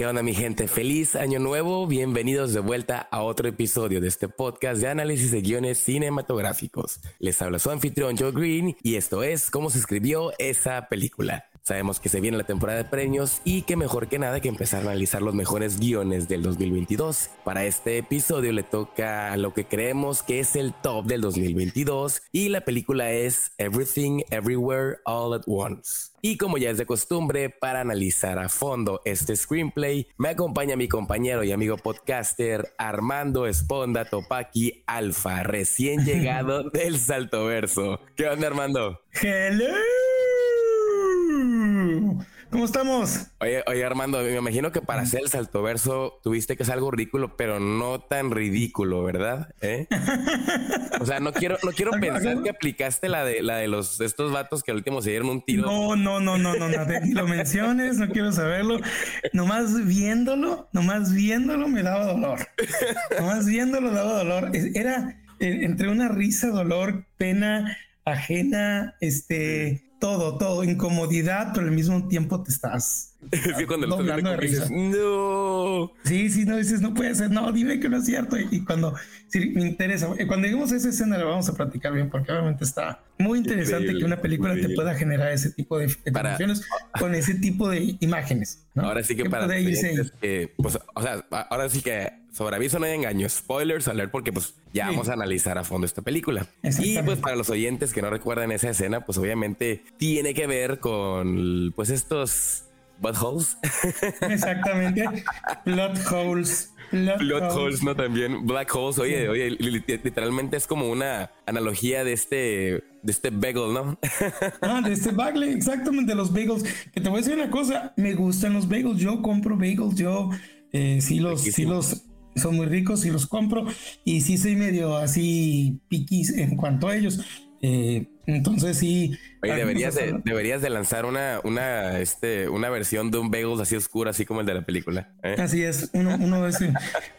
¿Qué onda mi gente? Feliz año nuevo, bienvenidos de vuelta a otro episodio de este podcast de análisis de guiones cinematográficos. Les habla su anfitrión Joe Green y esto es cómo se escribió esa película. Sabemos que se viene la temporada de premios y que mejor que nada que empezar a analizar los mejores guiones del 2022. Para este episodio le toca lo que creemos que es el top del 2022 y la película es Everything Everywhere All at Once. Y como ya es de costumbre, para analizar a fondo este screenplay, me acompaña mi compañero y amigo podcaster Armando Esponda Topaki Alfa, recién llegado del Saltoverso. ¿Qué onda, Armando? Hello. ¿Cómo estamos? Oye, oye, Armando, me imagino que para hacer el saltoverso tuviste que hacer algo ridículo, pero no tan ridículo, ¿verdad? ¿Eh? o sea, no quiero, no quiero pensar que aplicaste la de la de los estos vatos que al último se dieron un tiro. No, no, no, no, no, no, ni lo menciones, no quiero saberlo. Nomás viéndolo, nomás viéndolo me daba dolor. Nomás viéndolo daba dolor. Era eh, entre una risa, dolor, pena ajena, este todo, todo, incomodidad, pero al mismo tiempo te estás sí, cuando de risa. no. Sí, sí, no dices, no puede ser, no, dime que no es cierto. Y, cuando sí, me interesa, eh, cuando lleguemos a esa escena la vamos a platicar bien, porque obviamente está muy interesante que una película te pueda generar ese tipo de, emociones con ese tipo de imágenes. Ahora sí que para que, pues, o sea, ahora sí que sobre aviso no hay engaño, spoilers alert, porque pues ya vamos a analizar a fondo esta película. Y pues para los oyentes que no recuerdan esa escena, pues obviamente tiene que ver con pues estos buttholes. Exactamente. Blood holes. Blood, holes, no también. Black holes. Oye, oye, literalmente es como una analogía de este, de este bagel, ¿no? ah, de este bagel, exactamente, de los bagels. Que te voy a decir una cosa, me gustan los bagels. Yo compro bagels, yo eh, sí los, sí los son muy ricos y los compro y sí soy medio así piquis en cuanto a ellos. Eh, entonces sí. Oye, deberías de, deberías de lanzar una, una, este, una versión de un bagel así oscuro, así como el de la película. ¿eh? Así es, uno, uno de ese,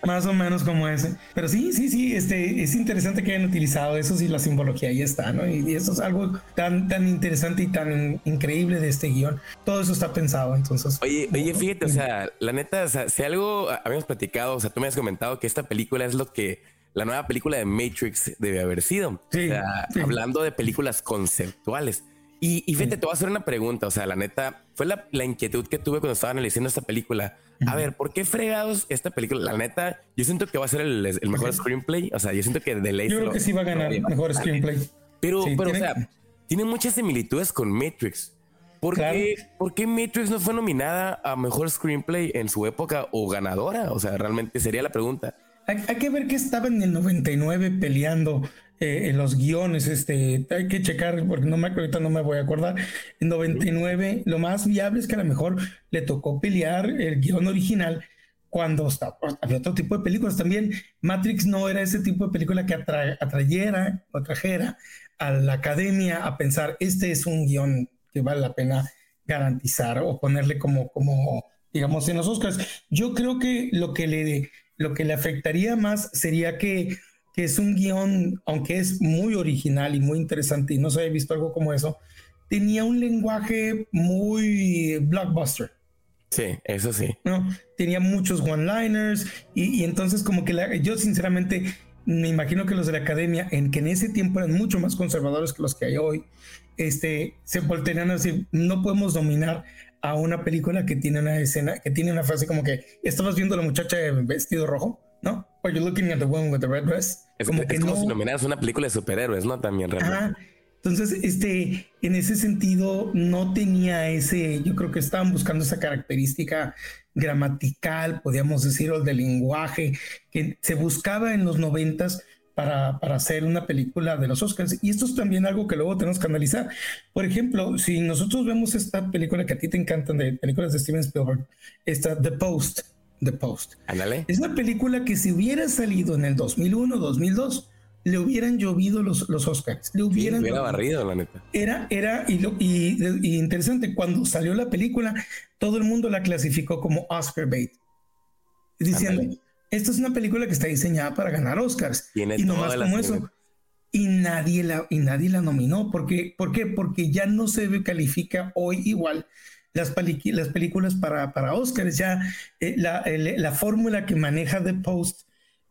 más o menos como ese. Pero sí, sí, sí, este, es interesante que hayan utilizado eso, sí, la simbología ahí está, ¿no? Y, eso es algo tan, tan interesante y tan increíble de este guion. Todo eso está pensado, entonces. Oye, oye, fíjate, o sea, la neta, o sea, si algo habíamos platicado, o sea, tú me has comentado que esta película es lo que la nueva película de Matrix debe haber sido. Hablando de películas conceptuales. Y, y fíjate, te voy a hacer una pregunta. O sea, la neta, fue la, inquietud que tuve cuando estaba analizando esta película. A ver, ¿por qué fregados esta película? La neta, yo siento que va a ser el, mejor screenplay. O sea, yo siento que de ley. Yo creo que sí va a ganar el mejor screenplay. Pero, pero o sea, tiene muchas similitudes con Matrix. ¿Por, qué, ¿Por qué Matrix no fue nominada a mejor screenplay en su época o ganadora? O sea, realmente sería la pregunta. Hay, que ver que estaba en el 99 peleando eh, en los guiones. Este, hay que checar porque no me, ahorita no me voy a acordar. En 99, lo más viable es que a lo mejor le tocó pelear el guion original cuando estaba, había otro tipo de películas también. Matrix no era ese tipo de película que atrayera o trajera a la academia a pensar, este es un guion que vale la pena garantizar o ponerle como, como digamos, en los Oscars. Yo creo que lo que le lo que le afectaría más sería que, es un guion, aunque es muy original y muy interesante y no se había visto algo como eso, tenía un lenguaje muy blockbuster. Sí, eso sí. ¿no? Tenía muchos one-liners y, entonces como que yo sinceramente me imagino que los de la academia, en que en ese tiempo eran mucho más conservadores que los que hay hoy, este, se voltearían a decir, no podemos dominar a una película que tiene una escena, que tiene una frase como que estabas viendo a la muchacha de vestido rojo, ¿no? Or you're looking at the woman with the red dress. Es como, que como si nominaras una película de superhéroes, ¿no? También realmente. Entonces, este, en ese sentido, no tenía ese, yo creo que estaban buscando esa característica gramatical, podríamos decir, o de lenguaje, que se buscaba en los noventas, para, para, hacer una película de los Oscars. Y esto es también algo que luego tenemos que analizar. Por ejemplo, si nosotros vemos esta película que a ti te encantan de películas de Steven Spielberg, esta The Post, The Post. Es una película que si hubiera salido en el 2001, 2002, le hubieran llovido los, los Oscars. Le hubieran hubiera barrido, la neta. Era, era, y, y, interesante, cuando salió la película, todo el mundo la clasificó como Oscar bait. Diciendo, esta es una película que está diseñada para ganar Oscars. y no más como eso. Y nadie la, y nadie la nominó. ¿Por qué? ¿Por qué? Porque ya no se califica hoy igual las, las películas para, para Oscars. Ya eh, la, la fórmula que maneja The Post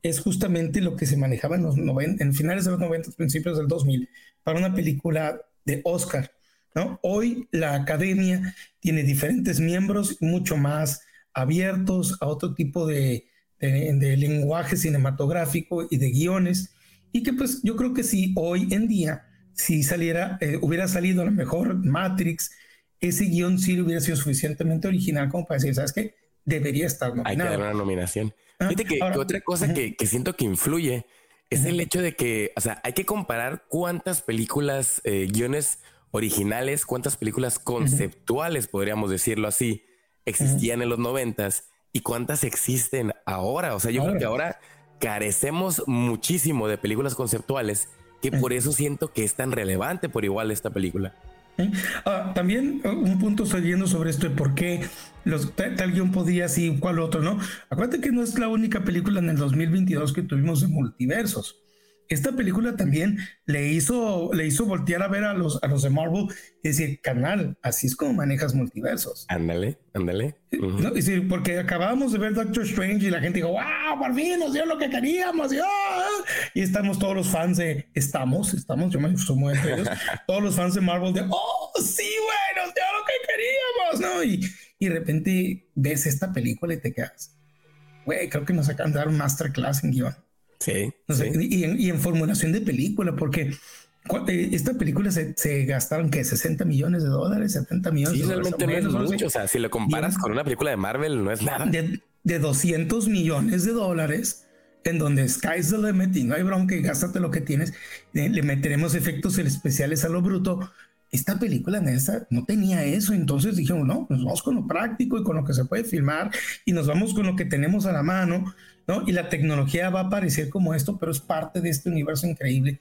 es justamente lo que se manejaba en los en finales de los 90, principios del 2000, para una película de Oscar. ¿no? Hoy la academia tiene diferentes miembros mucho más abiertos a otro tipo de, de, lenguaje cinematográfico y de guiones, y que pues yo creo que si hoy en día, si saliera, eh, hubiera salido a lo mejor Matrix, ese guion sí hubiera sido suficientemente original como para decir, ¿sabes qué? Debería estar nominado. Hay que dar una nominación. Ah, Fíjate que, otra cosa que, que, siento que influye es el hecho de que, o sea, hay que comparar cuántas películas, eh, guiones originales, cuántas películas conceptuales, podríamos decirlo así, existían en los noventas y cuántas existen ahora. O sea, yo creo que ahora carecemos muchísimo de películas conceptuales, que por eso siento que es tan relevante por igual esta película. Ah, también uh, un punto estoy viendo sobre esto de por qué los, tal guion podía así, cual otro, ¿no? Acuérdate que no es la única película en el 2022 que tuvimos de multiversos esta película también le hizo, le hizo voltear a ver a los, a los de Marvel y decir, canal, así es como manejas multiversos. Ándale, ándale. decir, porque acabábamos de ver Doctor Strange y la gente dijo, wow, por fin nos dio lo que queríamos. Y, oh, y estamos todos los fans de, estamos, estamos, yo me sumo entre ellos, todos los fans de Marvel de, oh, sí, bueno, nos dio lo que queríamos, ¿no? Y, y de repente ves esta película y te quedas, güey, creo que nos acaban de dar un masterclass en guion. Sí. Y, en, formulación de película, porque eh, esta película se, gastaron que 60 millones de dólares, 70 millones de dólares. realmente no es mucho. O sea, si lo comparas con una película de Marvel, no es nada. De, de 200 millones de dólares, en donde sky's the limit y no hay bronca y gástate lo que tienes, le meteremos efectos especiales a lo bruto. Esta película en esa no tenía eso, entonces dijimos, no, nos vamos con lo práctico y con lo que se puede filmar y nos vamos con lo que tenemos a la mano y la tecnología va a aparecer como esto, pero es parte de este universo increíble.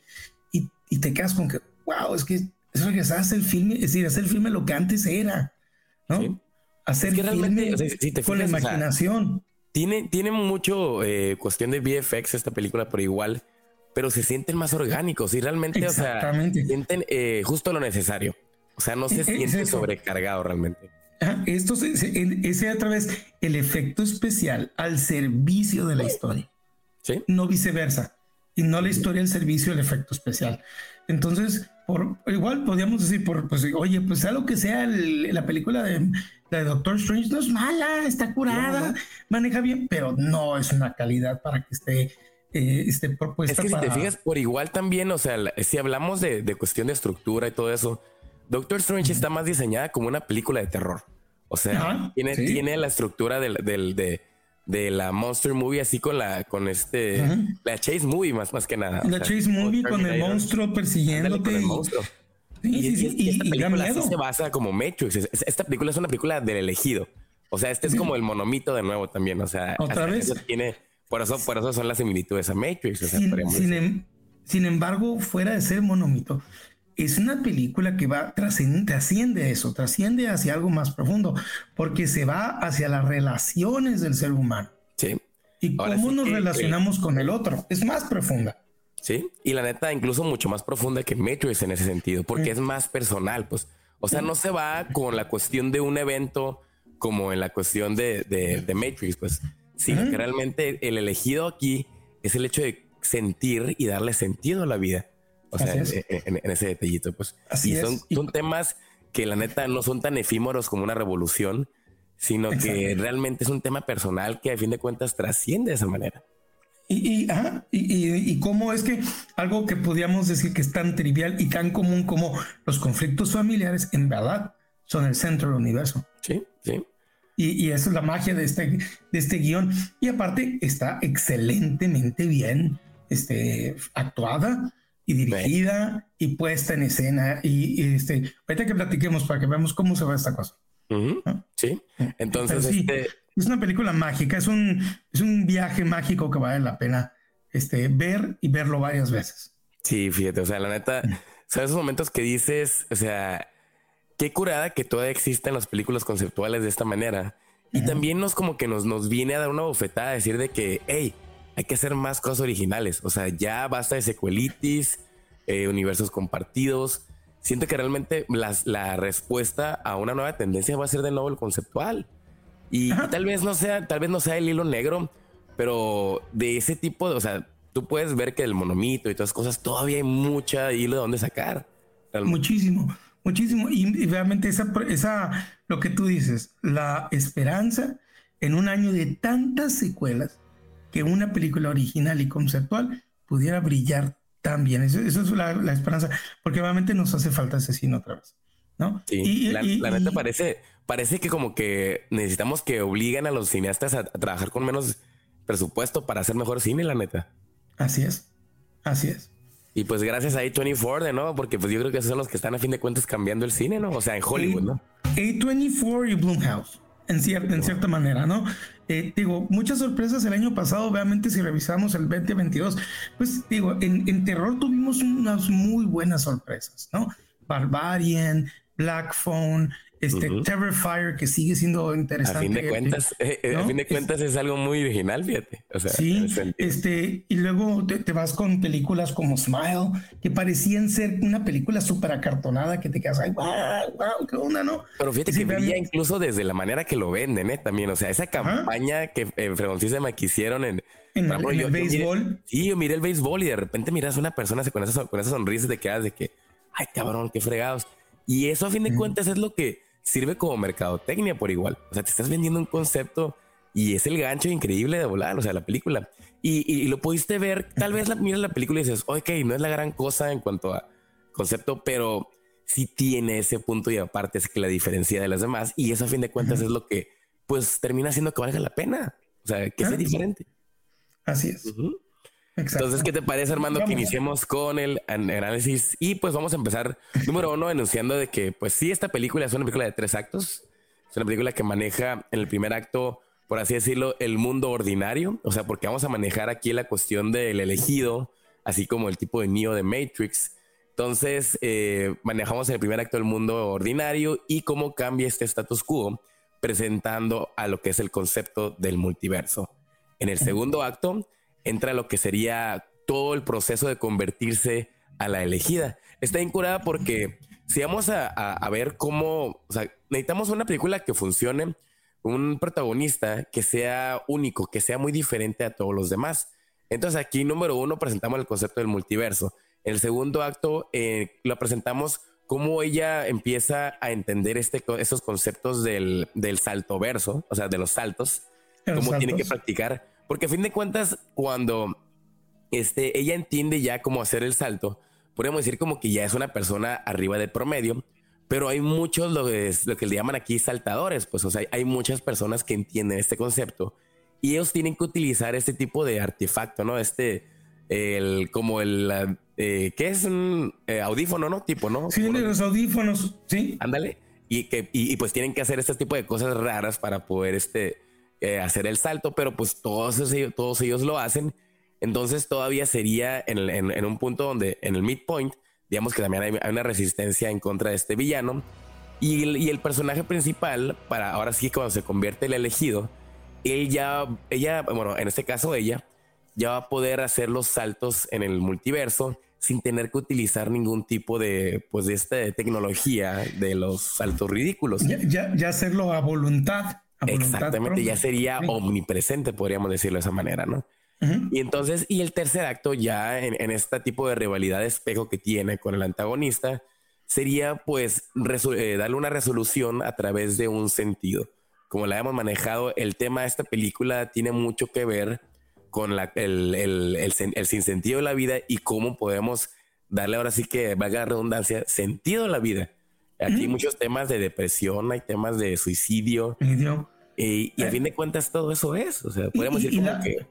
Y, y te quedas con que, wow, es que es regresar a hacer el filme, es decir, hacer el filme lo que antes era, ¿no? Hacer que con la imaginación. tiene, tiene mucho eh, cuestión de VFX esta película, pero igual, pero se sienten más orgánicos y realmente, o sea, sienten eh, justo lo necesario. O sea, no se siente sobrecargado realmente. Esto es, es a través el efecto especial al servicio de la historia. ¿Sí? No viceversa. Y no la historia al servicio del efecto especial. Entonces, por igual podríamos decir, por, pues, oye, pues sea lo que sea, la película de, de, Doctor Strange no es mala, está curada, maneja bien, pero no es una calidad para que esté, eh, esté propuesta. Es que si te fijas, por igual también, o sea, si hablamos de, de cuestión de estructura y todo eso, Doctor Strange está más diseñada como una película de terror. O sea, tiene, tiene la estructura del, de, de, la Monster Movie, así con la, con este, la Chase Movie más, más que nada. La Chase Movie con el monstruo persiguiéndote. el monstruo. y, y, esta película se basa como Matrix. Esta película es una película del elegido. O sea, este es como el monomito de nuevo también. O sea, otra vez tiene, por eso, por eso son las similitudes a Matrix. sin, em, sin, embargo, fuera de ser monomito, es una película que va, trasciende eso, trasciende hacia algo más profundo, porque se va hacia las relaciones del ser humano. Sí. Y cómo nos relacionamos con el otro. Es más profunda. Sí. Y la neta, incluso mucho más profunda que Matrix en ese sentido, porque es más personal, pues. O sea, no se va con la cuestión de un evento como en la cuestión de, de, Matrix, pues, sino que realmente el elegido aquí es el hecho de sentir y darle sentido a la vida. O sea, en, ese detallito, pues. Así y son, son temas que la neta no son tan efímeros como una revolución, sino que realmente es un tema personal que a fin de cuentas trasciende de esa manera. Y, y, y, y, cómo es que algo que podríamos decir que es tan trivial y tan común como los conflictos familiares, en verdad, son el centro del universo. Sí, sí. Y, esa es la magia de este, de este guion. Y aparte está excelentemente bien este, actuada y dirigida y puesta en escena. Y, este, ahorita que platiquemos para que veamos cómo se va esta cosa. Sí. Entonces, este... es una película mágica, es un, es un viaje mágico que vale la pena este, ver y verlo varias veces. Sí, fíjate, o sea, la neta, son esos momentos que dices, o sea, qué curada que todavía existan las películas conceptuales de esta manera. Y también nos como que nos, nos viene a dar una bofetada a decir de que, hey, hay que hacer más cosas originales. O sea, ya basta de secuelitis, eh, universos compartidos. siento que realmente la respuesta a una nueva tendencia va a ser de nuevo el conceptual. Y, tal vez no sea, tal vez no sea el hilo negro, pero de ese tipo de, o sea, tú puedes ver que el monomito y todas esas cosas todavía hay mucha hilo de dónde sacar. Muchísimo, muchísimo. Y, realmente esa, esa, lo que tú dices, la esperanza en un año de tantas secuelas que una película original y conceptual pudiera brillar tan bien. Eso, es la, esperanza, porque obviamente nos hace falta asesino otra vez, ¿no? Sí, y, la, neta parece, parece que como que necesitamos que obliguen a los cineastas a, trabajar con menos presupuesto para hacer mejor cine, la neta. Así es, así es. Y pues gracias a A24, de nuevo, porque pues yo creo que esos son los que están a fin de cuentas cambiando el cine, ¿no? O sea, en Hollywood, ¿no? A24 y Blumhouse en, cierta, en cierta manera, ¿no? Eh, digo, muchas sorpresas el año pasado, obviamente si revisamos el 2022, pues digo, en, en terror tuvimos unas muy buenas sorpresas, ¿no? Barbarian, Black Phone, este Terrifier que sigue siendo interesante. A fin de cuentas, eh, eh, a fin de cuentas es algo muy original, fíjate. O sea, sí, este, y luego te, vas con películas como Smile, que parecían ser una película súper acartonada que te quedas, ay, wow, wow, qué onda, ¿no? Pero fíjate que brilla incluso desde la manera que lo venden, ¿eh? También, o sea, esa campaña que eh, que hicieron en, en el, béisbol. sí, yo miré el béisbol y de repente miras a una persona con esa, con esa sonrisa de quedas de que, ay, cabrón, qué fregados. Y eso a fin de cuentas es lo que sirve como mercadotecnia por igual. O sea, te estás vendiendo un concepto y es el gancho increíble de volar, o sea, la película. Y, lo pudiste ver, tal vez la, miras la película y dices, ok, no es la gran cosa en cuanto a concepto, pero sí tiene ese punto y aparte es que la diferencia de las demás y eso a fin de cuentas es lo que pues termina haciendo que valga la pena. O sea, que sea diferente. Así es. Entonces, ¿qué te parece, Armando, que iniciemos con el análisis? Y pues vamos a empezar, número uno, enunciando de que, pues sí, esta película es una película de tres actos. Es una película que maneja en el primer acto, por así decirlo, el mundo ordinario. O sea, porque vamos a manejar aquí la cuestión del elegido, así como el tipo de Neo de Matrix. Entonces, eh, manejamos en el primer acto el mundo ordinario y cómo cambia este status quo, presentando a lo que es el concepto del multiverso. En el segundo acto, entra lo que sería todo el proceso de convertirse a la elegida. Está incurada porque si vamos a, ver cómo, o sea, necesitamos una película que funcione, un protagonista que sea único, que sea muy diferente a todos los demás. Entonces aquí, número uno, presentamos el concepto del multiverso. En el segundo acto, eh, lo presentamos cómo ella empieza a entender este, estos conceptos del, del salto verso, o sea, de los saltos, cómo tiene que practicar porque a fin de cuentas, cuando este, ella entiende ya cómo hacer el salto, podemos decir como que ya es una persona arriba del promedio, pero hay muchos lo que, lo que le llaman aquí saltadores, pues o sea, hay muchas personas que entienden este concepto y ellos tienen que utilizar este tipo de artefacto, ¿no? Este, el, como el, eh, ¿qué es un eh, audífono, no? Tipo, ¿no? Sí, los audífonos, sí. Ándale. Y, que, y, y, pues tienen que hacer este tipo de cosas raras para poder, este, eh, hacer el salto, pero pues todos, ellos, todos ellos lo hacen. Entonces todavía sería en, un punto donde en el midpoint, digamos que también hay, una resistencia en contra de este villano. Y el, personaje principal, para ahora sí cuando se convierte el elegido, él ya, ella, bueno, en este caso ella, ya va a poder hacer los saltos en el multiverso sin tener que utilizar ningún tipo de, pues, de esta tecnología de los saltos ridículos. Ya, ya hacerlo a voluntad. Exactamente, ya sería omnipresente, podríamos decirlo de esa manera, ¿no? Y entonces, y el tercer acto ya en, este tipo de rivalidad de espejo que tiene con el antagonista, sería pues eh, darle una resolución a través de un sentido. Como la hemos manejado, el tema de esta película tiene mucho que ver con la, el, el, el, sinsentido de la vida y cómo podemos darle ahora sí que, valga la redundancia, sentido a la vida. Aquí hay muchos temas de depresión, hay temas de suicidio. y a fin de cuentas todo eso es. O sea, podemos decir como que...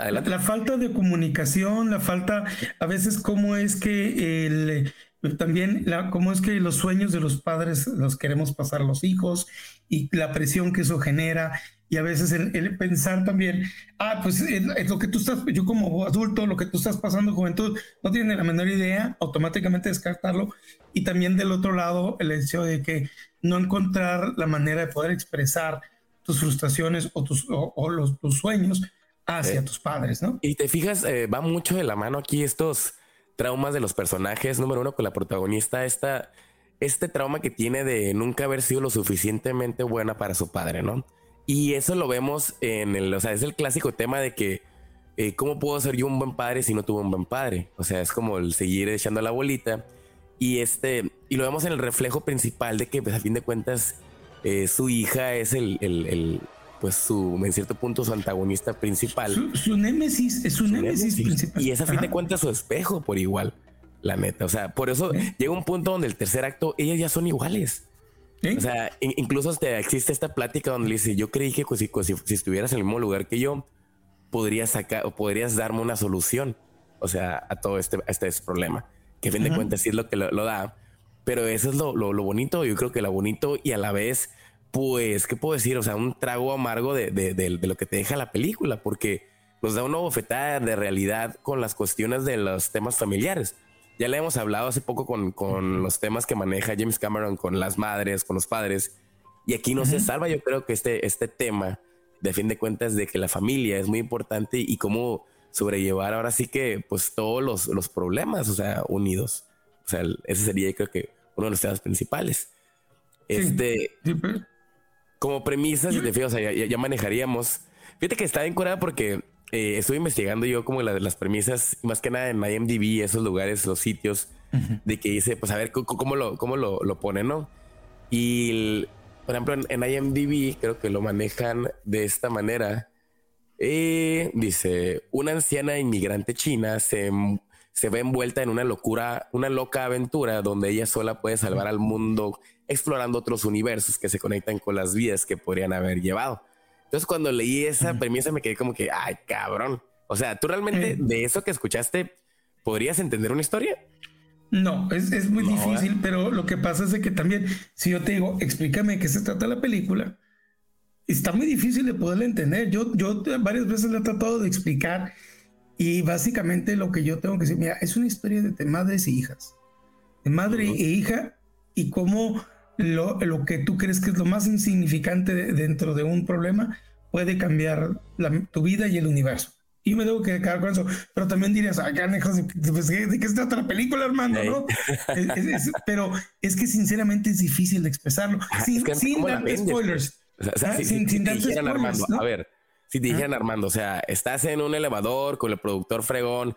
Adelante. La falta de comunicación, la falta, a veces cómo es que el, también la, cómo es que los sueños de los padres los queremos pasar a los hijos y la presión que eso genera y a veces el, pensar también, ah, pues es, lo que tú estás, yo como adulto, lo que tú estás pasando juventud, no tiene la menor idea, automáticamente descartarlo. Y también del otro lado, el hecho de que no encontrar la manera de poder expresar tus frustraciones o tus, o, los, tus sueños hacia tus padres, ¿no? Y te fijas, eh, va mucho de la mano aquí estos traumas de los personajes. Número uno, con la protagonista, esta, este trauma que tiene de nunca haber sido lo suficientemente buena para su padre, ¿no? Y eso lo vemos en el, o sea, es el clásico tema de que, eh, ¿cómo puedo ser yo un buen padre si no tuve un buen padre? O sea, es como el seguir echando la bolita. Y este, y lo vemos en el reflejo principal de que, pues, a fin de cuentas, eh, su hija es el, el, pues, su, en cierto punto, su antagonista principal. Su, némesis, es su, némesis, principal. Y es a fin de cuentas su espejo por igual, la neta. O sea, por eso llega un punto donde el tercer acto, ellas ya son iguales. O sea, incluso hasta existe esta plática donde le dice, yo creí que pues, si, pues, si, estuvieras en el mismo lugar que yo, podrías sacar o podrías darme una solución, o sea, a todo este, este, problema, que a fin de cuentas sí es lo que lo, da, pero eso es lo, lo, bonito, yo creo que lo bonito y a la vez, pues, ¿qué puedo decir? O sea, un trago amargo de, de, de, de lo que te deja la película, porque nos da una bofetada de realidad con las cuestiones de los temas familiares. Ya le hemos hablado hace poco con, con los temas que maneja James Cameron con las madres, con los padres. Y aquí no se salva, yo creo que este, este tema, de fin de cuentas, de que la familia es muy importante y cómo sobrellevar ahora sí que, pues, todos los, los problemas, o sea, unidos. O sea, ese sería, creo que, uno de los temas principales. Este, pues. como premisa, si te fijas, o sea, ya, manejaríamos. Fíjate que está bien curada porque eh, estuve investigando yo como las premisas, más que nada en IMDb, esos lugares, los sitios, de que dice, pues a ver cómo, lo, cómo lo, lo ponen, ¿no? Y, por ejemplo, en, IMDb creo que lo manejan de esta manera. Eh, dice, una anciana inmigrante china se, se ve envuelta en una locura, una loca aventura donde ella sola puede salvar al mundo explorando otros universos que se conectan con las vidas que podrían haber llevado. Entonces, cuando leí esa premisa, me quedé como que, ay, cabrón. O sea, ¿tú realmente de eso que escuchaste podrías entender una historia? No, es, muy difícil, pero lo que pasa es que también, si yo te digo, explícame qué se trata la película, está muy difícil de poderla entender. Yo, yo varias veces la he tratado de explicar y básicamente lo que yo tengo que decir, mira, es una historia de madres e hijas, de madre e hija y cómo lo, lo, que tú crees que es lo más insignificante dentro de un problema puede cambiar tu vida y el universo. Y me debo quedar con eso. Pero también dirías, ay, pues, ¿de qué se trata la película, Armando? ¿no? pero es que sinceramente es difícil de expresarlo. sin, sin dar spoilers. sin, dar spoilers. Armando, A ver, si te dijeran, Armando, o sea, estás en un elevador con el productor fregón,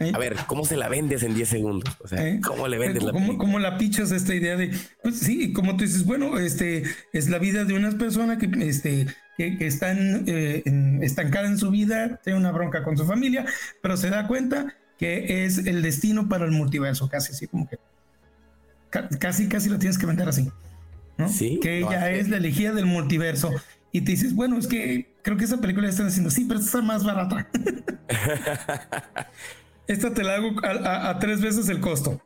a ver, ¿cómo se la vendes en 10 segundos? O sea, ¿cómo le vendes la ¿Cómo, ¿Cómo la pichas esta idea de, pues sí, como tú dices, bueno, este es la vida de unas personas que, este, que, están eh, estancadas en su vida, tiene una bronca con su familia, pero se da cuenta que es el destino para el multiverso, casi así como que casi, casi lo tienes que vender así. ¿no? Sí, que ella es la elegida del multiverso. Y te dices, bueno, es que creo que esa película están haciendo, sí, pero está más barata. Esta te la hago a, tres veces el costo.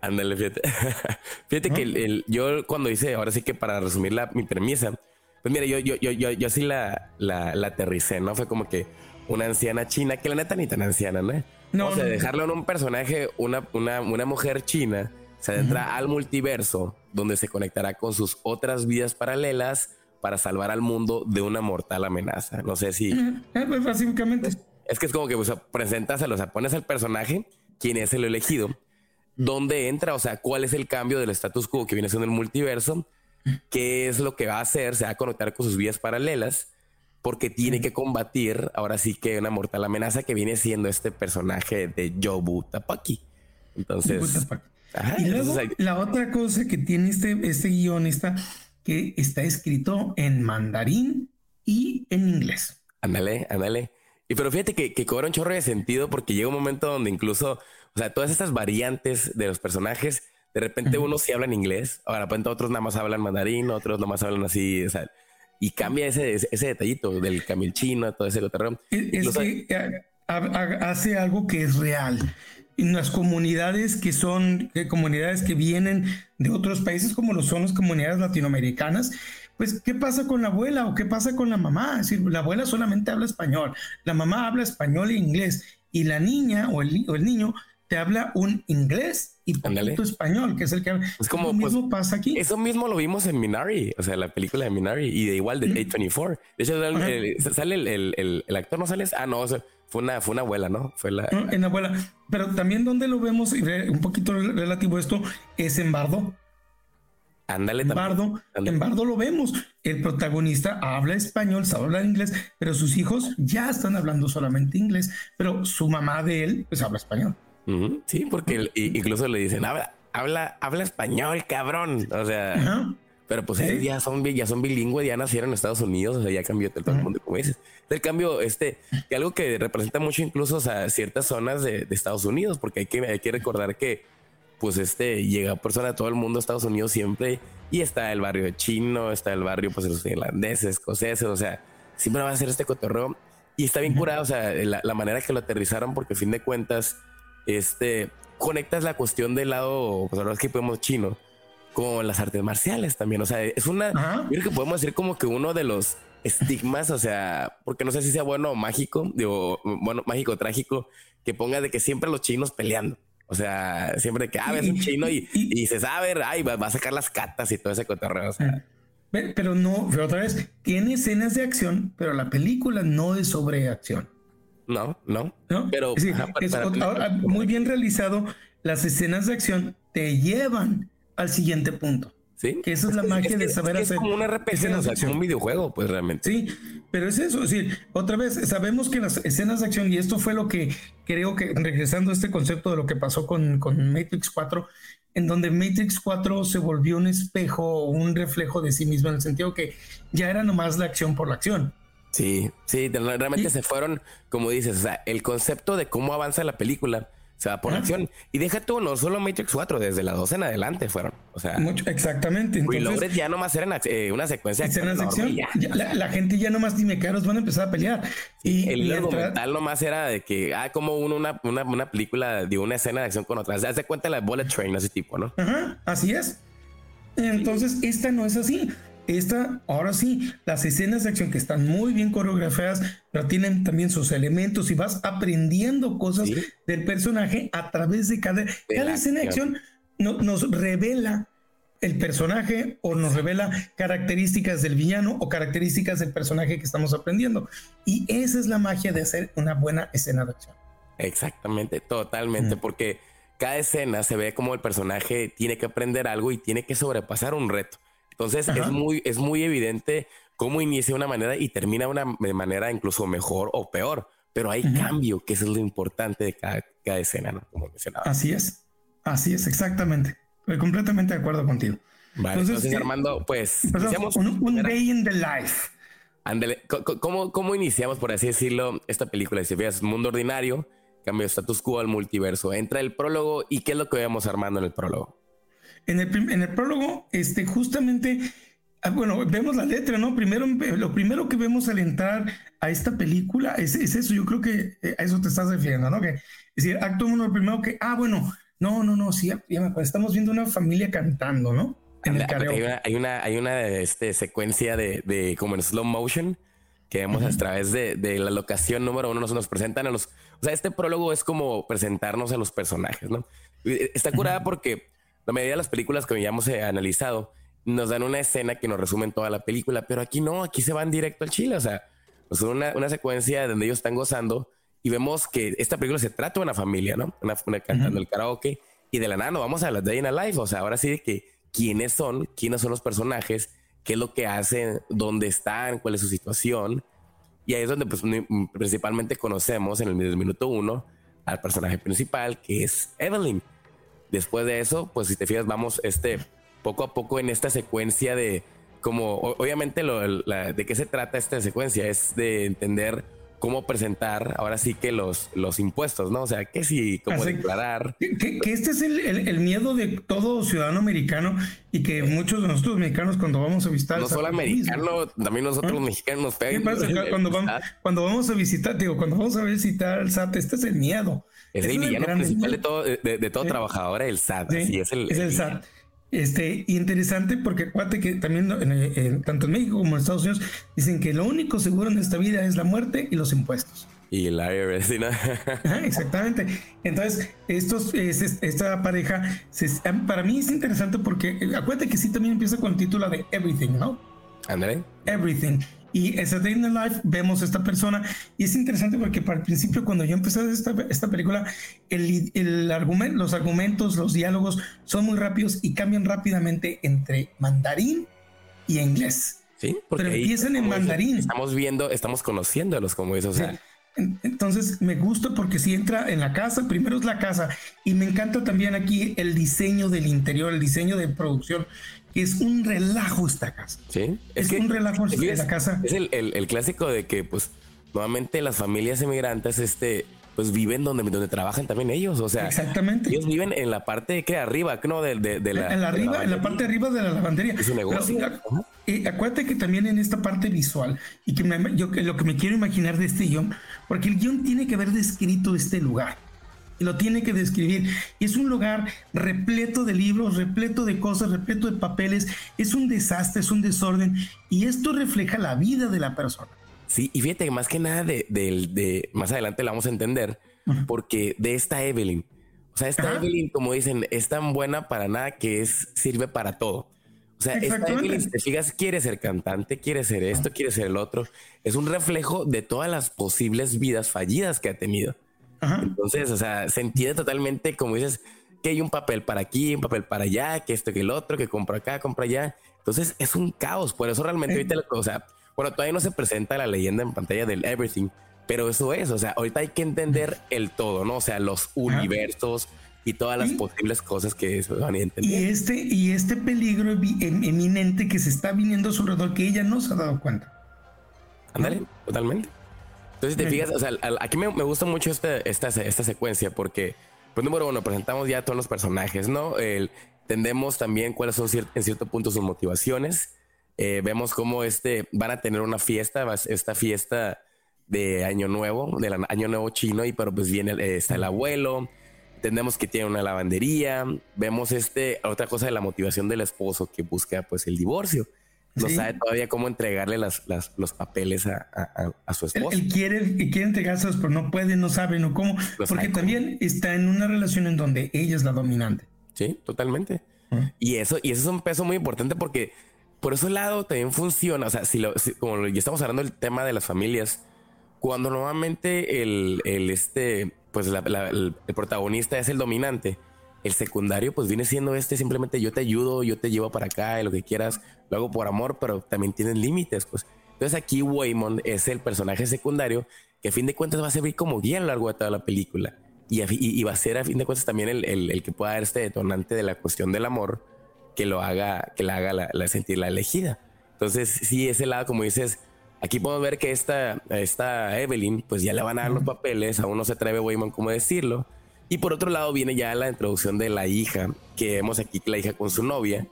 Ándale, fíjate. fíjate que el, yo cuando hice, ahora sí que para resumir la, mi premisa, pues mira, yo, yo, yo, yo, yo sí la, la, la, aterricé, ¿no? Fue como que una anciana china, que la neta ni tan anciana, ¿no? No, o sea, dejarlo en un personaje, una, una, una mujer china, se adentra al multiverso, donde se conectará con sus otras vidas paralelas para salvar al mundo de una mortal amenaza. No sé si... Eh, pues básicamente. Es que es como que o sea, presentas, o sea, pones al personaje, quién es el elegido, dónde entra, o sea, cuál es el cambio del status quo que viene siendo el multiverso, qué es lo que va a hacer, se va a conectar con sus vidas paralelas, porque tiene que combatir ahora sí que una mortal amenaza que viene siendo este personaje de Jobu Tapaki. Entonces, y luego, la otra cosa que tiene este, este guionista que está escrito en mandarín y en inglés. Ándale, ándale. Y pero fíjate que, que cobra un chorro de sentido porque llega un momento donde incluso, o sea, todas estas variantes de los personajes, de repente unos sí hablan inglés, ahora de repente otros nada más hablan mandarín, otros nada más hablan así, o sea, y cambia ese, ese detallito del camilchino, todo ese terreno. Es, que eh, hace algo que es real. En las comunidades que son comunidades que vienen de otros países, como lo son las comunidades latinoamericanas, pues, ¿qué pasa con la abuela o qué pasa con la mamá? Es decir, la abuela solamente habla español, la mamá habla español e inglés y la niña o el, o el niño te habla un inglés y poquito español, que es el que es como lo mismo pues, pasa aquí. Eso mismo lo vimos en Minari, o sea, la película de Minari y de igual de A24. De hecho, sale el, el, el, actor, no sale. Ah, no, fue una, fue una abuela, ¿no? Fue la. En abuela. Pero también donde lo vemos, un poquito relativo a esto, es en Bardo. Ándale, en Bardo, en Bardo lo vemos. El protagonista habla español, sabe hablar inglés, pero sus hijos ya están hablando solamente inglés, pero su mamá de él, pues habla español. Sí, porque incluso le dicen, habla, habla, habla español, cabrón. O sea, pero pues ellos ya son, ya son bilingües, ya nacieron en Estados Unidos, o sea, ya cambió todo el mundo, como dices. El cambio, este, que algo que representa mucho incluso a ciertas zonas de, Estados Unidos, porque hay que, hay que recordar que, pues, este, llega persona de todo el mundo a Estados Unidos siempre, y está el barrio chino, está el barrio, pues, los irlandeses, escoceses, o sea, siempre va a ser este cotorreo. Y está bien curado, o sea, la, la manera que lo aterrizaron, porque a fin de cuentas, este, conectas la cuestión del lado, pues ahora es que podemos chino, con las artes marciales también. O sea, es una, yo creo que podemos decir como que uno de los estigmas, o sea, porque no sé si sea bueno o mágico, digo, bueno, mágico, trágico, que ponga de que siempre los chinos peleando. O sea, siempre que, ah, ves un chino y, y, se sabe, ay, va, a sacar las catas y todo ese cotorreo. O sea. Pero no, pero otra vez, tiene escenas de acción, pero la película no es sobre acción. No, no. Pero muy bien realizado. Las escenas de acción te llevan al siguiente punto. Sí. Que esa es, la magia de saber hacer. Es como un RPG, o sea, como un videojuego, pues realmente. Sí, pero es eso. Es decir, otra vez, sabemos que las escenas de acción, y esto fue lo que creo que, regresando a este concepto de lo que pasó con, con Matrix 4, en donde Matrix 4 se volvió un espejo, un reflejo de sí mismo, en el sentido que ya era nomás la acción por la acción. Sí, sí, realmente se fueron, como dices, o sea, el concepto de cómo avanza la película se va por acción. Y deja tú, no solo Matrix 4, desde la 12 en adelante fueron. O sea, Mucho, exactamente. Entonces, ya nomás eran eh, una secuencia de acción. la, gente ya nomás dime caros van a empezar a pelear. y el argumental nomás era de que, ah, como uno, una, una, una, película de una escena de acción con otra. Se hace cuenta la Bullet Train, ese tipo, ¿no? Ajá, así es. Entonces, esta no es así. Esta, ahora sí, las escenas de acción que están muy bien coreografiadas, pero tienen también sus elementos y vas aprendiendo cosas del personaje a través de cada, cada escena de acción. nos revela el personaje o nos revela características del villano o características del personaje que estamos aprendiendo. Y esa es la magia de hacer una buena escena de acción. Exactamente, totalmente, porque cada escena se ve como el personaje tiene que aprender algo y tiene que sobrepasar un reto. Entonces es muy, es muy evidente cómo inicia una manera y termina una de manera incluso mejor o peor. Pero hay cambio, que eso es lo importante de cada, escena, ¿no? Como mencionaba. Así es, así es, exactamente. Estoy completamente de acuerdo contigo. Vale, entonces, Armando, pues iniciamos un, day in the life. Ándale, ¿cómo, ¿cómo iniciamos, por así decirlo, esta película? Si veas Mundo Ordinario, cambio de status quo al multiverso. Entra el prólogo y ¿qué es lo que vemos Armando en el prólogo? En el, en el prólogo, este, justamente, ah, bueno, vemos la letra, ¿no? Primero, lo primero que vemos al entrar a esta película es, eso, yo creo que eh, a eso te estás refiriendo, ¿no? Que, es decir, acto uno, lo primero que, ah, bueno, no, no, no, sí, ya, estamos viendo una familia cantando, ¿no? En el hay, una, hay una, hay una este, secuencia de, de, como en slow motion que vemos a través de, de, la locación número uno, nos, nos presentan a los, o sea, este prólogo es como presentarnos a los personajes, ¿no? Está curada porque la mayoría de las películas que ya hemos eh, analizado nos dan una escena que nos resumen toda la película, pero aquí no, aquí se van directo al chile, o sea, nos dan una, una secuencia donde ellos están gozando y vemos que esta película se trata de una familia, ¿no? Una, cantando el karaoke y de la nada nos vamos a la Day in a Life, o sea, ahora sí de que quiénes son, quiénes son los personajes, qué es lo que hacen, dónde están, cuál es su situación. Y ahí es donde pues, principalmente conocemos en el minuto uno al personaje principal, que es Evelyn. Después de eso, pues si te fijas, vamos este poco a poco en esta secuencia de como obviamente lo, de qué se trata esta secuencia es de entender cómo presentar ahora sí que los, los impuestos, ¿no? O sea, que si, cómo declarar. Que, este es el, miedo de todo ciudadano americano y que muchos de nosotros mexicanos cuando vamos a visitar... No solo americano, también nosotros los mexicanos nos pegan. Cuando, vamos, cuando vamos a visitar, digo, cuando vamos a visitar el SAT, este es el miedo. Es el villano principal de todo, de, todo trabajador, el SAT. Sí, es el, es el, SAT. Este, interesante porque acuérdate que también tanto en México como en Estados Unidos dicen que lo único seguro en esta vida es la muerte y los impuestos. y el IRS, ¿no? exactamente. Entonces, estos, esta pareja, para mí es interesante porque eh, acuérdate que sí también empieza con el título de Everything, ¿no? André. Everything. Y esa Day in the Life vemos a esta persona y es interesante porque para el principio cuando yo empecé esta, esta película, el, el argumento, los argumentos, los diálogos son muy rápidos y cambian rápidamente entre mandarín y inglés. Sí, porque pero empiezan en mandarín. Estamos viendo, estamos conociéndolos como eso. O sea, entonces me gusta porque si entra en la casa, primero es la casa y me encanta también aquí el diseño del interior, el diseño de producción, es un relajo esta casa. Sí, es, un relajo es, la casa. Es el, el, clásico de que pues nuevamente las familias emigrantes este pues viven donde, donde trabajan también ellos, o sea, exactamente. Ellos viven en la parte que arriba, ¿no? De, de, la, en la arriba, en la parte de arriba de la lavandería. Es un negocio. y acuérdate que también en esta parte visual y que me, yo lo que me quiero imaginar de este guion, porque el guion tiene que haber descrito este lugar y lo tiene que describir. Es un lugar repleto de libros, repleto de cosas, repleto de papeles. Es un desastre, es un desorden. Y esto refleja la vida de la persona. Sí, y fíjate que más que nada de, de, más adelante la vamos a entender, porque de esta Evelyn, o sea, esta Evelyn, como dicen, es tan buena para nada que es, sirve para todo. O sea, esta Evelyn, si te fijas, quiere ser cantante, quiere ser esto, quiere ser el otro. Es un reflejo de todas las posibles vidas fallidas que ha tenido. Entonces, o sea, se entiende totalmente, como dices, que hay un papel para aquí, un papel para allá, que esto, que el otro, que compra acá, compra allá. Entonces, es un caos. Por eso realmente ahorita, o sea, bueno, todavía no se presenta la leyenda en pantalla del everything, pero eso es, o sea, ahorita hay que entender el todo, ¿no? O sea, los universos y todas las posibles cosas que se van a entender. Y este, y este peligro em, eminente que se está viniendo a su alrededor que ella no se ha dado cuenta. Ándale, totalmente. Entonces, te fijas, o sea, aquí me, gusta mucho esta, esta, esta secuencia porque, pues, número uno, presentamos ya todos los personajes, ¿no? El, entendemos también cuáles son en cierto punto sus motivaciones eh, vemos cómo este, van a tener una fiesta, esta fiesta de Año Nuevo, del Año Nuevo chino, y pero pues viene, eh, está el abuelo, entendemos que tiene una lavandería, vemos este, otra cosa de la motivación del esposo que busca pues el divorcio. No sabe todavía cómo entregarle las, los papeles a, su esposo. Él, quiere, quiere entregárselos, pero no puede, no sabe, no cómo. porque también está en una relación en donde ella es la dominante. Sí, totalmente. Y eso, y eso es un peso muy importante porque por ese lado también funciona. O sea, si, lo, como ya estamos hablando del tema de las familias, cuando normalmente el, el este, pues el, protagonista es el dominante, el secundario pues viene siendo este simplemente yo te ayudo, yo te llevo para acá, y lo que quieras, lo hago por amor, pero también tienen límites, pues. Entonces aquí Waymond es el personaje secundario que a fin de cuentas va a servir como guía a lo largo de toda la película. Y, y, va a ser a fin de cuentas también el, el, el, que pueda dar este detonante de la cuestión del amor que lo haga, que la haga la, sentir la elegida. Entonces, sí, ese lado, como dices, aquí podemos ver que esta, esta Evelyn, pues ya le van a dar los papeles, aún no se atreve Wayman como decirlo. Y por otro lado viene ya la introducción de la hija, que vemos aquí la hija con su novia,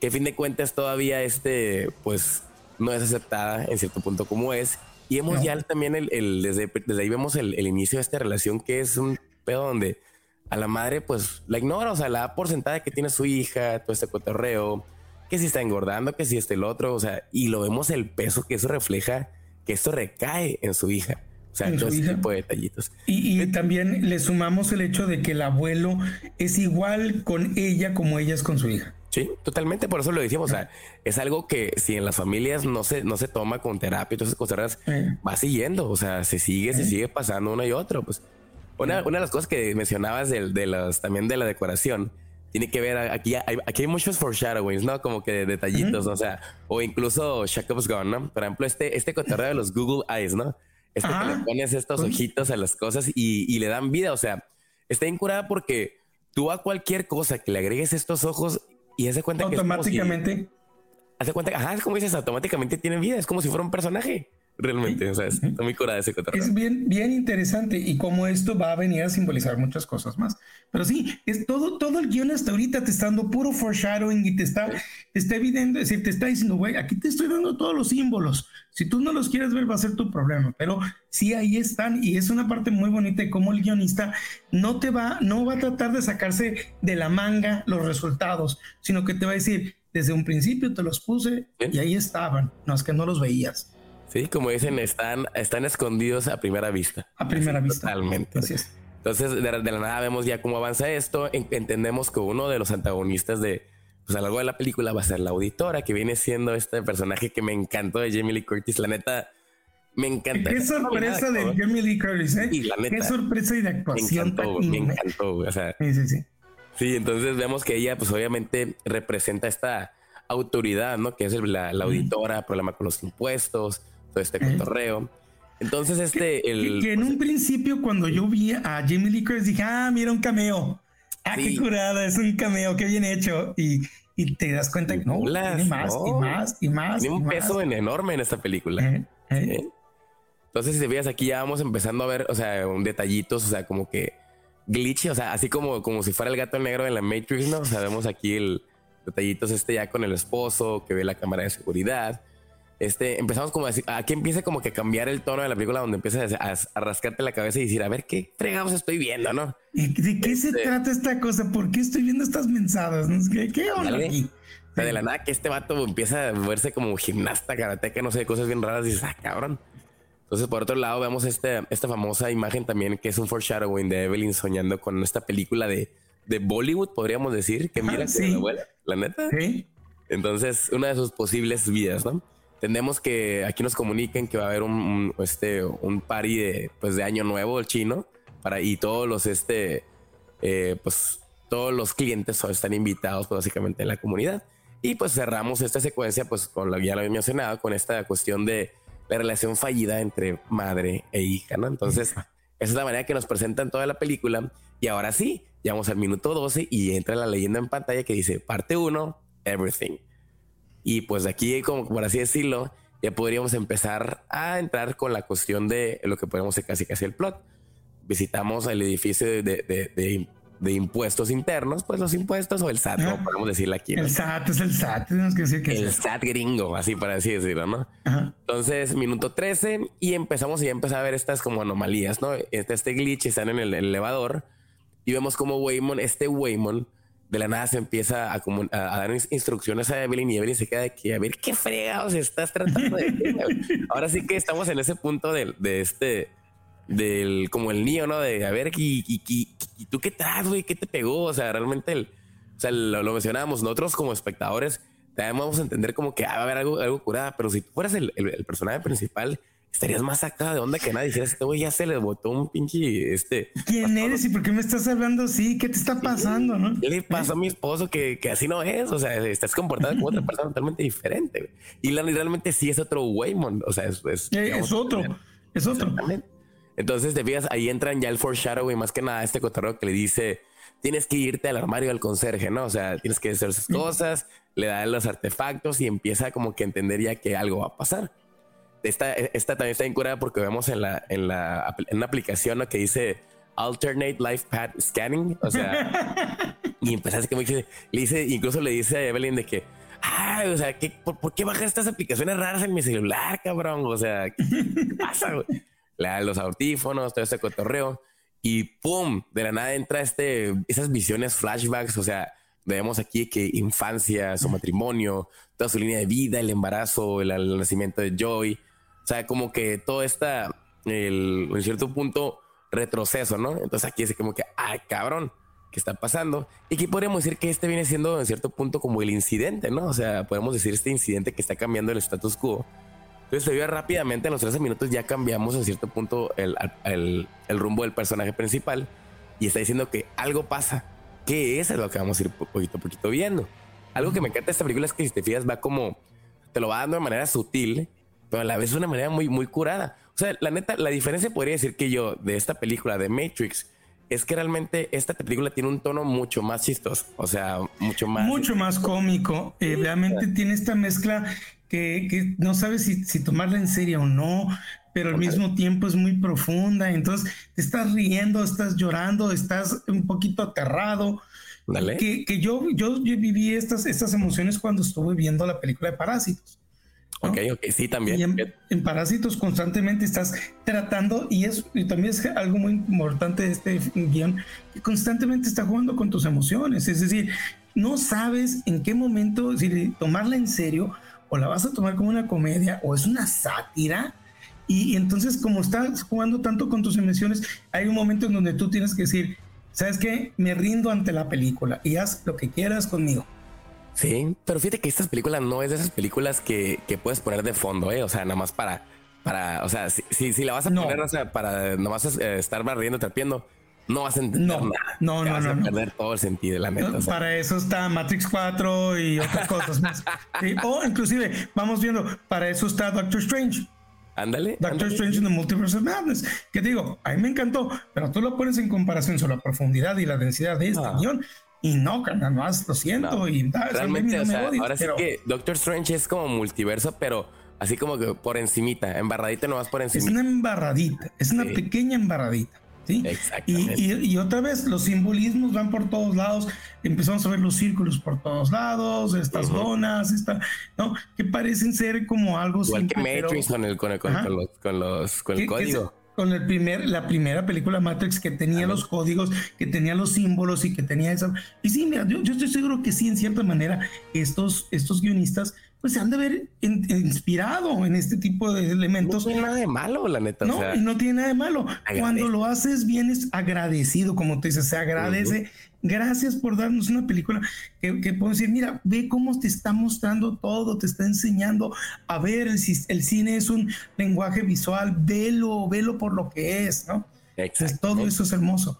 que a fin de cuentas todavía este, pues no es aceptada en cierto punto como es. Y vemos ya también el, desde, desde ahí vemos el, el, inicio de esta relación que es un pedo donde a la madre pues la ignora, o sea, la da por sentada que tiene su hija, todo este cotorreo, que si está engordando, que si este el otro, o sea, y lo vemos el peso que eso refleja, que esto recae en su hija. O sea, todo ese tipo de detallitos. Y, también le sumamos el hecho de que el abuelo es igual con ella como ella es con su hija. Sí, totalmente, por eso lo decíamos, o sea, es algo que si en las familias no se, no se toma con terapia y todas esas cosas, va siguiendo, o sea, se sigue, se sigue pasando uno y otro, pues una, una de las cosas que mencionabas de, de las, también de la decoración tiene que ver, aquí hay, aquí hay muchos foreshadowings, ¿no? Como que detallitos, o sea, o incluso Jacob's Gone, ¿no? Por ejemplo, este, este cotorreo de los Google Eyes, ¿no? Este que le pones estos ojitos a las cosas y, y le dan vida, o sea, está incurada porque tú a cualquier cosa que le agregues estos ojos y hace cuenta que automáticamente hace cuenta, ajá, es como dices, automáticamente tiene vida, es como si fuera un personaje. Realmente, o sea, es muy curada ese cotorreo. Es bien, bien interesante y como esto va a venir a simbolizar muchas cosas más. Pero sí, es todo, todo el guion hasta ahorita te está dando puro foreshadowing y te está, te está evidente, es decir, te está diciendo, güey, aquí te estoy dando todos los símbolos. Si tú no los quieres ver, va a ser tu problema. Pero sí, ahí están y es una parte muy bonita de cómo el guionista no te va, no va a tratar de sacarse de la manga los resultados, sino que te va a decir, desde un principio te los puse y ahí estaban, no es que no los veías. Sí, como dicen, están, están escondidos a primera vista. A primera vista. Totalmente. Así es. Entonces, de, la nada vemos ya cómo avanza esto. entendemos que uno de los antagonistas de, pues a lo largo de la película va a ser la auditora, que viene siendo este personaje que me encantó de Jamie Lee Curtis. La neta, me encanta. Qué sorpresa de Jamie Lee Curtis, ¿eh? la neta, Qué sorpresa y de actuación. Me encantó, me encantó. O sea, sí, sí, sí. Sí, entonces vemos que ella, pues obviamente representa esta autoridad, ¿no? Que es la, auditora, problema con los impuestos, todo este cotorreo. Entonces, este. El, que, en un principio, cuando yo vi a Jamie Lee Curtis, dije, ah, mira un cameo. Ah, qué curada, es un cameo, qué bien hecho. Y, y te das cuenta que no, tiene más y más y más. Tiene un peso enorme en esta película. Eh, eh. Entonces, si te fijas aquí, ya vamos empezando a ver, o sea, un detallitos, o sea, como que glitch, o sea, así como, como si fuera el gato negro en la Matrix, ¿no? O sea, vemos aquí el detallitos este ya con el esposo que ve la cámara de seguridad. Este, empezamos como a decir, aquí empieza como que a cambiar el tono de la película donde empiezas a, rascarte la cabeza y decir, a ver, ¿qué fregados estoy viendo, no? ¿De qué se este trata esta cosa? ¿Por qué estoy viendo estas mensadas? ¿Qué, qué onda aquí? O sea, de la nada que este vato empieza a verse como gimnasta, karateca, no sé, cosas bien raras y dices, ah, cabrón. Entonces, por otro lado, vemos este, esta famosa imagen también que es un foreshadowing de Evelyn soñando con esta película de, de Bollywood, podríamos decir, que mira sí. la abuela, la neta. Sí. Entonces, una de sus posibles vidas, ¿no? Tenemos que aquí nos comuniquen que va a haber un, este, un party de, pues, de año nuevo, el chino, para, y todos los, este, eh, pues, todos los clientes están invitados, pues, básicamente, en la comunidad. Y pues cerramos esta secuencia, pues, con que ya lo había mencionado, con esta cuestión de la relación fallida entre madre e hija, ¿no? Entonces, esa es la manera que nos presentan toda la película. Y ahora sí, llegamos al minuto 12 y entra la leyenda en pantalla que dice parte 1, everything. Y pues aquí, como por así decirlo, ya podríamos empezar a entrar con la cuestión de lo que podemos ser casi casi el plot. Visitamos el edificio de, de de impuestos internos, pues los impuestos o el SAT, ¿no? podemos decirle aquí. El SAT es el SAT, tenemos que decir que el SAT gringo, así para así decirlo, ¿no? Entonces, minuto 13 y empezamos y ya empezamos a ver estas como anomalías, ¿no? Este, este glitch, están en el, elevador y vemos como Waymon, este Waymon, de la nada se empieza a, a, dar instrucciones a Evelyn y Evelyn se queda aquí a ver qué fregados estás tratando de... Ahora sí que estamos en ese punto de, de este del como el niño, ¿no? De a ver, ¿y, y, tú qué traes, güey? ¿Qué te pegó? O sea, realmente, el, o sea, lo, lo mencionábamos nosotros como espectadores, también vamos a entender como que ah, va a haber algo, algo curada, pero si tú fueras el, el, personaje principal, estarías más sacada de onda que nadie. Dijeras, este güey ya se le botó un pinche, este... ¿Quién eres y por qué me estás hablando así? ¿Qué te está pasando, no? ¿Qué le pasó a mi esposo que, que así no es? O sea, estás comportando como otra persona totalmente diferente. Y la, realmente sí es otro Waymond. O sea, es... Es, eh, es otro. Es otro. Entonces, te fijas, ahí entran ya el foreshadowing, más que nada este cotorreo que le dice, tienes que irte al armario del conserje, ¿no? O sea, tienes que hacer sus cosas, le da los artefactos y empieza como que entender ya que algo va a pasar. Esta, esta también está incurada porque vemos en la, en la en una aplicación que dice Alternate Life Path Scanning, o sea, y empieza así como dice, le dice, incluso le dice a Evelyn de que, ay, o sea, ¿qué, por, qué bajas estas aplicaciones raras en mi celular, cabrón? O sea, ¿qué, qué pasa, da los audífonos, todo este cotorreo y pum, de la nada entra este, esas visiones flashbacks, o sea, vemos aquí que infancia, su matrimonio, toda su línea de vida, el embarazo, el, nacimiento de Joy, sea, como que todo está, el, en cierto punto, retroceso, ¿no? Entonces aquí es como que, ay, cabrón, ¿qué está pasando? Y aquí podríamos decir que este viene siendo en cierto punto como el incidente, ¿no? O sea, podemos decir este incidente que está cambiando el status quo entonces se vio rápidamente, en los 13 minutos ya cambiamos a cierto punto el, rumbo del personaje principal y está diciendo que algo pasa. ¿Qué es? Es lo que vamos a ir poquito a poquito viendo. Algo que me encanta de esta película es que si te fijas va como, te lo va dando de manera sutil, pero a la vez de una manera muy, muy curada. O sea, la neta, la diferencia podría decir que yo de esta película de Matrix es que realmente esta película tiene un tono mucho más chistoso, o sea, mucho más... Mucho más cómico. Eh, realmente tiene esta mezcla que, no sabes si, tomarla en serio o no, pero al mismo tiempo es muy profunda. Entonces, te estás riendo, estás llorando, estás un poquito aterrado. Que, que yo, yo, viví estas, estas emociones cuando estuve viendo la película de Parásitos. Ok, ok, sí, también. Y en, Parásitos constantemente estás tratando, y, es, y también es algo muy importante de este guion, que constantemente está jugando con tus emociones. Es decir, no sabes en qué momento si tomarla en serio o la vas a tomar como una comedia o es una sátira. Y, entonces, como estás jugando tanto con tus emociones, hay un momento en donde tú tienes que decir, ¿sabes qué? Me rindo ante la película y haz lo que quieras conmigo. Sí, pero fíjate que esta película no es de esas películas que, que puedes poner de fondo, ¿eh? O sea, nada más para, para, o sea, si, si, la vas a poner, o sea, para nada más eh, estar barriendo, trapeando, no vas a entender no, nada. No, no, vas no. a perder todo el sentido, la neta. Para eso está Matrix 4 y otras cosas más. O inclusive, vamos viendo, para eso está Doctor Strange. Ándale. Doctor Strange in the Multiverse of Madness. Que digo, a mí me encantó, pero tú lo pones en comparación sobre la profundidad y la densidad de este guion. Y no, carnal, más lo siento. Y realmente, o sea, ahora sí que Doctor Strange es como multiverso, pero así como que por encimita, embarradita nomás por encima. Es una embarradita, es una pequeña embarradita. ¿sí? Exactamente. Y, otra vez, los simbolismos van por todos lados. Empezamos a ver los círculos por todos lados, estas donas, esta, ¿no? Que parecen ser como algo Igual que Matrix con, el, con, el, con, los, con, los, con el código. Con el primer, la primera película Matrix que tenía los códigos, que tenía los símbolos y que tenía eso. Y sí, mira, yo, yo, estoy seguro que sí, en cierta manera, estos, estos guionistas pues se han de haber inspirado en este tipo de elementos. No tiene nada de malo, la neta. No, y no tiene nada de malo. Cuando lo haces bien es agradecido, como tú dices, se agradece. Gracias por darnos una película que, que puedo decir, mira, ve cómo te está mostrando todo, te está enseñando a ver, el, el cine es un lenguaje visual, velo, velo por lo que es, ¿no? Exacto. todo eso es hermoso.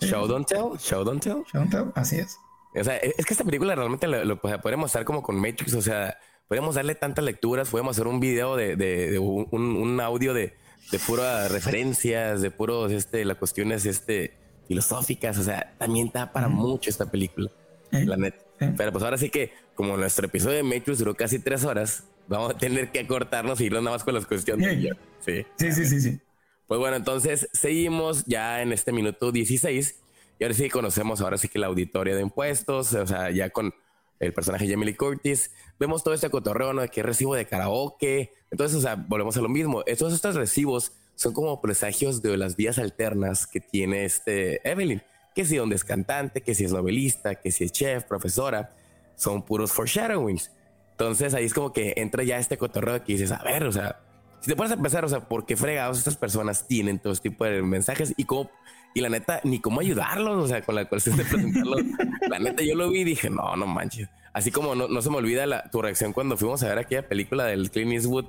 Show don't tell, show don't tell. Show don't tell, así es. O sea, es que esta película realmente lo, lo podemos mostrar como con Matrix, o sea, podemos darle tantas lecturas, podemos hacer un video de, de, un, un, audio de, de puras referencias, de puros, este, las cuestiones, este, filosóficas, o sea, también está para mucho esta película, la neta. Pero pues ahora sí que, como nuestro episodio de Matrix duró casi tres horas, vamos a tener que acortarnos y irnos nada más con las cuestiones. Sí. sí, sí, sí, sí. Pues bueno, entonces seguimos ya en este minuto 16 y ahora sí conocemos ahora sí que la auditoria de impuestos, o sea, ya con el personaje Jamie Lee Curtis. Vemos todo este cotorreo, ¿no? De que recibo de karaoke. Entonces, o sea, volvemos a lo mismo. Estos, estos recibos son como presagios de las vías alternas que tiene este Evelyn. Que si donde es cantante, que si es novelista, que si es chef, profesora. Son puros foreshadowings. Entonces ahí es como que entra ya este cotorreo que dices, a ver, o sea, si te pones a pensar, o sea, ¿por qué fregados estas personas tienen todo este tipo de mensajes y cómo y la neta, ni cómo ayudarlos, o sea, con la cuestión de presentarlos. la neta, yo lo vi y dije, no, no manches. Así como no, no se me olvida la, tu reacción cuando fuimos a ver aquella película del Clint Eastwood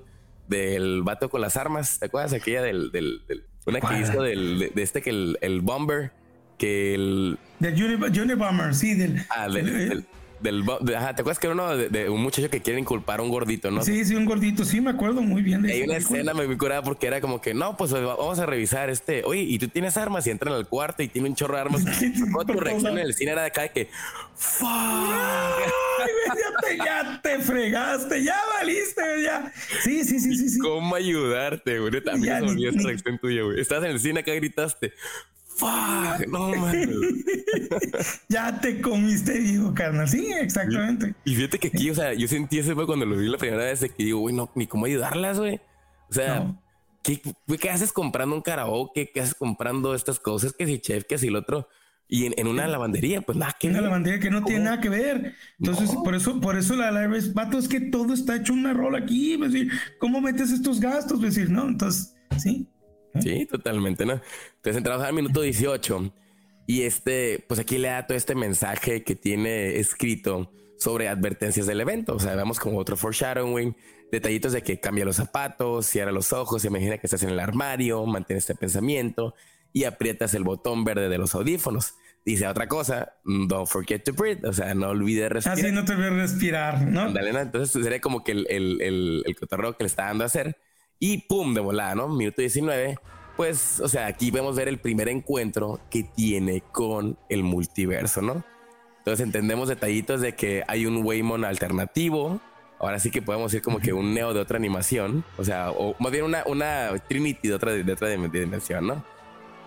del vato con las armas. ¿Te acuerdas? Aquella del, del, una que hizo del, de, este que el, el bomber, que el. Del Johnny, Bomber, sí, del. Ah, del del, ¿Te acuerdas que era uno de, un muchacho que quiere inculpar a un gordito, no? Sí, sí, un gordito, sí, me acuerdo muy bien de Hay una escena me curada porque era como que, no, pues vamos a revisar este, oye, y tú tienes armas y entran al cuarto y tiene un chorro de armas. tu reacción en el cine era de acá de que, ¡fuck! ya, te, fregaste, ya valiste, ya. Sí, sí, sí, sí. sí. ¿Cómo ayudarte, güey? También se olvidó esa reacción tuya, güey. Estás en el cine acá gritaste, fuck, no ya te comiste digo, carnal. Sí, exactamente. Y, fíjate que aquí, o sea, yo sentí ese fue cuando lo vi la primera vez de que digo, güey, no, ni cómo ayudarlas, güey. O sea, ¿qué, ¿qué, haces comprando un karaoke? ¿Qué haces comprando estas cosas? Que si chef, que si el otro. Y en, una lavandería, pues nada que Una lavandería que no tiene nada que ver. Entonces, por eso, por eso la live es, vato, es que todo está hecho una rola aquí. Es decir, ¿cómo metes estos gastos? Es decir, no, entonces, sí. Sí, totalmente, ¿no? Entonces entramos al minuto 18 y este, pues aquí le da todo este mensaje que tiene escrito sobre advertencias del evento. O sea, vemos como otro foreshadowing, detallitos de que cambia los zapatos, cierra los ojos, imagina que estás en el armario, mantén este pensamiento y aprietas el botón verde de los audífonos. Dice otra cosa, don't forget to breathe, o sea, no olvides respirar. Así no te olvides respirar, ¿no? Dale, ¿no? Entonces sería como que el, el, el, el cotorreo que le está dando a hacer y pum, de volada, ¿no? Minuto 19. Pues, o sea, aquí vemos ver el primer encuentro que tiene con el multiverso, ¿no? Entonces entendemos detallitos de que hay un Waymon alternativo. Ahora sí que podemos decir como que un Neo de otra animación. O sea, o más bien una, una Trinity de otra, de otra dimensión, ¿no?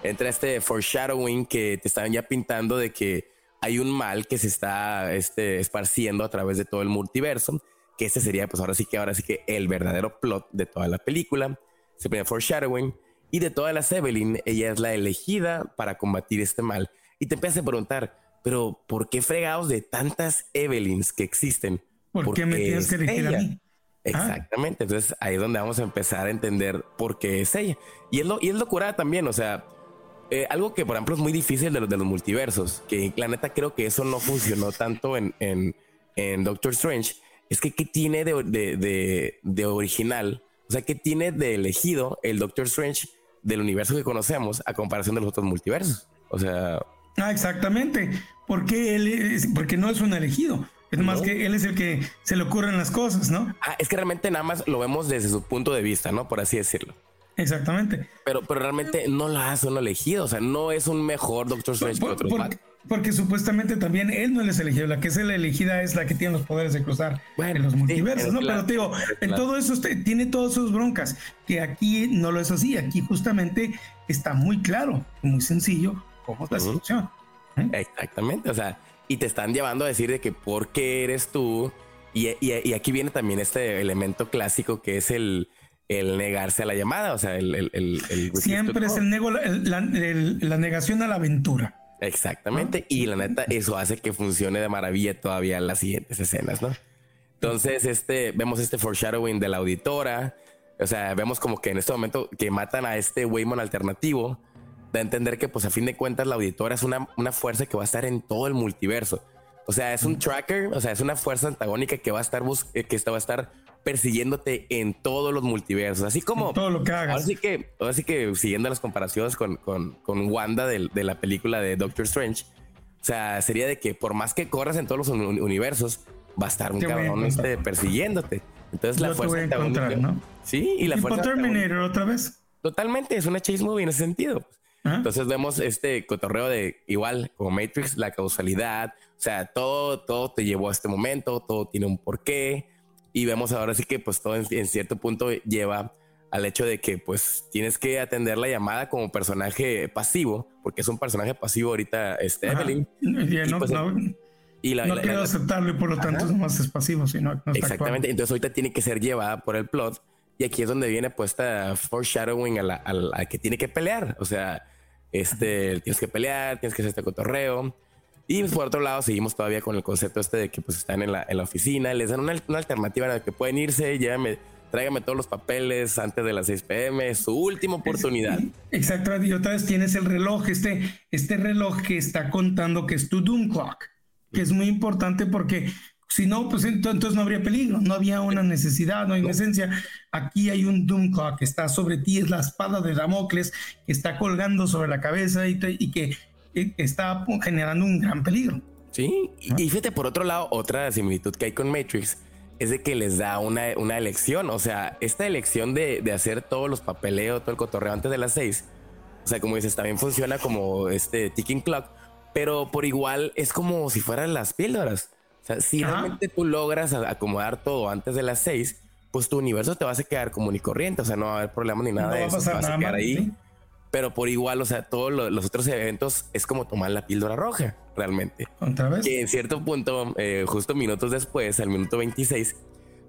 Entra este foreshadowing que te estaban ya pintando de que hay un mal que se está este, esparciendo a través de todo el multiverso que este sería, pues ahora sí que, ahora sí que el verdadero plot de toda la película. Se pone foreshadowing. Y de todas las Evelyn, ella es la elegida para combatir este mal. Y te empiezas a preguntar, pero ¿por qué fregados de tantas Evelyns que existen? ¿Por, qué me tienes que elegir a mí? Exactamente. Entonces ahí es donde vamos a empezar a entender por qué es ella. Y es lo, y es locura también. O sea, eh, algo que por ejemplo es muy difícil de los, de los multiversos, que la neta creo que eso no funcionó tanto en, en, en Doctor Strange, es que qué tiene de, de, de, original, o sea, qué tiene de elegido el Doctor Strange del universo que conocemos a comparación de los otros multiversos. O sea... Ah, exactamente. Porque él es, porque no es un elegido. Es más que él es el que se le ocurren las cosas, ¿no? Ah, es que realmente nada más lo vemos desde su punto de vista, ¿no? Por así decirlo. Exactamente. Pero, pero realmente no lo hace un elegido. O sea, no es un mejor Doctor Strange que otros. porque, supuestamente también él no es elegido. La que es la elegida es la que tiene los poderes de cruzar en los multiversos, ¿no? pero te digo, en todo eso usted tiene todas sus broncas. Que aquí no lo es así. Aquí justamente está muy claro, muy sencillo cómo es la solución. ¿eh? Exactamente. O sea, y te están llevando a decir de que por qué eres tú. Y, y, aquí viene también este elemento clásico que es el, el negarse a la llamada. O sea, el. el, Siempre es el nego, la, la, negación a la aventura. Exactamente. Y la neta, eso hace que funcione de maravilla todavía en las siguientes escenas, ¿no? Entonces, este, vemos este foreshadowing de la auditora. O sea, vemos como que en este momento que matan a este Waymon alternativo da a entender que, pues a fin de cuentas, la auditora es una, una fuerza que va a estar en todo el multiverso. O sea, es un tracker, o sea, es una fuerza antagónica que va a estar eh, que va a estar persiguiéndote en todos los multiversos, así como todo lo que hagas. Así que, así que siguiendo las comparaciones con, con, con Wanda de, de, la película de Doctor Strange, o sea, sería de que por más que corras en todos los universos, va a estar un cabrón este persiguiéndote. Entonces la fuerza antagónica, ¿no? Sí, y la fuerza Terminator otra vez. Totalmente, es una chase movie en ese sentido. Entonces vemos este cotorreo de igual como Matrix, la causalidad, o sea, todo, todo te llevó a este momento, todo tiene un porqué y vemos ahora sí que pues todo en, cierto punto lleva al hecho de que pues tienes que atender la llamada como personaje pasivo, porque es un personaje pasivo ahorita este Evelyn. Y, no, pues, no quiero aceptarlo y por lo tanto no más es pasivo, sino Exactamente, entonces ahorita tiene que ser llevada por el plot y aquí es donde viene puesta foreshadowing a la, a que tiene que pelear, o sea, este, tienes que pelear, tienes que hacer este cotorreo. Y pues, por otro lado, seguimos todavía con el concepto este de que pues están en la, en la oficina, les dan una, alternativa en la que pueden irse, llévame, tráigame todos los papeles antes de las 6 pm, su última oportunidad. Exacto, y otra vez tienes el reloj, este, este reloj que está contando que es tu Doom Clock, que es muy importante porque si no, pues entonces no habría peligro, no había una necesidad, no hay esencia. Aquí hay un Doom Clock que está sobre ti, es la espada de Damocles que está colgando sobre la cabeza y, que está generando un gran peligro. Sí, y fíjate, por otro lado, otra similitud que hay con Matrix es de que les da una, una elección. O sea, esta elección de, de, hacer todos los papeleos, todo el cotorreo antes de las seis. O sea, como dices, también funciona como este ticking clock, pero por igual es como si fueran las píldoras. O sea, si realmente tú logras acomodar todo antes de las seis, pues tu universo te va a quedar común y corriente. O sea, no va a haber problema ni nada de eso. te vas a quedar ahí. Pero por igual, o sea, todos los otros eventos es como tomar la píldora roja, realmente. ¿Otra vez? Que en cierto punto, eh, justo minutos después, al minuto 26,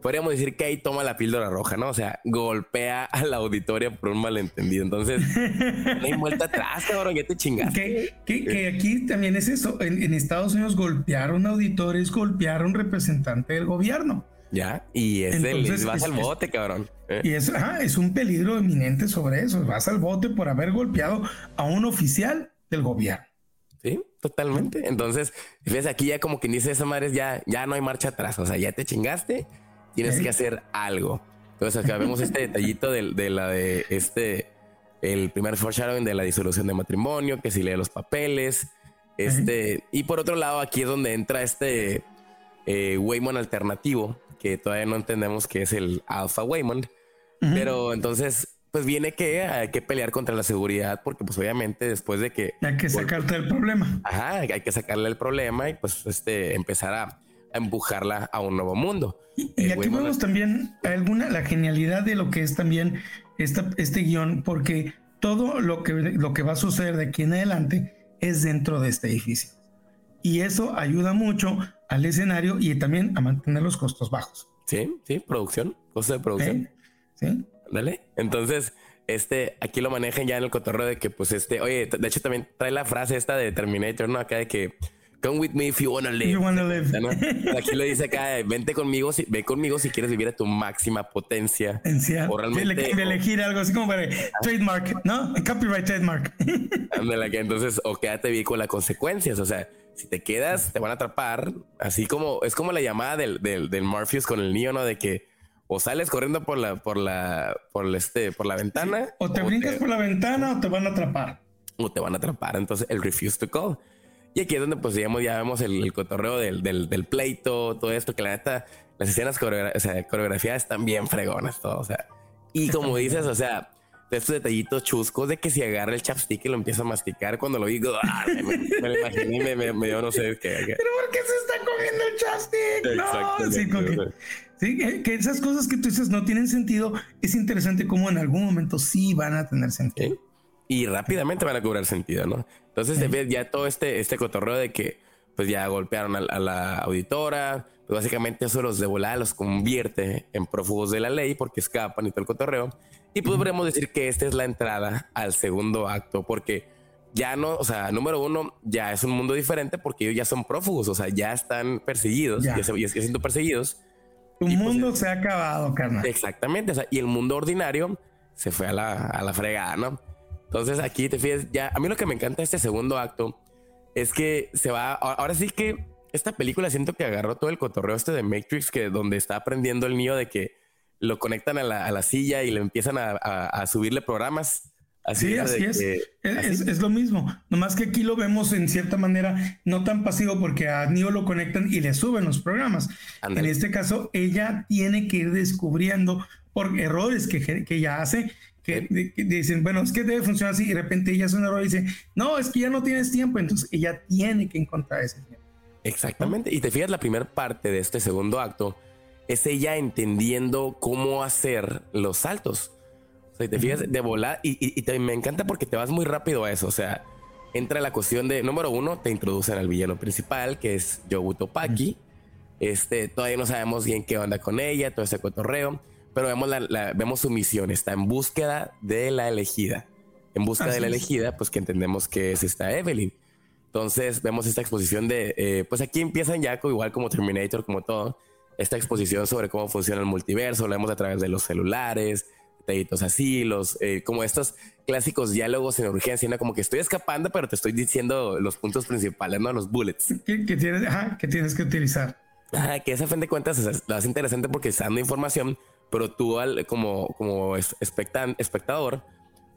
podríamos decir que ahí toma la píldora roja, ¿no? O sea, golpea a la auditoria por un malentendido. Entonces, no hay vuelta atrás, cabrón, ya te chingaste. Que, aquí también es eso. En, Estados Unidos golpear a un auditor es golpear a un representante del gobierno. Ya, y es el, vas al bote, cabrón. ¿eh? Y es, es un peligro eminente sobre eso. Vas al bote por haber golpeado a un oficial del gobierno. Sí, totalmente. Entonces, ves aquí ya como quien dice esa madre, ya, ya no hay marcha atrás. O sea, ya te chingaste tienes que hacer algo. Entonces acá vemos este detallito de, la de este, el primer foreshadowing de la disolución de matrimonio, que si lee los papeles, este, y por otro lado aquí es donde entra este eh, Waymon alternativo, que todavía no entendemos que es el Alpha Waymon, pero entonces pues viene que hay que pelear contra la seguridad porque pues obviamente después de que... Hay que sacarte el problema. Ajá, hay que sacarle el problema y pues este empezar a empujarla a un nuevo mundo. Y, eh, aquí vemos también alguna la genialidad de lo que es también esta, este guion, porque todo lo que, lo que va a suceder de aquí en adelante es dentro de este edificio. Y eso ayuda mucho al escenario y también a mantener los costos bajos. Sí, sí, producción, costos de producción. Sí. Dale. Entonces, este, aquí lo manejan ya en el cotorreo de que, pues, este, oye, de hecho también trae la frase esta de Terminator, ¿no? Acá de que come with me if you wanna live. You wanna live. Aquí lo dice acá, vente conmigo, si, ve conmigo si quieres vivir a tu máxima potencia. O realmente, elegir algo así como para trademark, ¿no? Copyright trademark. Ándale, entonces, o quédate bien con las consecuencias, o sea, si te quedas, te van a atrapar, así como, es como la llamada del, del, del Morpheus con el niño, ¿no? De que o sales corriendo por la, por la, por este, por la ventana. o te brincas por la ventana o te van a atrapar. O te van a atrapar. Entonces, el refuse to call. Y aquí es donde pues digamos, ya vemos el, cotorreo del, del, pleito, todo esto, que la neta, las escenas coreografiadas están bien fregonas, todo, o sea. Y como dices, o sea, estos detallitos chuscos de que si agarra el chapstick y lo empieza a masticar, cuando lo digo, ah, me, lo imaginé y me, me, dio no sé qué. ¿Pero por qué se está comiendo el chapstick? No, sí, que, que, esas cosas que tú dices no tienen sentido, es interesante como en algún momento sí van a tener sentido. Y rápidamente van a cobrar sentido, ¿no? Entonces se ve ya todo este, este cotorreo de que pues ya golpearon a, la auditora, pues básicamente eso los de volada los convierte en prófugos de la ley porque escapan y todo el cotorreo. Y podríamos decir que esta es la entrada al segundo acto porque ya no, o sea, número uno, ya es un mundo diferente porque ellos ya son prófugos, o sea, ya están perseguidos, ya, se, ya siendo perseguidos. Tu pues, mundo se ha acabado, carnal. Exactamente, o sea, y el mundo ordinario se fue a la, a la fregada, ¿no? Entonces aquí te fijas, ya, a mí lo que me encanta de este segundo acto es que se va, ahora sí que esta película siento que agarró todo el cotorreo este de Matrix, que donde está aprendiendo el niño de que lo conectan a la, silla y le empiezan a, subirle programas. Así sí, así es. es, lo mismo. Nomás que aquí lo vemos en cierta manera no tan pasivo porque a Neo lo conectan y le suben los programas. En este caso, ella tiene que ir descubriendo por errores que, que ella hace que, dicen, bueno, es que debe funcionar así, y de repente ella hace un error y dice, no, es que ya no tienes tiempo, entonces ella tiene que encontrar ese tiempo. Exactamente, y te fijas, la primera parte de este segundo acto es ella entendiendo cómo hacer los saltos. O sea, te fijas de volar, y, y, me encanta porque te vas muy rápido a eso, o sea, entra la cuestión de, número uno, te introducen al villano principal, que es Yobuto Paki. Este, todavía no sabemos bien qué onda con ella, todo ese cotorreo pero vemos, la, vemos su misión, está en búsqueda de la elegida. En búsqueda de la elegida, pues que entendemos que es esta Evelyn. Entonces vemos esta exposición de, eh, pues aquí empiezan ya igual como Terminator, como todo, esta exposición sobre cómo funciona el multiverso, lo vemos a través de los celulares, detallitos así, los, eh, como estos clásicos diálogos en urgencia, ¿no? como que estoy escapando, pero te estoy diciendo los puntos principales, ¿no? Los bullets. Que, tienes, que tienes que utilizar. que esa fin de cuentas lo hace interesante porque está dando información pero tú al, como, como espectador,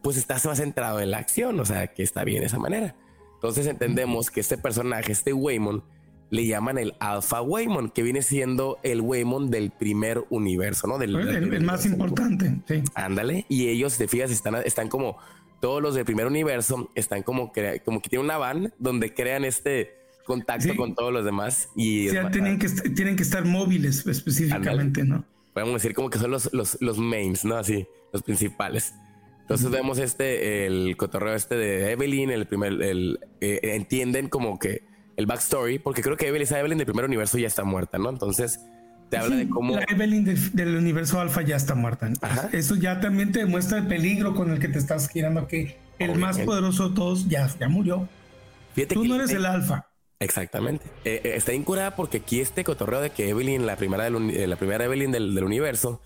pues estás más centrado en la acción, o sea, que está bien de esa manera. Entonces entendemos que este personaje, este Waymon, le llaman el Alpha Waymon, que viene siendo el Waymon del primer universo, ¿no? Del, el, más importante, sí. Ándale. Y ellos, te fijas, están, están como, todos los del primer universo, están como, como que tienen una van donde crean este contacto con todos los demás. Y tienen, que, tienen que estar móviles específicamente, ¿no? podemos decir como que son los, los, los mains, ¿no? Así, los principales. Entonces vemos este, el cotorreo este de Evelyn, el primer, el, eh, entienden como que el backstory, porque creo que Evelyn, esa Evelyn del primer universo ya está muerta, ¿no? Entonces te habla de cómo... La Evelyn del, universo alfa ya está muerta. Eso ya también te demuestra el peligro con el que te estás girando, que el más poderoso de todos ya, ya murió. Tú no eres el alfa. Exactamente. Eh, eh, está incurada porque aquí este cotorreo de que Evelyn, la primera, eh, la primera Evelyn del, universo,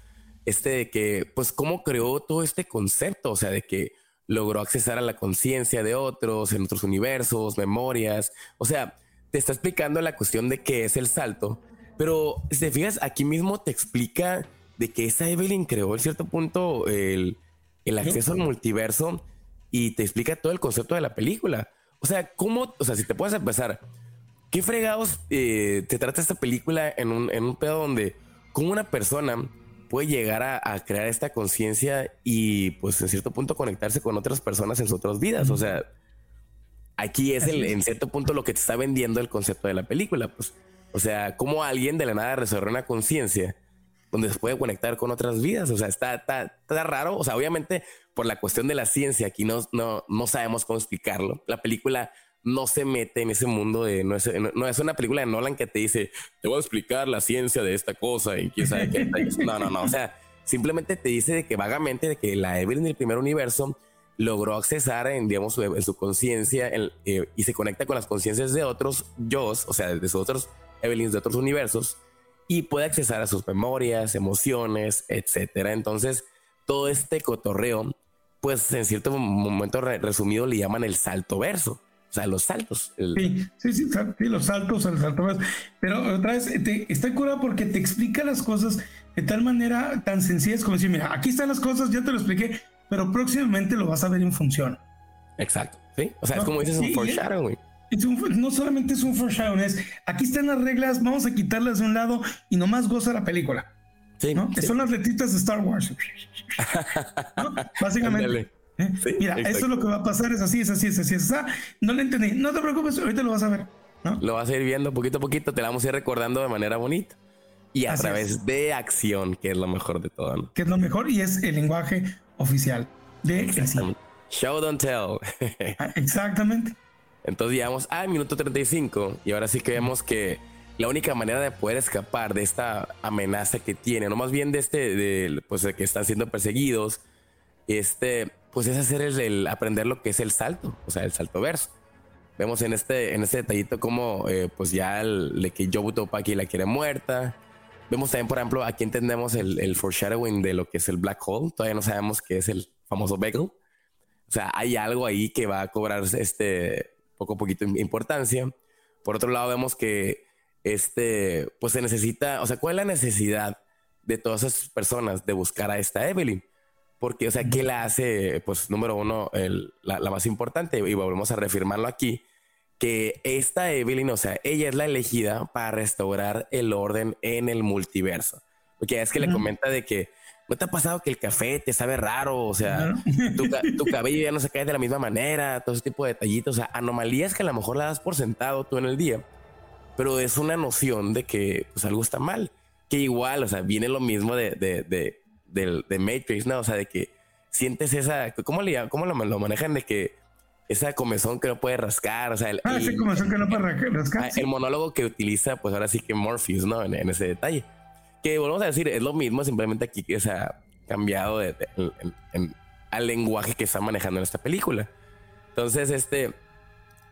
este de que, pues, cómo creó todo este concepto, o sea, de que logró accesar a la conciencia de otros, en otros universos, memorias, o sea, te está explicando la cuestión de qué es el salto, pero si te fijas, aquí mismo te explica de que esa Evelyn creó en cierto punto el, el acceso al multiverso y te explica todo el concepto de la película. O sea, ¿cómo? O sea, si te puedes empezar, ¿qué fregados eh, te trata esta película en un, en un pedo donde, como una persona puede llegar a, crear esta conciencia y, pues, en cierto punto conectarse con otras personas en sus otras vidas? O sea, aquí es el, en cierto punto lo que te está vendiendo el concepto de la película, pues. O sea, cómo alguien de la nada resolver una conciencia donde se puede conectar con otras vidas. O sea, está, está, está, raro. O sea, obviamente por la cuestión de la ciencia, aquí no, no, no sabemos cómo explicarlo. La película no se mete en ese mundo de, no es, no, es una película de Nolan que te dice, te voy a explicar la ciencia de esta cosa y quién sabe qué. no, no, no. O sea, simplemente te dice de que vagamente de que la Evelyn del primer universo logró accesar en, digamos, en su conciencia eh, y se conecta con las conciencias de otros yo, o sea, de sus otros Evelyns de otros universos y puede accesar a sus memorias, emociones, etcétera. Entonces, todo este cotorreo, pues en cierto momento resumido le llaman el salto verso. O sea, los saltos. Sí, sí, sí, los saltos, el salto verso. Pero otra vez, está curado porque te explica las cosas de tal manera tan sencillas como decir, mira, aquí están las cosas, ya te lo expliqué, pero próximamente lo vas a ver en función. Exacto, ¿sí? O sea, es como dices, un foreshadowing. no solamente es un foreshadowing, es aquí están las reglas, vamos a quitarlas de un lado y nomás goza la película. Sí, ¿no? Que son las letritas de Star Wars. Básicamente. ¿eh? Mira, eso es lo que va a pasar, es así, es así, es así, es así. No lo entendí, no te preocupes, ahorita lo vas a ver. ¿no? Lo vas a ir viendo poquito a poquito, te la vamos a ir recordando de manera bonita. Y a través de acción, que es lo mejor de todo. ¿no? Que es lo mejor y es el lenguaje oficial de Show, don't tell. Ah, exactamente. Entonces llegamos al minuto 35 y ahora sí que vemos que la única manera de poder escapar de esta amenaza que tiene, no más bien de este, de, pues de que están siendo perseguidos, este, pues es hacer el, aprender lo que es el salto, o sea, el salto verso. Vemos en este, en este detallito como, eh, pues ya el, de que Jobu Topaki la quiere muerta, Vemos también, por ejemplo, aquí entendemos el, el, foreshadowing de lo que es el black hole. Todavía no sabemos qué es el famoso bagel. O sea, hay algo ahí que va a cobrar este poco a poquito importancia. Por otro lado, vemos que este, pues se necesita, o sea, ¿cuál es la necesidad de todas esas personas de buscar a esta Evelyn? Porque, o sea, ¿qué la hace, pues, número uno, la, la, más importante? Y volvemos a reafirmarlo aquí, que esta Evelyn, o sea, ella es la elegida para restaurar el orden en el multiverso. Porque es que le comenta de que no te ha pasado que el café te sabe raro, o sea, tu, cabello ya no se cae de la misma manera, todo ese tipo de detallitos, o sea, anomalías que a lo mejor la das por sentado tú en el día, pero es una noción de que pues algo está mal, que igual, o sea, viene lo mismo de, de, de, Matrix, ¿no? O sea, de que sientes esa, ¿cómo, le, cómo lo manejan? De que esa comezón que no puede rascar, o sea, el, ah, ese comezón que no puede rascar. Ah, el monólogo que utiliza, pues ahora sí que Morpheus, ¿no? En, ese detalle. Que volvemos a decir, es lo mismo, simplemente aquí que se ha cambiado de, al lenguaje que está manejando en esta película. Entonces, este,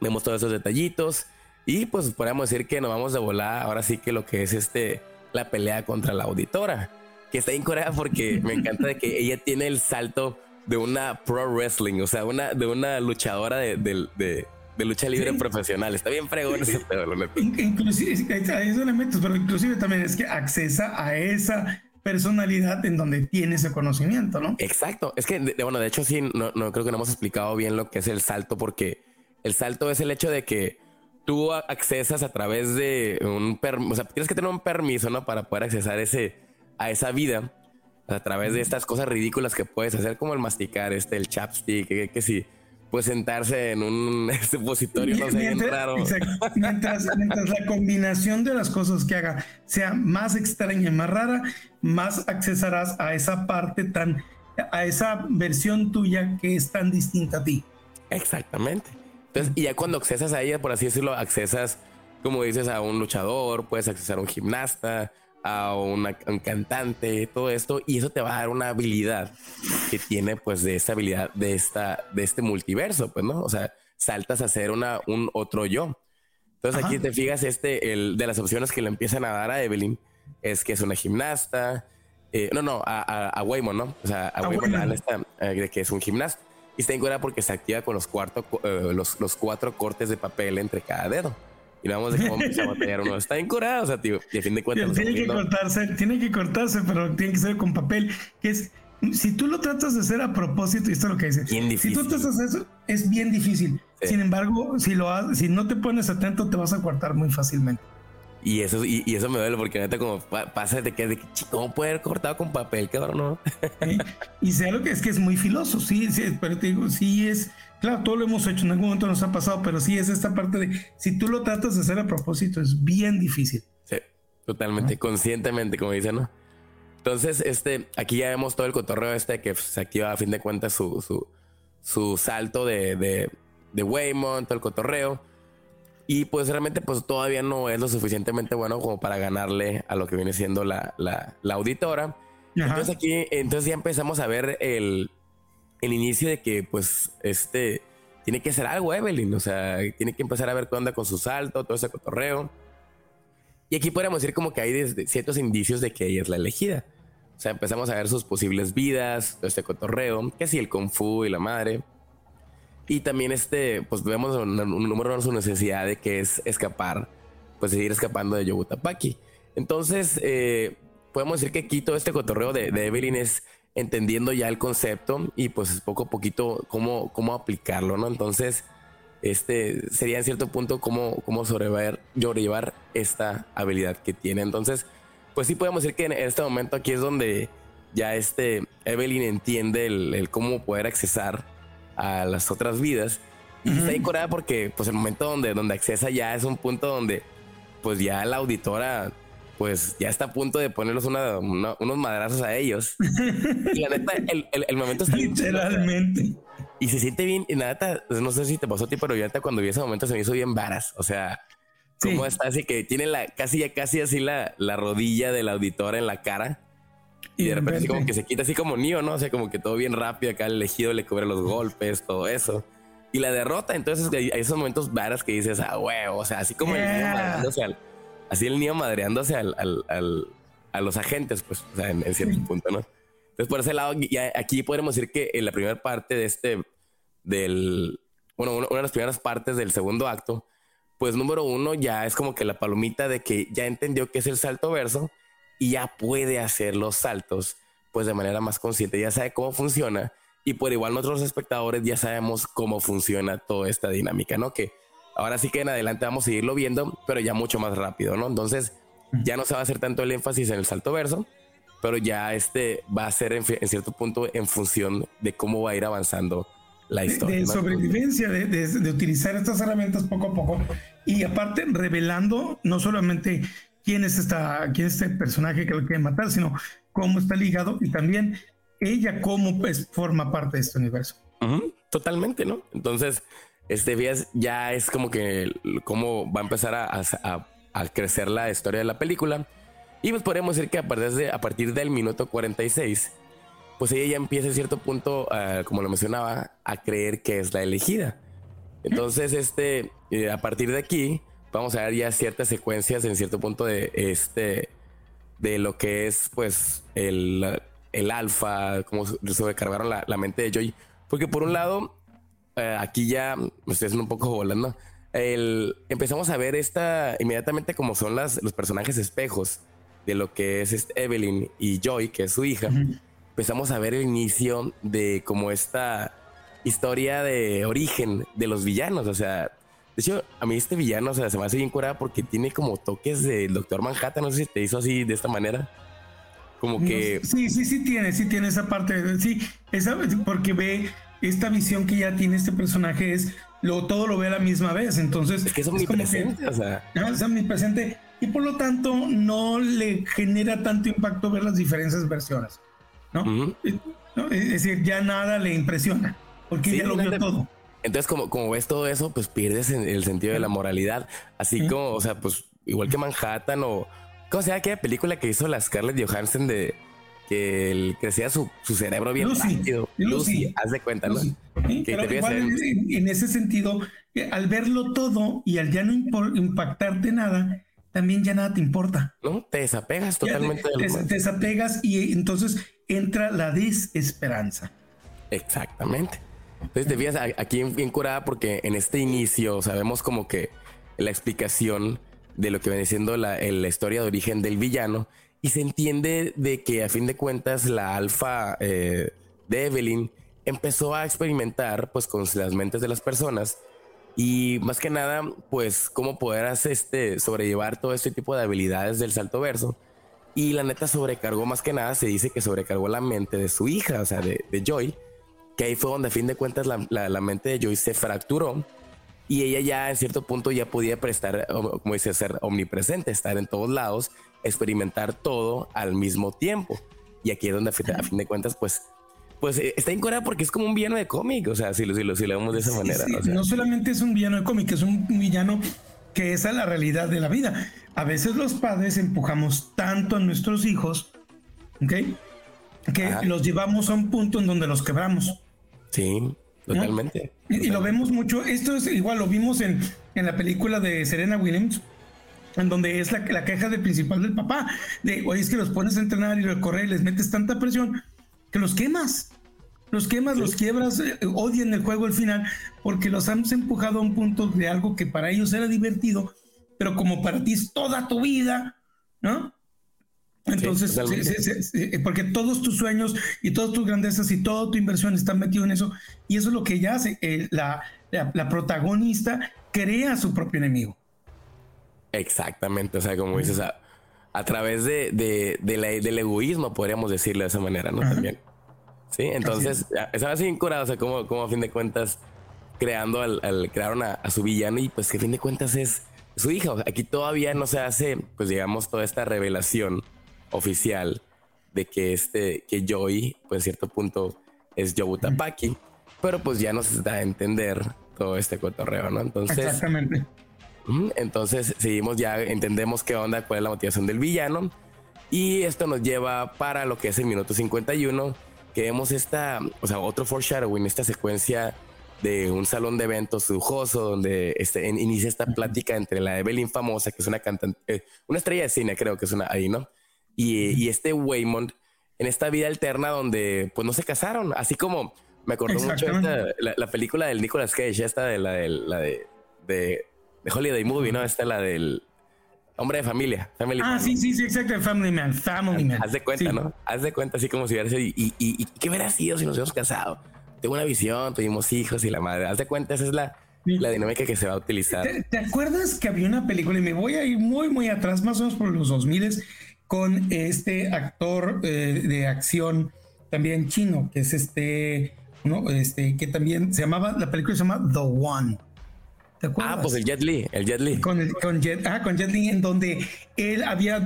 vemos todos esos detallitos y pues podríamos decir que nos vamos a volar ahora sí que lo que es este, la pelea contra la auditora, que está en Corea porque me encanta de que ella tiene el salto de una pro wrestling, o sea, una, de una luchadora de, de, de, lucha libre profesional. Está bien fregón ese pedo, lo neto. Inclusive, a eso le metes, pero inclusive también es que accesa a esa personalidad en donde tiene ese conocimiento, ¿no? Exacto. Es que, bueno, de hecho, sí, no, no creo que no hemos explicado bien lo que es el salto, porque el salto es el hecho de que tú accesas a través de un permiso, o sea, tienes que tener un permiso, ¿no? Para poder accesar ese, a esa vida a través de estas cosas ridículas que puedes hacer, como el masticar, este, el chapstick, que, que sí, pues sentarse en un supositorio, no sé, mientras, raro. mientras, la combinación de las cosas que haga sea más extraña y más rara, más accesarás a esa parte tan, a esa versión tuya que es tan distinta a ti. Exactamente. Entonces, y ya cuando accesas a ella, por así decirlo, accesas, como dices, a un luchador, puedes accesar a un gimnasta, a una, un cantante, todo esto, y eso te va a dar una habilidad que tiene pues de esta habilidad de esta, de este multiverso, pues, ¿no? O sea, saltas a ser una, un otro yo. Entonces aquí te fijas, este, el de las opciones que le empiezan a dar a Evelyn es que es una gimnasta, eh, no, no, a, a, Waymon, ¿no? O sea, a, Waymon está, eh, de que es un gimnasta. Y está en porque se activa con los, cuarto, eh, los, los cuatro cortes de papel entre cada dedo y vamos de cómo empieza a batallar uno. Está incurado, o sea, tío, y a fin de cuentas. Tiene que cortarse, tiene que cortarse, pero tiene que ser con papel. Que es, si tú lo tratas de hacer a propósito, y esto es lo que dice. Bien difícil. Si tú tratas de hacer eso, es bien difícil. Sin embargo, si lo haces, si no te pones atento, te vas a cortar muy fácilmente. Y eso, y, eso me duele porque neta como pasa de que, de ¿cómo puede haber cortado con papel, cabrón? No? Y sé lo que es que es muy filoso, sí, sí, pero te digo, sí es, Claro, todo lo hemos hecho, en algún momento nos ha pasado, pero sí es esta parte de, si tú lo tratas de hacer a propósito, es bien difícil. Sí, totalmente, conscientemente, como dicen, ¿no? Entonces, este, aquí ya vemos todo el cotorreo este que se activa a fin de cuentas su, su, su salto de, de, de Waymon, todo el cotorreo. Y pues realmente pues todavía no es lo suficientemente bueno como para ganarle a lo que viene siendo la, la, la auditora. Entonces aquí, entonces ya empezamos a ver el, el inicio de que pues este tiene que hacer algo Evelyn, o sea, tiene que empezar a ver qué onda con su salto, todo ese cotorreo. Y aquí podríamos decir como que hay ciertos indicios de que ella es la elegida. O sea, empezamos a ver sus posibles vidas, todo este cotorreo, que si el kung fu y la madre. Y también este, pues vemos un, número de su necesidad de que es escapar, pues seguir escapando de Yogutapaki. Entonces, eh, podemos decir que aquí todo este cotorreo de, de Evelyn es entendiendo ya el concepto y pues poco a poquito cómo, cómo aplicarlo, ¿no? Entonces, este sería en cierto punto cómo, cómo sobrellevar, esta habilidad que tiene. Entonces, pues sí podemos decir que en este momento aquí es donde ya este Evelyn entiende el, cómo poder accesar a las otras vidas. Y está ahí porque pues el momento donde, donde accesa ya es un punto donde pues ya la auditora pues ya está a punto de ponerlos unos madrazos a ellos. y la neta, el, momento está Literalmente. Y se siente bien. Y la neta, no sé si te pasó a ti, pero yo neta cuando vi ese momento se me hizo bien varas. O sea, cómo está así que tiene la casi ya casi así la, la rodilla del auditor en la cara. Y de repente así como que se quita así como Nio, ¿no? O sea, como que todo bien rápido acá el elegido le cubre los golpes, todo eso. Y la derrota, entonces hay esos momentos varas que dices, ah, huevo, o sea, así como el niño así el niño madreándose al, a los agentes, pues, o sea, en, cierto punto, ¿no? Entonces, por ese lado, ya aquí podemos decir que en la primera parte de este, del, bueno, una de las primeras partes del segundo acto, pues número uno ya es como que la palomita de que ya entendió que es el salto verso y ya puede hacer los saltos, pues de manera más consciente, ya sabe cómo funciona y por igual nosotros los espectadores ya sabemos cómo funciona toda esta dinámica, ¿no? Que Ahora sí que en adelante vamos a seguirlo viendo, pero ya mucho más rápido, ¿no? Entonces ya no se va a hacer tanto el énfasis en el salto verso, pero ya este va a ser en, cierto punto en función de cómo va a ir avanzando la historia. De, sobrevivencia, de, utilizar estas herramientas poco a poco y aparte revelando no solamente quién es, esta, quién es este personaje que lo quiere matar, sino cómo está ligado y también ella cómo pues, forma parte de este universo. Totalmente, ¿no? Entonces, este vías ya es como que cómo va a empezar a, crecer la historia de la película. Y pues podríamos decir que a partir, de, a partir del minuto 46, pues ella ya empieza en cierto punto, ah, como lo mencionaba, a creer que es la elegida. Entonces, este, eh, a partir de aquí, vamos a ver ya ciertas secuencias en cierto punto de este, de lo que es, pues, el, el alfa, cómo sobrecargaron la, la mente de Joy. Porque por un lado, eh, aquí ya me estoy haciendo un poco volando. El, empezamos a ver esta inmediatamente como son las, los personajes espejos de lo que es este Evelyn y Joy, que es su hija. Empezamos a ver el inicio de como esta historia de origen de los villanos. O sea, de hecho, a mí este villano o sea, se me hace bien curada porque tiene como toques del Doctor Manhattan. No sé si te hizo así de esta manera. Como que. sí, sí, sí tiene, sí tiene esa parte. Sí, esa, porque ve esta visión que ya tiene este personaje es lo, todo lo ve a la misma vez. Entonces, es que es omnipresente, o sea. Es omnipresente y por lo tanto no le genera tanto impacto ver las diferentes versiones. ¿no? Es decir, ya nada le impresiona porque ya lo vio todo. Entonces, como, como ves todo eso, pues pierdes el sentido de la moralidad. Así como, o sea, pues igual que Manhattan o. ¿Cómo se llama aquella película que hizo la Scarlett Johansson de que él crecía su, su cerebro bien rápido. Lucy, haz de cuenta, ¿no? en, ese sentido, eh, al verlo todo y al ya no impactarte nada, también ya nada te importa. No, te desapegas totalmente. Te, te, desapegas y entonces entra la desesperanza. Exactamente. Entonces te fijas aquí bien curada porque en este inicio sabemos como que la explicación de lo que viene siendo la, la historia de origen del villano y se entiende de que a fin de cuentas la alfa eh, de Evelyn empezó a experimentar pues con las mentes de las personas y más que nada pues cómo poder hacer este sobrellevar todo este tipo de habilidades del salto verso. Y la neta sobrecargó más que nada se dice que sobrecargó la mente de su hija o sea de, Joy que ahí fue donde a fin de cuentas la, la, mente de Joy se fracturó y ella ya en cierto punto ya podía prestar como dice ser omnipresente estar en todos lados experimentar todo al mismo tiempo. Y aquí es donde a fin, de cuentas, pues, pues eh, está en Corea porque es como un villano de cómic, o sea, si lo, si lo, si lo vemos de esa manera. No solamente es un villano de cómic, es un villano que es a la realidad de la vida. A veces los padres empujamos tanto a nuestros hijos, ¿ok? Que los llevamos a un punto en donde los quebramos. Sí, totalmente. Y, lo vemos mucho. Esto es igual, lo vimos en, en la película de Serena Williams, en donde es la, la queja del principal del papá, de, oye, es que los pones a entrenar y recorrer y les metes tanta presión que los quemas. Los quemas, los quiebras, eh, odian el juego al final, porque los han empujado a un punto de algo que para ellos era divertido, pero como para ti es toda tu vida, ¿no? Entonces, porque todos tus sueños y todas tus grandezas y toda tu inversión están metido en eso, y eso es lo que ella hace. Eh, la, la, protagonista crea a su propio enemigo. O sea, como dices, a, través de, del egoísmo, podríamos decirlo de esa manera, ¿no? También. Sí, entonces, estaba así curado, o sea, como, como a fin de cuentas, creando al, al crearon a, su villano y pues que a fin de cuentas es su hija. aquí todavía no se hace, pues digamos, toda esta revelación oficial de que este, que Joy, pues a cierto punto es Yobutapaki, pero pues ya nos da a entender todo este cotorreo, ¿no? Entonces, exactamente. Entonces seguimos ya, entendemos qué onda, cuál es la motivación del villano. Y esto nos lleva para lo que es el minuto 51, que vemos esta, o sea, otro foreshadowing, esta secuencia de un salón de eventos lujoso donde este, inicia esta plática entre la Evelyn famosa, que es una cantante, eh, una estrella de cine, creo que es una ahí, ¿no? Y, y, este Waymond en esta vida alterna donde pues no se casaron, así como me acordó mucho la, película del Nicolas Cage, esta de la, de, la de, de, de Holiday Movie, ¿no? Esta la del hombre de familia. Family ah, sí, sí, sí, exacto. Family Man, Family Man. Haz de cuenta, ¿no? Haz de cuenta así como si hubiera sido. Y, y, y, qué hubiera sido si nos hubiéramos casado? Tengo una visión, tuvimos hijos y la madre. Haz de cuenta, esa es la, la dinámica que se va a utilizar. ¿Te, acuerdas que había una película? Y me voy a ir muy, muy atrás, más o menos por los 2000 con este actor eh, de acción también chino, que es este, ¿no? este, que también se llamaba, la película se llama The One. Ah, pues el Jet Li, el Jet Li. Con, con, Jet, ah, con Jet Li, en donde él había,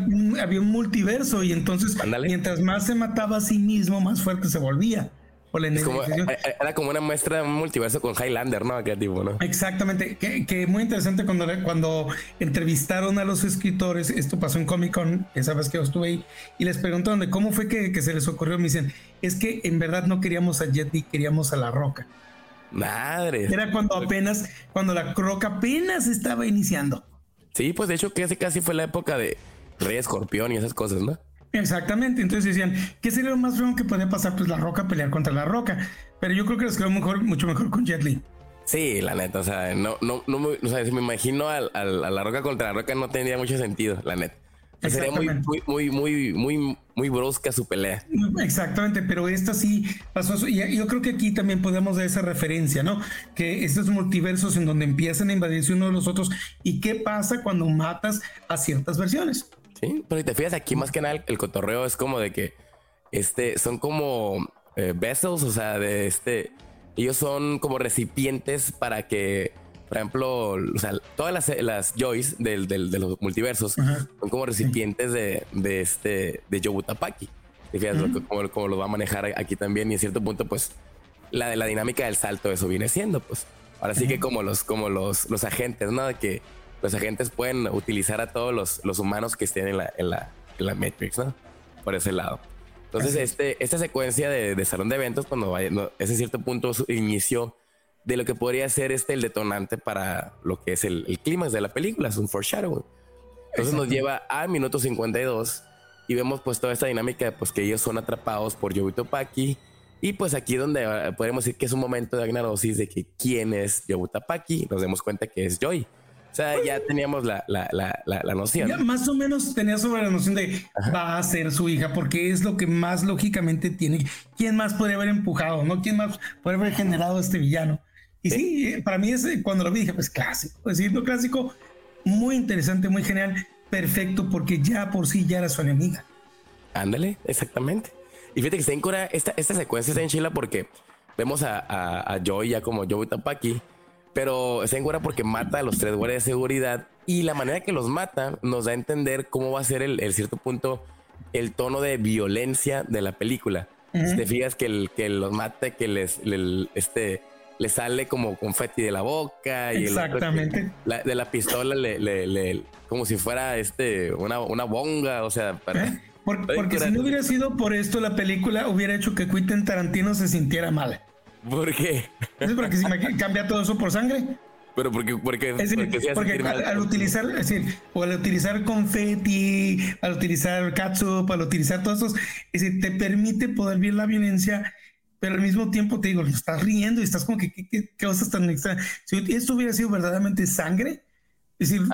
había un multiverso y entonces mientras más se mataba a sí mismo, más fuerte se volvía. como, eh, eh, era como una muestra de un multiverso con Highlander, ¿no? Tipo, ¿no? Exactamente, que, que, muy interesante cuando, cuando entrevistaron a los escritores, esto pasó en Comic Con, esa vez que yo estuve ahí, y les preguntaron de cómo fue que, que se les ocurrió, me dicen, es que en verdad no queríamos a Jet Li, queríamos a La Roca. Madre. Era cuando apenas, cuando la croca apenas estaba iniciando. Sí, pues de hecho casi casi fue la época de Rey Escorpión y esas cosas, ¿no? Exactamente, entonces decían, ¿qué sería lo más feo que podía pasar? Pues la roca pelear contra la roca. Pero yo creo que les quedó mejor, mucho mejor con Jet Li. Sí, la neta, o sea, no, no, no, o sea, si me imagino a, a, la roca contra la roca no tendría mucho sentido, la neta. Sería muy, muy, muy, muy, muy, brusca su pelea. Exactamente, pero esta sí pasó. Y yo creo que aquí también podemos dar esa referencia, ¿no? Que estos multiversos en donde empiezan a invadirse uno de los otros. ¿Y qué pasa cuando matas a ciertas versiones? Sí, pero si te fijas aquí, más que nada, el, cotorreo es como de que este son como eh, vessels, o sea, de este. Ellos son como recipientes para que por ejemplo, o sea, todas las, las Joys del, del, de los multiversos son como recipientes de, de este de Yobutapaki. Fíjate cómo, cómo, lo va a manejar aquí también. Y en cierto punto, pues, la de la dinámica del salto, eso viene siendo, pues. Ahora sí que como los, como los, los agentes, ¿no? De que los agentes pueden utilizar a todos los, los humanos que estén en la, en la, en la Matrix, ¿no? Por ese lado. Entonces, este, esta secuencia de, de, salón de eventos, cuando vaya, no, ese cierto punto inició de lo que podría ser este el detonante para lo que es el, el clímax de la película, es un foreshadowing. Entonces nos lleva a minuto 52 y vemos pues toda esta dinámica pues que ellos son atrapados por Yobito Paki y pues aquí donde ah, podemos decir que es un momento de agnarosis de que quién es Paki, nos damos cuenta que es Joy. O sea, ya teníamos la, la, la, la noción. Ya más o menos tenía sobre la noción de va a ser su hija, porque es lo que más lógicamente tiene. ¿Quién más podría haber empujado? ¿No? ¿Quién más podría haber generado este villano? Y sí, para mí es cuando lo vi dije, pues clásico, es decir, clásico, muy interesante, muy genial, perfecto, porque ya por sí ya era su enemiga. Ándale, exactamente. Y fíjate que está en cura, esta, esta secuencia está en Chila porque vemos a, a, Joy ya como Joey Tapaki, pero está en cura porque mata a los tres guardias de seguridad y la manera que los mata nos da a entender cómo va a ser el, cierto punto el tono de violencia de la película. Si te fijas que, el, que los mata, que les, este, le sale como confeti de la boca y exactamente de la pistola le, le, como si fuera este una, una bonga o sea ¿Eh? porque si no hubiera sido por esto la película hubiera hecho que Quentin Tarantino se sintiera mal ¿Por qué? Es porque si me cambia todo eso por sangre. Pero porque, porque, porque, al, utilizar, es decir, o al utilizar confeti, al utilizar catsup, al utilizar todos esos, es decir, te permite poder ver la violencia, pero al mismo tiempo te digo, estás riendo y estás como que qué, cosas tan extrañas. Si esto hubiera sido verdaderamente sangre, es decir,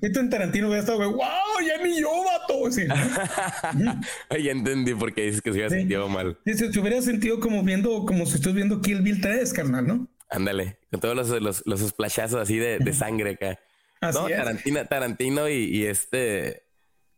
¿qué tan Tarantino hubiera estado, wow, ya ni yo, vato. ya entendí por qué dices que se hubiera sentido mal. Se, se, hubiera sentido como viendo, como si estás viendo Kill Bill 3, carnal, ¿no? Ándale, con todos los, los, los splashazos así de, de sangre acá. no, Tarantino, Tarantino y, este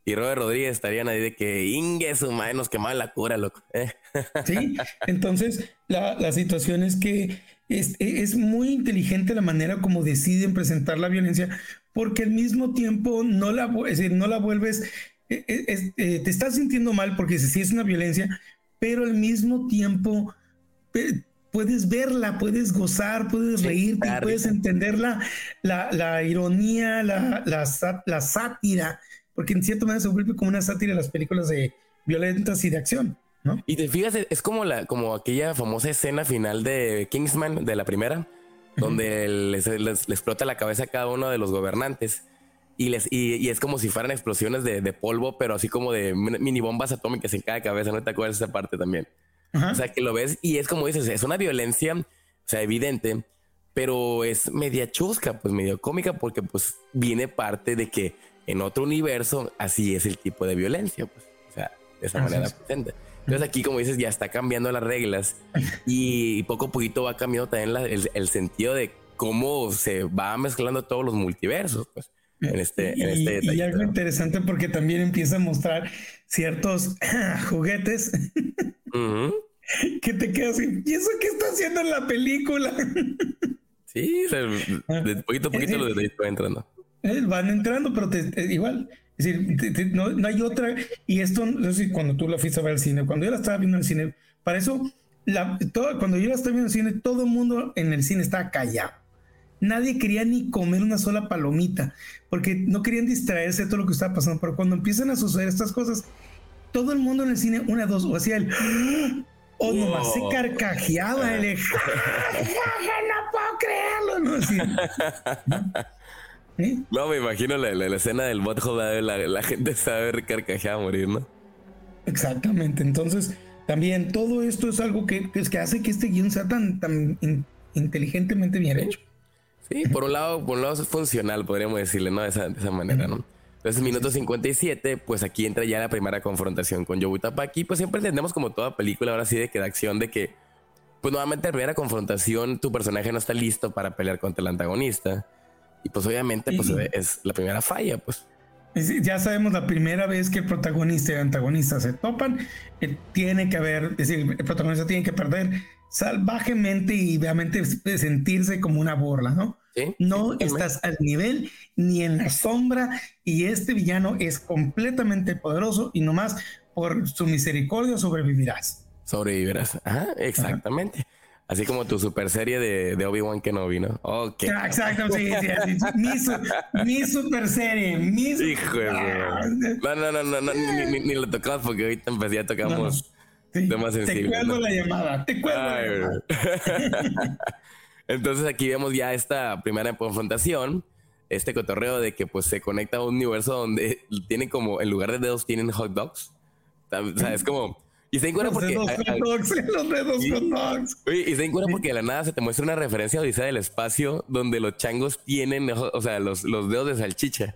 y Robert Rodríguez estarían ahí de que Inge su madre nos quemaba la cura, loco. ¿eh? Sí, entonces la, la, situación es que es, es, muy inteligente la manera como deciden presentar la violencia, porque al mismo tiempo no la, es decir, no la vuelves, e, e, eh, te estás sintiendo mal porque sí es una violencia, pero al mismo tiempo puedes verla, puedes gozar, puedes reírte, puedes entender la, la, ironía, la, la, sátira, porque en cierta manera se vuelve como una sátira las películas de violentas y de acción. ¿no? Y te fijas, es como, la, como aquella famosa escena final de Kingsman, de la primera, donde les, explota la cabeza a cada uno de los gobernantes. Y, les, y, es como si fueran explosiones de, de, polvo, pero así como de mini bombas atómicas en cada cabeza. ¿No te acuerdas de esa parte también? O sea, que lo ves y es como dices, es una violencia, o sea, evidente, pero es media chusca, pues medio cómica, porque pues viene parte de que en otro universo así es el tipo de violencia, pues, o sea, de esa manera presente. Entonces aquí, como dices, ya está cambiando las reglas y poco a poquito va cambiando también el, sentido de cómo se va mezclando todos los multiversos, pues. En este, en este y algo interesante porque también empieza a mostrar ciertos juguetes que te quedas así. ¿Y eso qué está haciendo en la película? sí, de poquito a poquito los detalles van entrando. Eh, van entrando, pero igual. Es decir, no, hay otra. Y esto, no sé cuando tú la fuiste a ver al cine, cuando yo la estaba viendo en el cine, para eso, la, todo, cuando yo la estaba viendo en el cine, todo el mundo en el cine estaba callado. Nadie quería ni comer una sola palomita, porque no querían distraerse de todo lo que estaba pasando. Pero cuando empiezan a suceder estas cosas, todo el mundo en el cine, una, dos, o hacía el. O nomás se carcajeaba, el. no puedo creerlo, ¿no? No, me imagino la, la, escena del bot la, la, gente sabe carcajear a morir, ¿no? Exactamente. Entonces, también todo esto es algo que, es que hace que este guion sea tan, tan inteligentemente bien hecho. Sí, por un lado, por un lado es funcional, podríamos decirle, ¿no? De esa, de esa manera, ¿no? Entonces, minuto 57, pues aquí entra ya la primera confrontación con Yobutapaki. Pues siempre entendemos como toda película ahora sí de que da acción de que, pues nuevamente la primera confrontación, tu personaje no está listo para pelear contra el antagonista. Y pues obviamente pues es la primera falla, pues. Ya sabemos la primera vez que el protagonista y el antagonista se topan, eh, tiene que haber, es decir, el protagonista tiene que perder salvajemente y obviamente sentirse como una burla, ¿no? no estás al nivel ni en la sombra y este villano es completamente poderoso y nomás por su misericordia sobrevivirás. Sobrevivirás. Ajá, exactamente. Así como tu super serie de, de Obi-Wan Kenobi, ¿no? Ok. Ah, exacto, sí, sí, Mi, super serie, mi Hijo de ah, No, no, no, no, ni, ni, lo tocamos porque ahorita empecé, ya tocamos temas sensibles. Te cuelgo la llamada, te cuelgo la llamada. Entonces aquí vemos ya esta primera confrontación, este cotorreo de que pues se conecta a un universo donde tienen como, en lugar de dedos, tienen hot dogs. O sea, es como... Y se encuentra porque... Dedos hot dogs, los dedos hot dogs. y se encuentra porque de la nada se te muestra una referencia a Odisea del Espacio donde los changos tienen, o sea, los, los dedos de salchicha.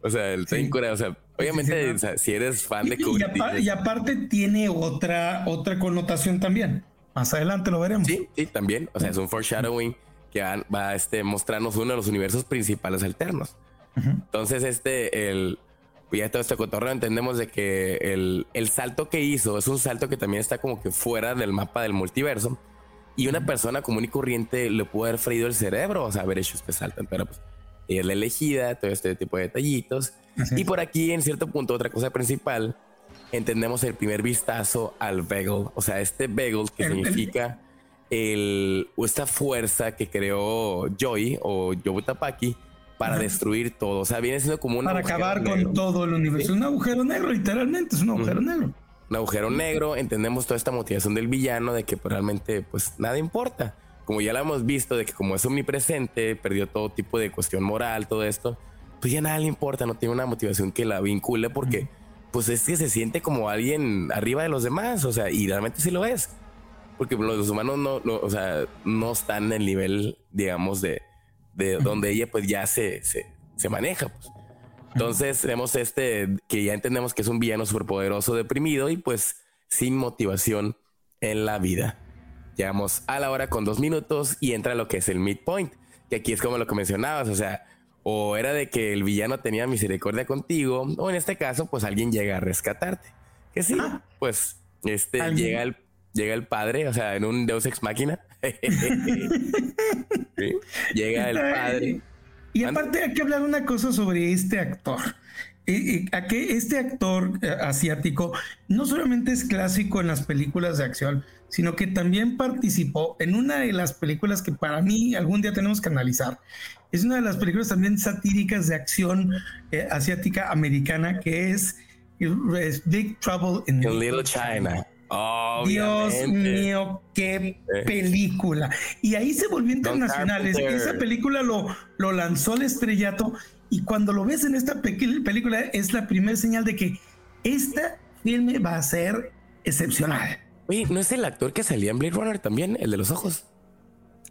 O sea, el sí. o sea, obviamente, o sea, si eres fan de y, y, aparte tiene otra, otra connotación también. Más adelante lo veremos. Sí, sí, también. O sea, es un foreshadowing que va, a este, mostrarnos uno de los universos principales alternos. Entonces, este, el, ya todo este cotorreo entendemos de que el, el, salto que hizo es un salto que también está como que fuera del mapa del multiverso. Y una persona común y corriente le puede haber freído el cerebro, o sea, haber hecho este salto. Pero pues ella es la elegida, todo este tipo de detallitos. Y por aquí, en cierto punto, otra cosa principal entendemos el primer vistazo al bagel. O sea, este bagel que significa el, esta fuerza que creó Joy o Yobutapaki para destruir todo. O sea, viene siendo como un Para acabar con todo el universo. Es un agujero negro, literalmente, es un agujero negro. un agujero negro, entendemos toda esta motivación del villano de que pues, realmente pues nada importa. Como ya lo hemos visto, de que como es omnipresente, perdió todo tipo de cuestión moral, todo esto, pues ya nada le importa, no tiene una motivación que la vincule porque pues es que se siente como alguien arriba de los demás, o sea, y realmente sí lo es. Porque los humanos no, o sea, no están en el nivel, digamos, de, de donde ella pues ya se, se, se maneja. Pues. Entonces tenemos este que ya entendemos que es un villano superpoderoso, deprimido y pues sin motivación en la vida. Llegamos a la hora con dos minutos y entra lo que es el midpoint, que aquí es como lo que mencionabas, o sea, o era de que el villano tenía misericordia contigo, o en este caso, pues alguien llega a rescatarte. Que sí, ah. pues este llega el, llega el padre, o sea, en un Deus ex máquina. Llega el padre y aparte hay que hablar una cosa sobre este actor. a que este actor eh, asiático no solamente es clásico en las películas de acción, sino que también participó en una de las películas que para mí algún día tenemos que analizar. Es una de las películas también satíricas de acción eh, asiática americana que es, Big Trouble in Little China. Dios mío, qué película. Y ahí se volvió internacional. Esa película lo, lo lanzó el estrellato y cuando lo ves en esta película es la primera señal de que esta filme va a ser excepcional. Oye, ¿no es el actor que salía en Blade Runner también, el de los ojos?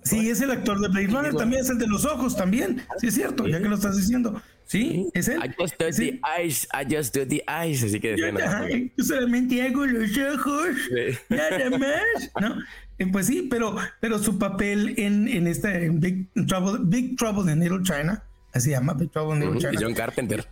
Sí, es el actor de Blade Runner, también es el de los ojos, también. Sí, es cierto, ya que lo estás diciendo. Sí, es él. I just do the eyes, I just do the eyes, así que yo, yo solamente hago los ojos, nada más, ¿no? Eh, pues sí, pero, pero su papel en, en esta Big Trouble, Big Trouble in Little China, así se llama Big Trouble in Little China. John Carpenter.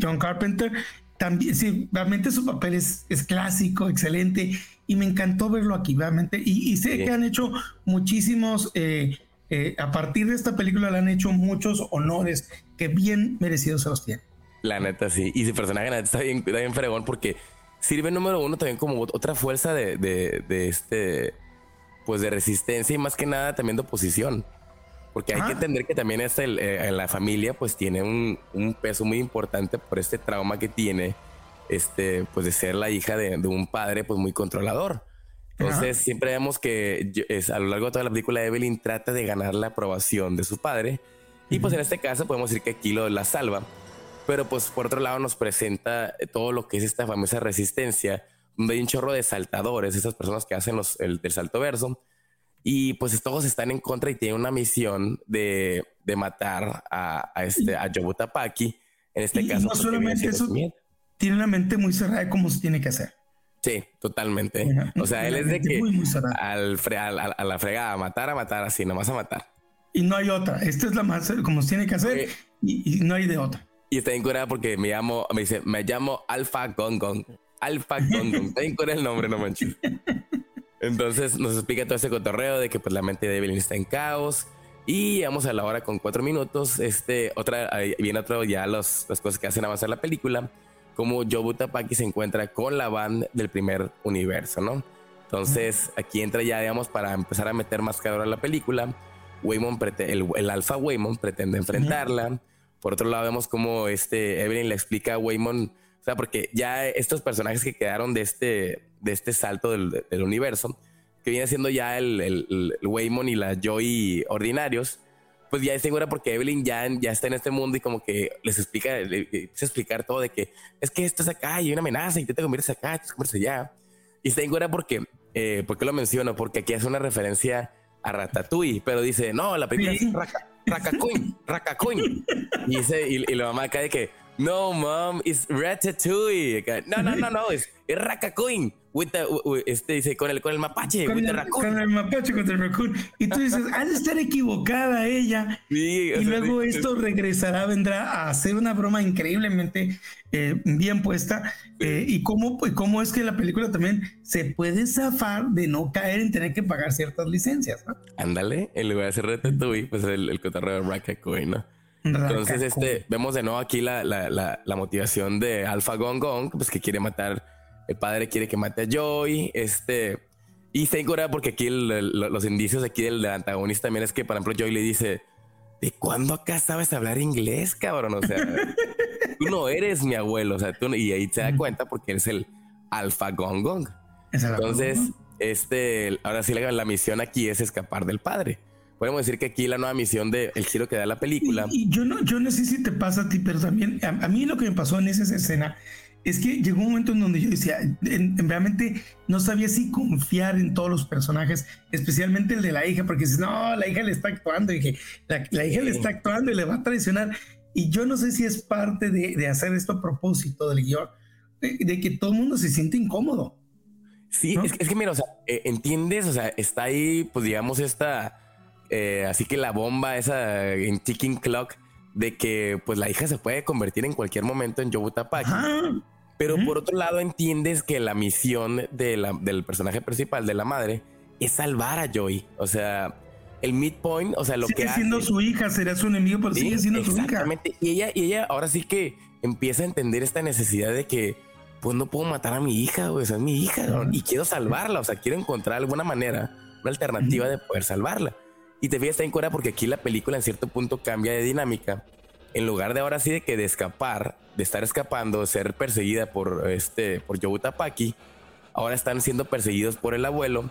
John Carpenter, también, sí, realmente su papel es, es clásico, excelente, y me encantó verlo aquí, realmente, y, y sé que han hecho muchísimos... Eh, eh, a partir de esta película le han hecho muchos honores que bien merecidos se los tienen. La neta, sí. Y su personaje está bien, está bien fregón porque sirve número uno también como otra fuerza de, de, este, pues de resistencia y más que nada también de oposición. Porque hay que entender que también es el, eh, la familia pues tiene un, un, peso muy importante por este trauma que tiene, este, pues de ser la hija de, de un padre pues muy controlador. Entonces, siempre vemos que es, a lo largo de toda la película, Evelyn trata de ganar la aprobación de su padre. Y pues en este caso podemos decir que aquí lo la salva. Pero pues por otro lado nos presenta todo lo que es esta famosa resistencia, donde hay un chorro de saltadores, esas personas que hacen los, el, salto verso. Y pues todos están en contra y tienen una misión de, de matar a, a este, a Yobutapaki. En este caso, no pues, solamente eso, tiene una mente muy cerrada de cómo se tiene que hacer. Sí, totalmente. o sea, él es de que al, a la fregada, matar, a matar, así, nomás a matar. Y no hay otra. Esta es la más como se tiene que hacer y, no hay de otra. Y está bien curada porque me llamo, me dice, me llamo Alpha Gong Gong. Alpha Gong Gong. está bien curada el nombre, no manches. Entonces nos explica todo ese cotorreo de que pues la mente de Evelyn está en caos. Y vamos a la hora con cuatro minutos. Este, otra, viene otro ya los, las cosas que hacen avanzar la película como Jobu Tapaki se encuentra con la band del primer universo, ¿no? Entonces, aquí entra ya, digamos, para empezar a meter más calor a la película. Waymon el, el alfa Waymon pretende enfrentarla. Por otro lado, vemos como este Evelyn le explica a Waymon, o sea, porque ya estos personajes que quedaron de este, de este salto del, universo, que viene siendo ya el, el, el Waymon y la Joy ordinarios, pues ya es segura porque Evelyn ya, ya está en este mundo y como que les explica, les empieza a explicar todo de que es que esto es acá y hay una amenaza y te, te conviertes acá, te conviertes allá. Y está segura porque, eh, ¿por qué lo menciono? Porque aquí hace una referencia a Ratatouille, pero dice, no, la película es Racacoin, Racacoin. Y, dice, y, y la mamá acá de que, no, mom, it's Ratatouille. No, no, no, no, es, es Racacoin este dice con el con el mapache, con, el, con el mapache contra el raccoon. Y tú dices, ha de estar equivocada ella. y luego esto regresará, vendrá a hacer una broma increíblemente eh, bien puesta. Eh, y cómo, cómo es que la película también se puede zafar de no caer en tener que pagar ciertas licencias. Ándale, en lugar de hacer Ratatouille, pues el, el cotarreo de Racacoin, ¿no? Entonces, este, vemos de nuevo aquí la, la, la, la motivación de Alpha Gong Gong, pues que quiere matar el padre quiere que mate a Joy, este, y está incurada porque aquí los indicios aquí del, antagonista también es que, por ejemplo, Joy le dice, ¿de cuándo acá sabes hablar inglés, cabrón? O sea, tú no eres mi abuelo, o sea, tú, y ahí se da cuenta porque es el Alpha Gong Gong. Entonces, este, ahora sí la, la misión aquí es escapar del padre. Podemos decir que aquí la nueva misión de el giro que da la película. Y, yo no, yo no sé si te pasa a ti, pero también a, mí lo que me pasó en esa escena es que llegó un momento en donde yo decía, realmente no sabía si confiar en todos los personajes, especialmente el de la hija, porque dices, no, la hija le está actuando, y dije, la, hija le está actuando y le va a traicionar. Y yo no sé si es parte de, de hacer esto a propósito del guion, de, que todo el mundo se siente incómodo. Sí, es, que mira, o sea, eh, entiendes, o sea, está ahí, pues digamos, esta eh, así que la bomba esa en ticking clock de que pues la hija se puede convertir en cualquier momento en Yobutapaki. Pero por otro lado entiendes que la misión del personaje principal, de la madre, es salvar a Joy. O sea, el midpoint, o sea, lo sigue que siendo su hija, será su enemigo, pero sigue siendo su hija. Exactamente. Y ella, y ella ahora sí que empieza a entender esta necesidad de que pues no puedo matar a mi hija, güey, esa es mi hija, y quiero salvarla, o sea, quiero encontrar alguna manera, una alternativa de poder salvarla. Y te fijas, está en Corea porque aquí la película en cierto punto cambia de dinámica. En lugar de ahora sí de que de escapar, de estar escapando, ser perseguida por este, por Yobutapaki, ahora están siendo perseguidos por el abuelo.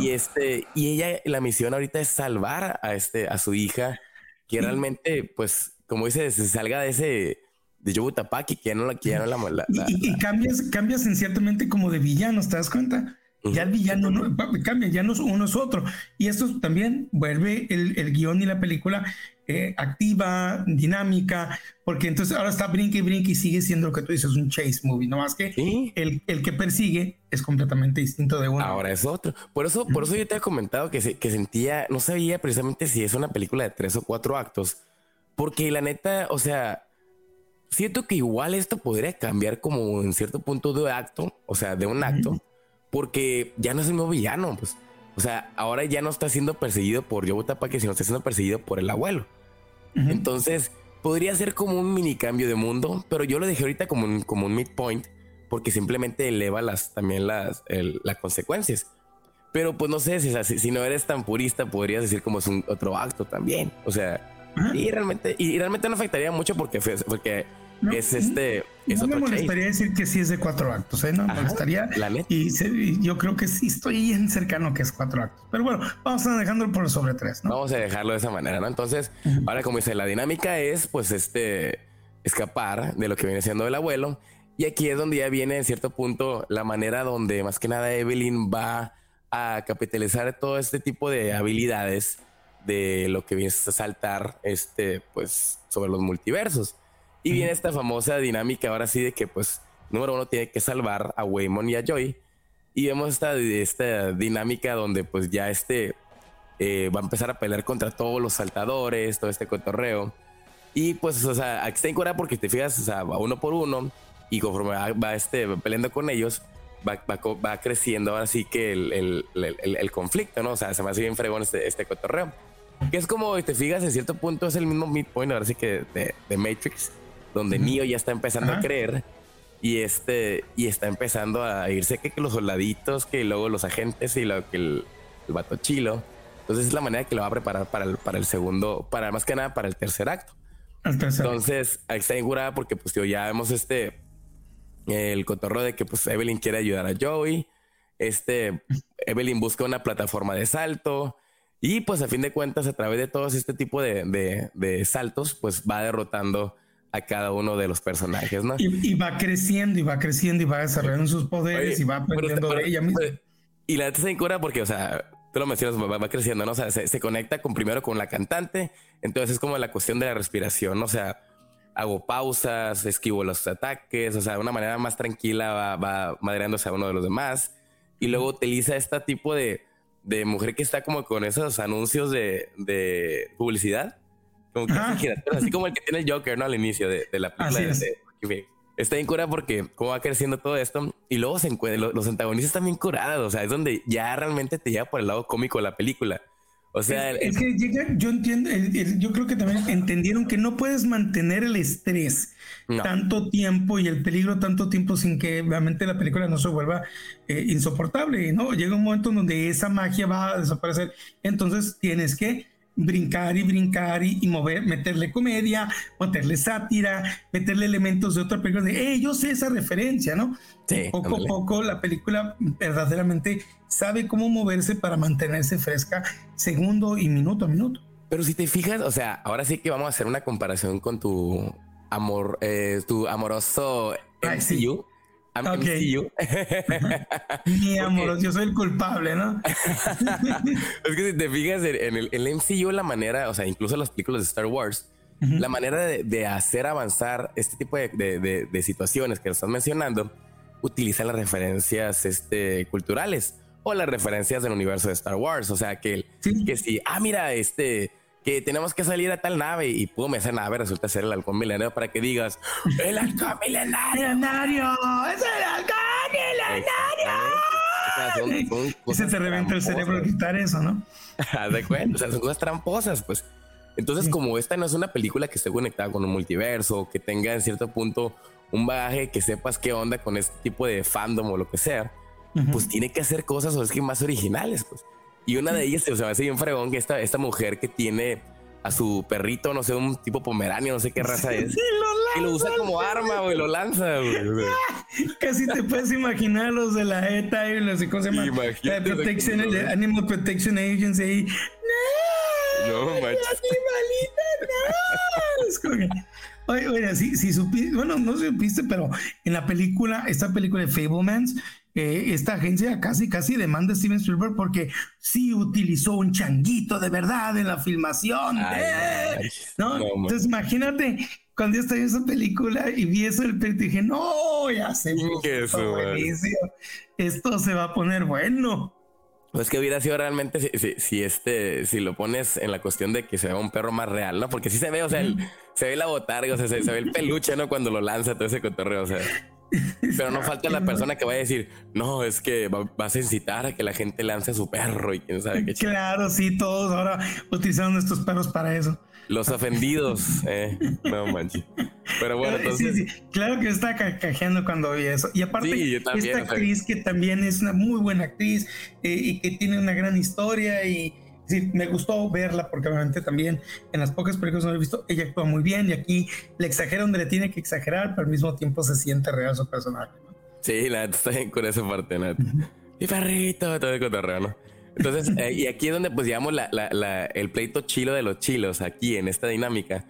Y este, y ella, la misión ahorita es salvar a este, a su hija, que realmente, pues, como dice, se salga de ese de Yobutapaki, que ya no la quiere la, la, y, y, cambias, cambias en ciertamente como de villanos, ¿te das cuenta? Ya el villano no, cambia, ya no uno es otro. Y esto también vuelve el, el guion y la película eh, activa, dinámica, porque entonces ahora está brinque y brinque y sigue siendo lo que tú dices, un chase movie, no más que el, el, que persigue es completamente distinto de uno. Ahora es otro. Por eso, por eso yo te he comentado que, que sentía, no sabía precisamente si es una película de tres o cuatro actos, porque la neta, o sea, siento que igual esto podría cambiar como en cierto punto de acto, o sea, de un acto porque ya no es el nuevo villano, pues. O sea, ahora ya no está siendo perseguido por Yobutapaki, sino está siendo perseguido por el abuelo. Entonces, podría ser como un mini cambio de mundo, pero yo lo dejé ahorita como un, como un midpoint, porque simplemente eleva las, también las, las consecuencias. Pero pues no sé, si, si, no eres tan purista, podrías decir como es un otro acto también. O sea, y realmente, y realmente no afectaría mucho porque, porque es este. no me molestaría decir que sí es de cuatro actos, ¿eh? No me molestaría. Y, yo creo que sí estoy bien cercano que es cuatro actos. Pero bueno, vamos a dejándolo por sobre tres, ¿no? Vamos a dejarlo de esa manera, ¿no? Entonces, ahora como dice, la dinámica es, pues, este, escapar de lo que viene siendo el abuelo. Y aquí es donde ya viene, en cierto punto, la manera donde más que nada Evelyn va a capitalizar todo este tipo de habilidades de lo que viene a saltar, este, pues, sobre los multiversos. Y viene esta famosa dinámica ahora sí de que, pues, número uno tiene que salvar a Waymon y a Joy. Y vemos esta, esta dinámica donde, pues, ya este eh, va a empezar a pelear contra todos los saltadores, todo este cotorreo. Y pues, o sea, aquí está en Corea porque te fijas, o sea, va uno por uno y conforme va, este, peleando con ellos, va, va, creciendo ahora sí que el, el, el, conflicto, ¿no? O sea, se me hace bien fregón este, este cotorreo. Que es como, te fijas, en cierto punto es el mismo midpoint, ahora sí que de, de Matrix donde Neo ya está empezando a creer y este y está empezando a irse que, los soldaditos, que luego los agentes y lo que el, el vato chilo. Entonces es la manera que lo va a preparar para el, para el segundo, para más que nada para el tercer acto. Entonces, ahí está ingurada porque pues ya vemos este el cotorro de que pues Evelyn quiere ayudar a Joey. Este Evelyn busca una plataforma de salto. Y pues a fin de cuentas, a través de todos este tipo de, de, de saltos, pues va derrotando a cada uno de los personajes, ¿no? Y, va creciendo y va creciendo y va desarrollando sus poderes y va aprendiendo de ella misma. Y la neta se cura porque, o sea, tú lo mencionas, va, creciendo, ¿no? O sea, se, conecta con primero con la cantante, entonces es como la cuestión de la respiración, ¿no? O sea, hago pausas, esquivo los ataques, o sea, de una manera más tranquila va, va madreándose a uno de los demás. Y luego utiliza este tipo de, de mujer que está como con esos anuncios de, de publicidad así como el que tiene el Joker, ¿no? Al inicio de, la película. está bien curada porque cómo va creciendo todo esto y luego se encuentran, los, antagonistas están bien curados, o sea, es donde ya realmente te llega por el lado cómico la película. O sea, es, que llega, yo entiendo, yo creo que también entendieron que no puedes mantener el estrés tanto tiempo y el peligro tanto tiempo sin que realmente la película no se vuelva eh, insoportable, ¿no? Llega un momento en donde esa magia va a desaparecer, entonces tienes que brincar y brincar y, mover, meterle comedia, meterle sátira, meterle elementos de otra película. De, hey, yo sé esa referencia, ¿no? poco a poco la película verdaderamente sabe cómo moverse para mantenerse fresca segundo y minuto a minuto. Pero si te fijas, o sea, ahora sí que vamos a hacer una comparación con tu amor, eh, tu amoroso MCU. MCU. Mi amor, yo soy el culpable, ¿no? es que si te fijas en el, el, MCU, la manera, o sea, incluso las películas de Star Wars, la manera de, hacer avanzar este tipo de, de situaciones que estás mencionando, utiliza las referencias este, culturales o las referencias del universo de Star Wars. O sea, que, que si, ah, mira, este, que tenemos que salir a tal nave y pum, esa nave resulta ser el halcón milenario para que digas, el halcón milenario, es el halcón milenario. se te reventa el cerebro quitar eso, ¿no? de cuenta, o sea, son cosas tramposas, pues. Entonces, como esta no es una película que esté conectada con un multiverso, que tenga en cierto punto un bagaje que sepas qué onda con este tipo de fandom o lo que sea, pues tiene que hacer cosas o es que más originales, pues. Y una de ellas, o sea, me hace bien fregón que esta, esta mujer que tiene a su perrito, no sé, un tipo pomeranio, no sé qué raza es. y lo usa como arma, güey, lo lanza, güey. Casi te puedes imaginar los de la ETA y los de, ¿cómo se llama? La Protection, Animal Protection Agency. No, no, macho. no. Es Oye, oye, si, si supiste, bueno, no supiste, pero en la película, esta película de Fablemans, eh, esta agencia casi, casi demanda a Steven Spielberg porque sí utilizó un changuito de verdad en la filmación. ¿no? Entonces, imagínate, cuando yo estaba en esa película y vi eso del perro, dije, no, ya sé, esto se va a poner bueno. Pues que hubiera sido realmente si, si, este, si lo pones en la cuestión de que se vea un perro más real, ¿no? Porque sí se ve, o sea, se ve la botarga, o sea, se, ve el peluche, ¿no? Cuando lo lanza todo ese cotorreo, o sea. Pero no falta la persona que vaya a decir, no, es que vas a incitar a que la gente lance a su perro y quién sabe qué. Claro, sí, todos ahora utilizando estos perros para eso. Los ofendidos, eh. No manches. Pero bueno, entonces. Sí, sí. Claro que está cajeando cuando vi eso. Y aparte, esta actriz que también es una muy buena actriz eh, y que tiene una gran historia y. Sí, me gustó verla porque obviamente también en las pocas películas que no he visto, ella actúa muy bien y aquí le exagera donde le tiene que exagerar, pero al mismo tiempo se siente real su personaje. Sí, la está con esa parte, Nat. Y perrito, todo el cotorreo, ¿no? Entonces, eh, y aquí es donde pues digamos la, la, el pleito chilo de los chilos, aquí en esta dinámica.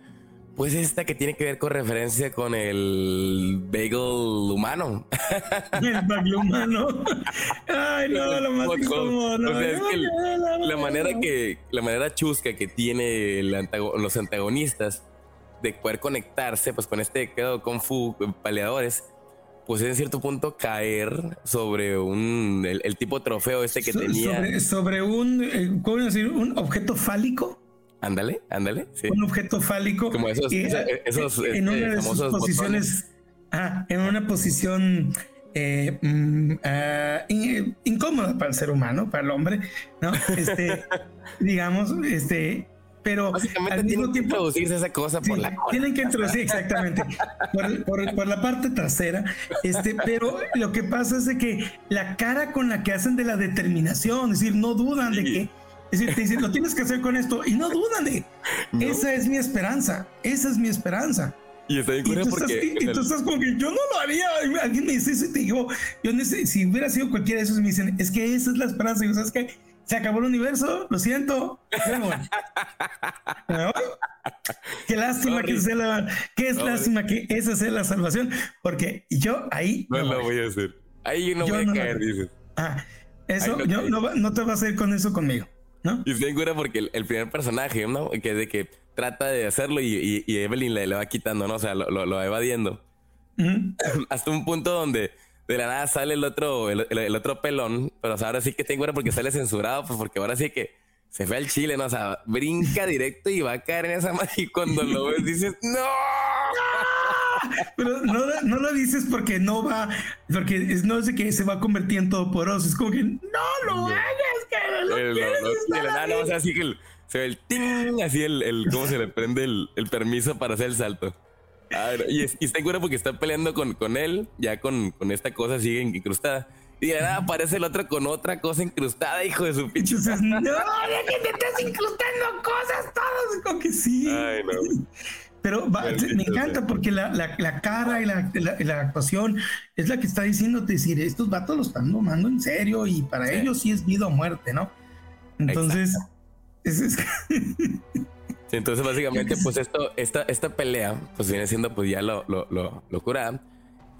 Pues esta que tiene que ver con referencia con el bagel humano. El bagel humano. Ay, no, lo más incómodo. No, la manera que, la manera chusca que tiene los antagonistas de poder conectarse pues con este Kung Fu peleadores pues en cierto punto caer sobre un el, tipo trofeo este que tenía sobre, un eh, ¿cómo decir? un objeto fálico ándale ándale un objeto fálico como esos, esos en este, una de sus posiciones ah, en una posición eh, mm, ah, incómoda para el ser humano para el hombre no este digamos este pero al mismo tiempo que introducirse esa cosa por la cola. Tienen que introducir exactamente por, la parte trasera. Este, pero lo que pasa es de que la cara con la que hacen de la determinación, es decir, no dudan de que, es decir, te dicen, lo tienes que hacer con esto y no dudan de. Esa es mi esperanza. Esa es mi esperanza. Y está bien y porque. y tú estás como que yo no lo haría. Alguien me dice eso y te digo, yo no sé, si hubiera sido cualquiera de esos, me dicen, es que esa es la esperanza. Y sabes que se acabó el universo, lo siento. Qué lástima que sea la, qué es lástima que esa sea la salvación, porque yo ahí no, lo voy a hacer. Ahí no voy a caer, dices. Ah, eso, yo no, no, te vas a ir con eso conmigo, ¿no? Y estoy segura porque el, primer personaje, ¿no? Que de que trata de hacerlo y, y, Evelyn le, le, va quitando, ¿no? O sea, lo, lo, va evadiendo. Hasta un punto donde de la nada sale el otro, el, otro pelón, pero ahora sí que tengo porque sale censurado, pues porque ahora sí que se fue al chile, ¿no? O sea, brinca directo y va a caer en esa magia y cuando lo ves dices, ¡No! Pero no, no, lo dices porque no va, porque es, no es de que se va a convertir en todo poroso, es como que no lo hagas, que lo el, no, o sea, así que se ve el ting, así el, el, cómo se le prende el, el permiso para hacer el salto. Ah, y, está en porque está peleando con, con él, ya con, con esta cosa así incrustada. Y de nada aparece el otro con otra cosa incrustada, hijo de su pinche. no, ya que te estás incrustando cosas todas, como que sí. Ay, no. Pero me encanta porque la, la, cara y la, la, actuación es la que está diciéndote decir, estos vatos lo están tomando en serio y para ellos sí es vida o muerte, ¿no? Entonces, es, entonces básicamente pues esto, esta, esta pelea pues viene siendo pues ya lo, lo, lo, locura.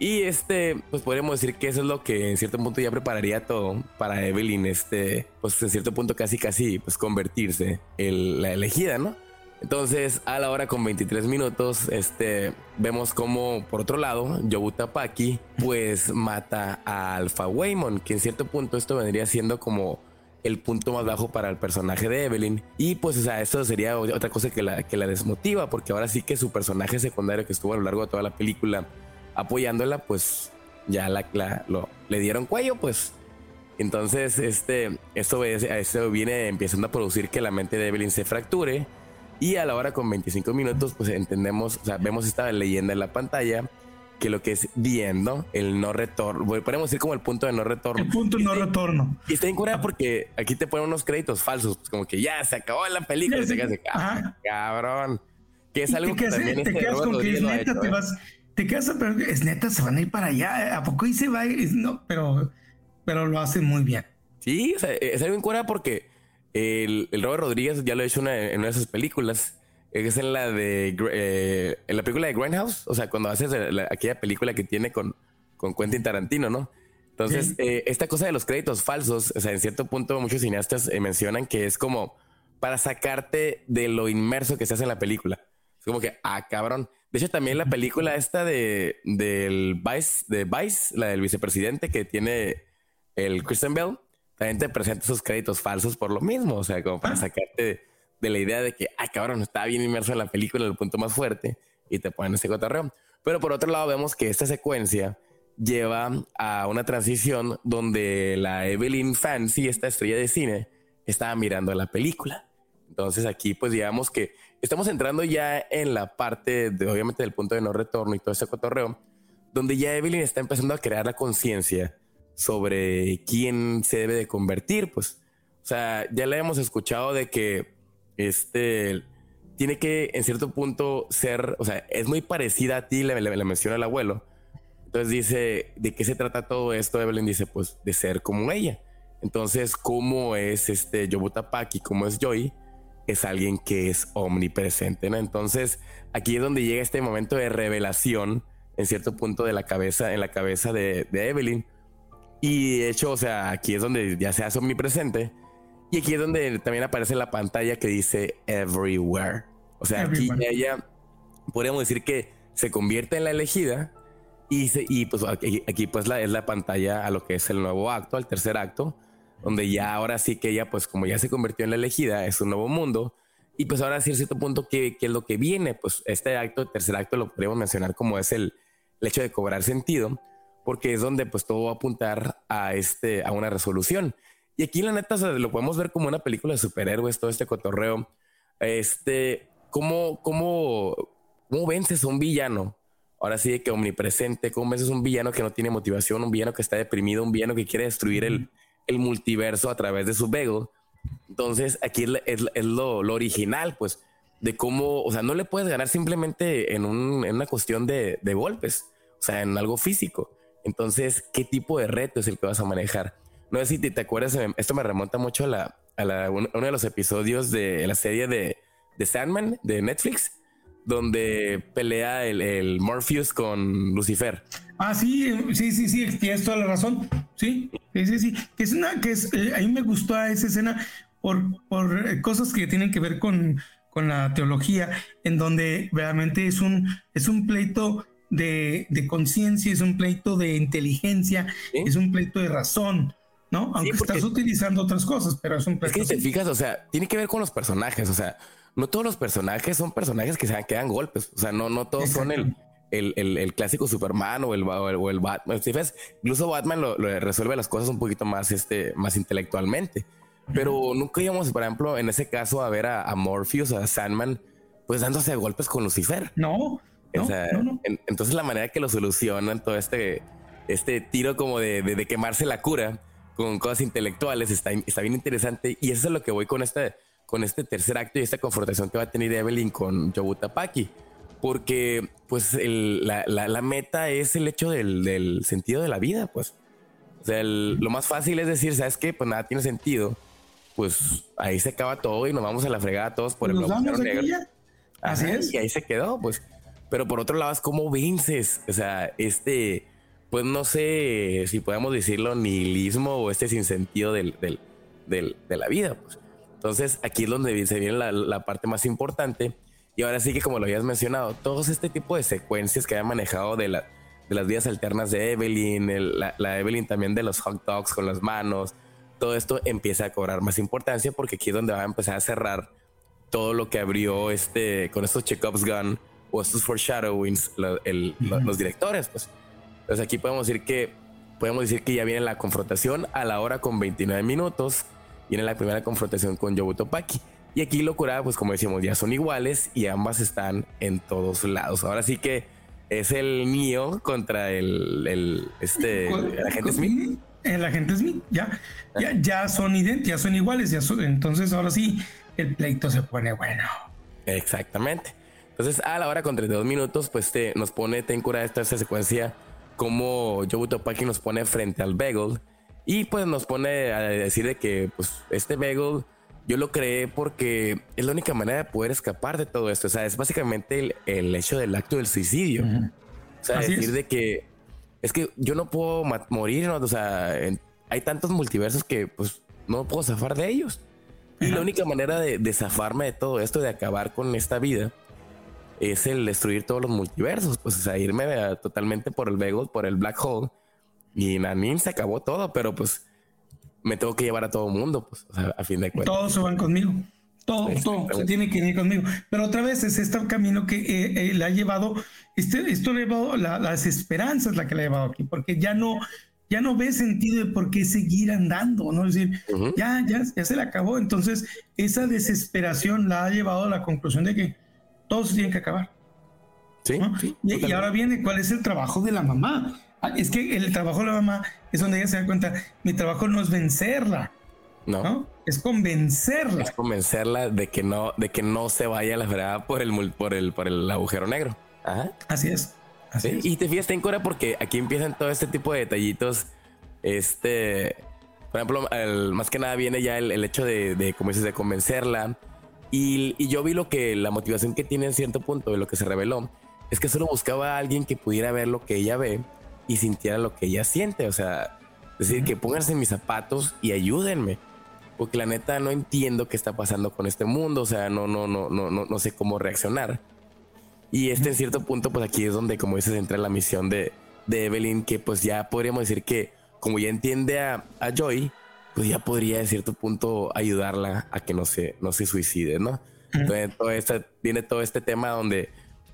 Y este, pues podríamos decir que eso es lo que en cierto punto ya prepararía todo para Evelyn, este, pues en cierto punto casi casi pues convertirse en la elegida, ¿no? Entonces, a la hora con 23 minutos, este, vemos como, por otro lado, Yobuta Paki, pues mata a Alpha Waymon, que en cierto punto esto vendría siendo como el punto más bajo para el personaje de Evelyn. Y pues, o sea, esto sería otra cosa que la, que la desmotiva, porque ahora sí que su personaje secundario que estuvo a lo largo de toda la película apoyándola, pues ya la, lo, le dieron cuello, pues. Entonces, este, esto viene empezando a producir que la mente de Evelyn se fracture y a la hora con 25 minutos, pues entendemos, o sea, vemos esta leyenda en la pantalla que lo que es viendo el no retorno, podemos decir como el punto de no retorno. El punto de no retorno. Y está incurada porque aquí te ponen unos créditos falsos, pues como que ya se acabó la película, se quedas cabrón. Que es algo que también te quedas con que es neta, te ¿eh? vas, te quedas, pero es neta, se van a ir para allá, ¿a poco y se va? no, pero, pero lo hacen muy bien. Sí, o sea, es algo incurada porque el, Robert Rodríguez ya lo ha hecho en una de sus películas. Es en la de eh, en la película de Grindhouse, o sea, cuando haces aquella película que tiene con, con Quentin Tarantino, ¿no? Entonces, eh, esta cosa de los créditos falsos, o sea, en cierto punto muchos cineastas eh, mencionan que es como para sacarte de lo inmerso que se hace en la película. Es como que, ah, cabrón. De hecho, también la película esta de del Vice, de Vice, la del vicepresidente que tiene el Christian Bell, también te presenta esos créditos falsos por lo mismo, o sea, como para ah. sacarte de la idea de que, ay, cabrón, estaba bien inmerso en la película, en el punto más fuerte, y te ponen ese cotorreo. Pero por otro lado, vemos que esta secuencia lleva a una transición donde la Evelyn Fancy, esta estrella de cine, estaba mirando la película. Entonces aquí pues digamos que estamos entrando ya en la parte de obviamente del punto de no retorno y todo ese cotorreo, donde ya Evelyn está empezando a crear la conciencia sobre quién se debe de convertir, pues. O sea, ya le hemos escuchado de que este tiene que en cierto punto ser, o sea, es muy parecida a ti, le, le, menciona el abuelo. Entonces dice, ¿de qué se trata todo esto? Evelyn dice, pues de ser como ella. Entonces, ¿cómo es este Yobuta Paki? ¿Cómo es Joy? Es alguien que es omnipresente, ¿no? Entonces, aquí es donde llega este momento de revelación en cierto punto de la cabeza, en la cabeza de Evelyn y de hecho, o sea, aquí es donde ya se hace omnipresente. Y aquí es donde también aparece la pantalla que dice everywhere. O sea, aquí ella, podríamos decir que se convierte en la elegida. Y, y pues aquí, pues la, es la pantalla a lo que es el nuevo acto, al tercer acto, donde ya ahora sí que ella, pues como ya se convirtió en la elegida, es un nuevo mundo. Y pues ahora sí, a cierto punto, ¿qué, ¿qué, es lo que viene? Pues este acto, tercer acto, lo podríamos mencionar como es el, el hecho de cobrar sentido porque es donde pues todo va a apuntar a este a una resolución. Y aquí la neta lo podemos ver como una película de superhéroes, todo este cotorreo. Este, ¿cómo, cómo, cómo vences a un villano? Ahora sí de que omnipresente, ¿cómo vences a un villano que no tiene motivación, un villano que está deprimido, un villano que quiere destruir el, el multiverso a través de su vego? Entonces aquí es, es, lo, lo, original, pues, de cómo, o sea, no le puedes ganar simplemente en, un, en una cuestión de, de golpes, o sea, en algo físico entonces, ¿qué tipo de reto es el que vas a manejar? No sé si te, acuerdas, em, esto me remonta mucho a, la, a uno de los episodios de la serie de, de Sandman de Netflix, donde pelea el, Morpheus con Lucifer. Ah, sí, sí, sí, sí, tienes toda la razón. Sí, sí, sí, sí. Que es una, que es, eh, a mí me gustó esa escena por, por eh, cosas que tienen que ver con, con la teología, en donde realmente es un, es un pleito de, conciencia, es un pleito de inteligencia, es un pleito de razón, ¿no? Aunque estás utilizando otras cosas, pero es un pleito. Es que te fijas, o sea, tiene que ver con los personajes, o sea, no todos los personajes son personajes que se quedan golpes, o sea, no, no todos son el, el, clásico Superman o el, o el, Batman. incluso Batman lo, resuelve las cosas un poquito más, este, más intelectualmente. Pero nunca íbamos, por ejemplo, en ese caso, a ver a, a Morpheus, a Sandman, pues dándose golpes con Lucifer. No, entonces la manera que lo solucionan todo este este tiro como de, de, quemarse la cura con cosas intelectuales está, está bien interesante y eso es lo que voy con este, con este tercer acto y esta confrontación que va a tener Evelyn con Yobuta Paki porque pues la, la, meta es el hecho del, del, sentido de la vida, pues. O sea, lo más fácil es decir, ¿sabes qué? Pues nada tiene sentido. Pues ahí se acaba todo y nos vamos a la fregada todos por el negro. Así es. Y ahí se quedó, pues. Pero por otro lado es como vences. O sea, este, pues no sé si podemos decirlo nihilismo o este sinsentido del, del, del, de la vida, pues. Entonces aquí es donde se viene la, la parte más importante y ahora sí que como lo habías mencionado, todos este tipo de secuencias que había manejado de, la, de las vidas alternas de Evelyn, la, Evelyn también de los hot dogs con las manos, todo esto empieza a cobrar más importancia porque aquí es donde va a empezar a cerrar todo lo que abrió este con estos checkups gun o estos foreshadowings los directores pues entonces aquí podemos decir que podemos decir que ya viene la confrontación a la hora con 29 minutos viene la primera confrontación con Yobuto Paki y aquí Locura, pues como decíamos, ya son iguales y ambas están en todos lados. Ahora sí que es el mío contra el, el este, agente Smith. El agente Smith, ya, ya, ya son idénticos, ya son iguales, ya entonces ahora sí el pleito se pone bueno. Exactamente. Entonces, a la hora con 32 minutos, pues te, nos pone Tenkura esta, esta secuencia como Yobuto Paki nos pone frente al Bagel y pues nos pone a decir de que pues este Bagel yo lo creé porque es la única manera de poder escapar de todo esto. O sea, es básicamente el, hecho del acto del suicidio. O sea, decir de que es que yo no puedo morir, ¿no? o sea, hay tantos multiversos que pues no puedo zafar de ellos. Y la única manera de, zafarme de todo esto, de acabar con esta vida, es el destruir todos los multiversos. Pues, o sea, irme totalmente por el Vegas, por el Black Hole. Y Nanin se acabó todo, pero pues me tengo que llevar a todo el mundo, pues, a fin de cuentas. Todos se van conmigo. Todo, todo se tiene que ir conmigo. Pero otra vez es este camino que eh, eh, le ha llevado, este, esto le ha llevado, la, la, desesperanza es la que le ha llevado aquí, porque ya no, ya no ve sentido de por qué seguir andando, ¿no? Es decir, ya, ya, ya se le acabó. Entonces, esa desesperación la ha llevado a la conclusión de que todo se tiene que acabar. Sí. y, ahora viene, ¿cuál es el trabajo de la mamá? Ah, es que el trabajo de la mamá es donde ella se da cuenta, mi trabajo no es vencerla. No. Es convencerla. Es convencerla de que no, de que no se vaya a la verdad por el, por el, por el agujero negro. Ajá. Así es. Así Y te fijas, en Cora, porque aquí empiezan todo este tipo de detallitos. Este, por ejemplo, más que nada viene ya el, hecho de, como dices, de convencerla. Y, y, yo vi lo que la motivación que tiene en cierto punto de lo que se reveló es que solo buscaba a alguien que pudiera ver lo que ella ve y sintiera lo que ella siente. O sea, decir, que pónganse en mis zapatos y ayúdenme. Porque la neta no entiendo qué está pasando con este mundo. O sea, no, no, no, no, no, no sé cómo reaccionar. Y este en cierto punto, pues aquí es donde, como dices, entra la misión de, de Evelyn, que pues ya podríamos decir que, como ya entiende a, a Joy, pues ya podría en cierto punto ayudarla a que no se, no se suicide, ¿no? Entonces, todo este, viene todo este tema donde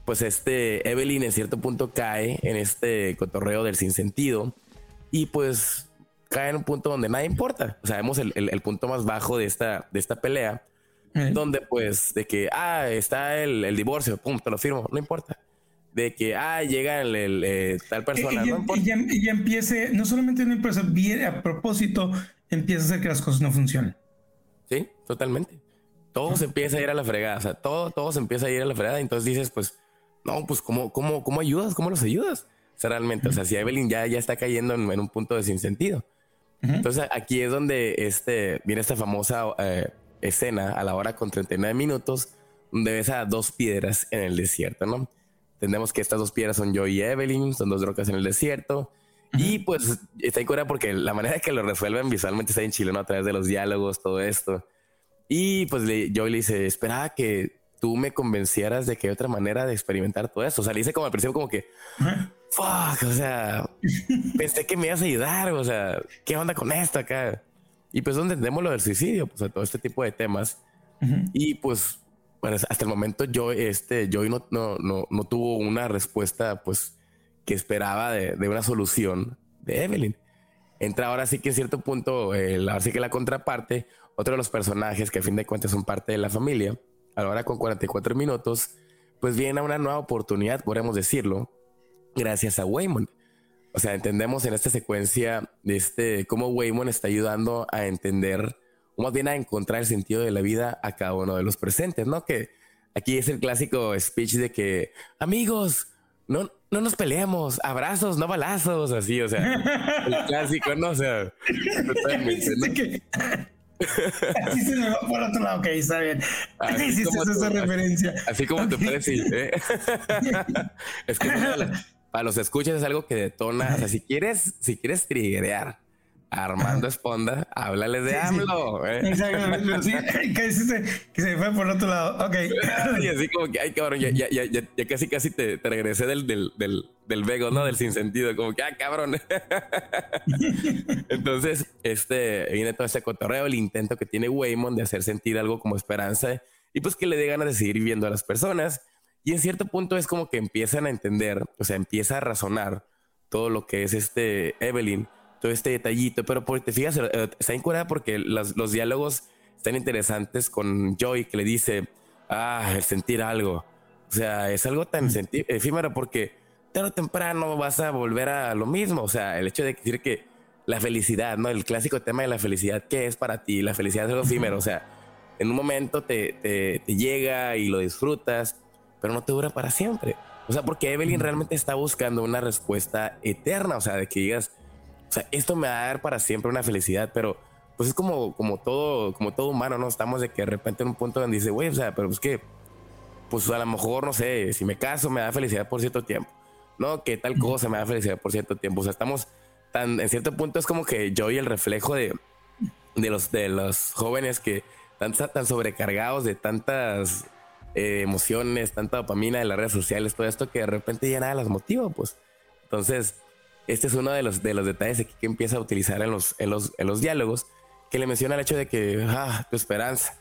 pues este Evelyn en cierto punto cae en este cotorreo del sinsentido y pues cae en un punto donde nada importa. O sea, vemos el, el, punto más bajo de esta, de esta pelea, donde pues de que, ah, está el, el, divorcio, pum, te lo firmo, no importa. De que, ah, llega el, eh, tal persona. Y, no y, ya, y, empiece, no solamente no bien a propósito, empieza a hacer que las cosas no funcionen. Sí, totalmente. Todo se empieza a ir a la fregada, o sea, todo, todo se empieza a ir a la fregada. Entonces dices, pues, no, pues ¿cómo, cómo, cómo ayudas? ¿Cómo los ayudas? O sea, realmente, o sea, si Evelyn ya, ya está cayendo en, un punto de sinsentido. Entonces aquí es donde este, viene esta famosa eh, escena a la hora con 39 minutos, donde ves a dos piedras en el desierto, ¿no? Entendemos que estas dos piedras son yo y Evelyn, son dos rocas en el desierto. Y pues está en cura porque la manera que lo resuelven visualmente está en chileno a través de los diálogos, todo esto. Y pues le, le dice, espera que tú me convencieras de que hay otra manera de experimentar todo eso. O sea, le hice como al principio como que, fuck, o sea, pensé que me ibas a ayudar, o sea, ¿qué onda con esto acá? Y pues donde entendemos lo del suicidio, pues todo este tipo de temas. Y pues, bueno, hasta el momento yo, este, yo no, no, no, no tuvo una respuesta, pues, que esperaba de, de, una solución de Evelyn. Entra ahora sí que en cierto punto, ahora sí que la contraparte, otro de los personajes que a fin de cuentas son parte de la familia, ahora con 44 minutos, pues viene una nueva oportunidad, podríamos decirlo, gracias a Waymond. o sea, entendemos en esta secuencia de este, cómo Waymon está ayudando a entender, o más bien a encontrar el sentido de la vida a cada uno de los presentes, ¿no? Que aquí es el clásico speech de que, amigos, no, no nos peleemos, abrazos, no balazos, así, o sea, el clásico, ¿no? O sea, totalmente, ¿no? Así se me va por otro lado, ok, está bien. Así hiciste esa referencia. Así como te parece, ¿eh? es que para los escuchas es algo que detona. O sea, si quieres, si quieres triggerear Armando Esponda, háblale de AMLO. ¿eh? Exactamente. Sí, que, se, que se fue por otro lado. Ok. Y así como que, ay, cabrón, ya, ya, ya, ya casi, casi te, te regresé del, del, del, del vego, ¿no? Del sinsentido. Como que, ah, cabrón. Entonces, este, viene todo ese cotorreo, el intento que tiene Waymon de hacer sentir algo como esperanza y pues que le dé ganas de seguir viendo a las personas. Y en cierto punto es como que empiezan a entender, o sea, empieza a razonar todo lo que es este Evelyn todo este detallito, pero porque te fijas, eh, está incurada porque los, los diálogos están interesantes con Joy que le dice, ah, el sentir algo. O sea, es algo tan efímero porque tarde o temprano vas a volver a lo mismo. O sea, el hecho de decir que la felicidad, ¿no? El clásico tema de la felicidad, ¿qué es para ti? La felicidad es algo efímero. O sea, en un momento te, te, te llega y lo disfrutas, pero no te dura para siempre. O sea, porque Evelyn realmente está buscando una respuesta eterna. O sea, de que digas, sea, esto me va a dar para siempre una felicidad, pero pues es como, como todo, como todo humano, ¿no? Estamos de que de repente en un punto donde dice, güey, o sea, pero es que, pues a lo mejor, no sé, si me caso me da felicidad por cierto tiempo, ¿no? Que tal cosa me da felicidad por cierto tiempo. O sea, estamos tan, en cierto punto es como que yo y el reflejo de, de, los, de los jóvenes que están tan sobrecargados de tantas eh, emociones, tanta dopamina en las redes sociales, todo esto que de repente ya nada las motiva, pues. Entonces, este es uno de los, de los detalles aquí que empieza a utilizar en los, en los, en los diálogos, que le menciona el hecho de que, ah, tu esperanza,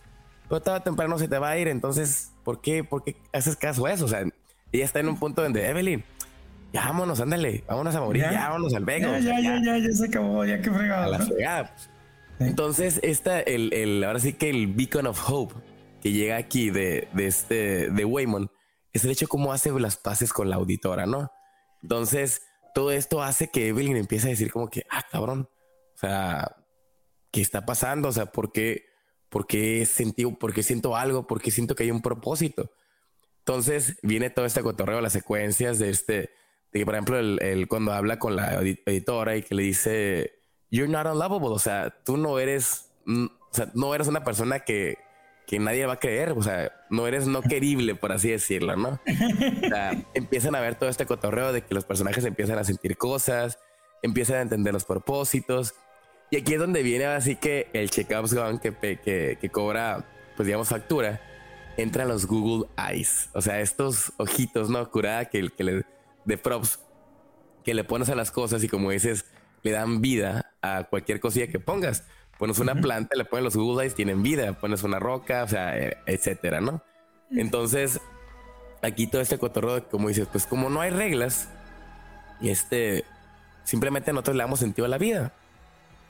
pero tarde o temprano se te va a ir, entonces, ¿por qué, por qué haces caso a eso? O sea, ella está en un punto donde, Evelyn, ya vámonos, ándale, vámonos a morir, ya, vámonos al vego. Ya, ya, ya, ya, ya, se acabó, ya que fregado. A la fregada. Pues. Entonces, esta, el, el, ahora sí que el beacon of hope que llega aquí de, de este, de Waymon, es el hecho cómo hace las paces con la auditora, ¿no? Entonces, todo esto hace que Evelyn empiece a decir como que, ah, cabrón, o sea, ¿qué está pasando? O sea, ¿por qué, por qué, sentí, por qué siento algo? ¿Por qué siento que hay un propósito? Entonces viene todo este cotorreo, las secuencias de este, de que por ejemplo, el, cuando habla con la editora y que le dice, you're not unlovable, o sea, tú no eres, mm, o sea, no eres una persona que, que nadie va a creer, o sea, no eres no querible, por así decirlo, ¿no? O sea, empiezan a ver todo este cotorreo de que los personajes empiezan a sentir cosas, empiezan a entender los propósitos, y aquí es donde viene así que el checkups gone que, que, que cobra, pues digamos, factura, entran los Google Eyes, o sea, estos ojitos, ¿no? Curada que, que le, de props, que le pones a las cosas y como dices, le dan vida a cualquier cosilla que pongas. Pones una planta, le pones los Google tienen vida. Pones una roca, o sea, eh, etcétera, ¿no? Entonces, aquí todo este cotorreo, como dices, pues como no hay reglas, este, simplemente nosotros le damos sentido a la vida.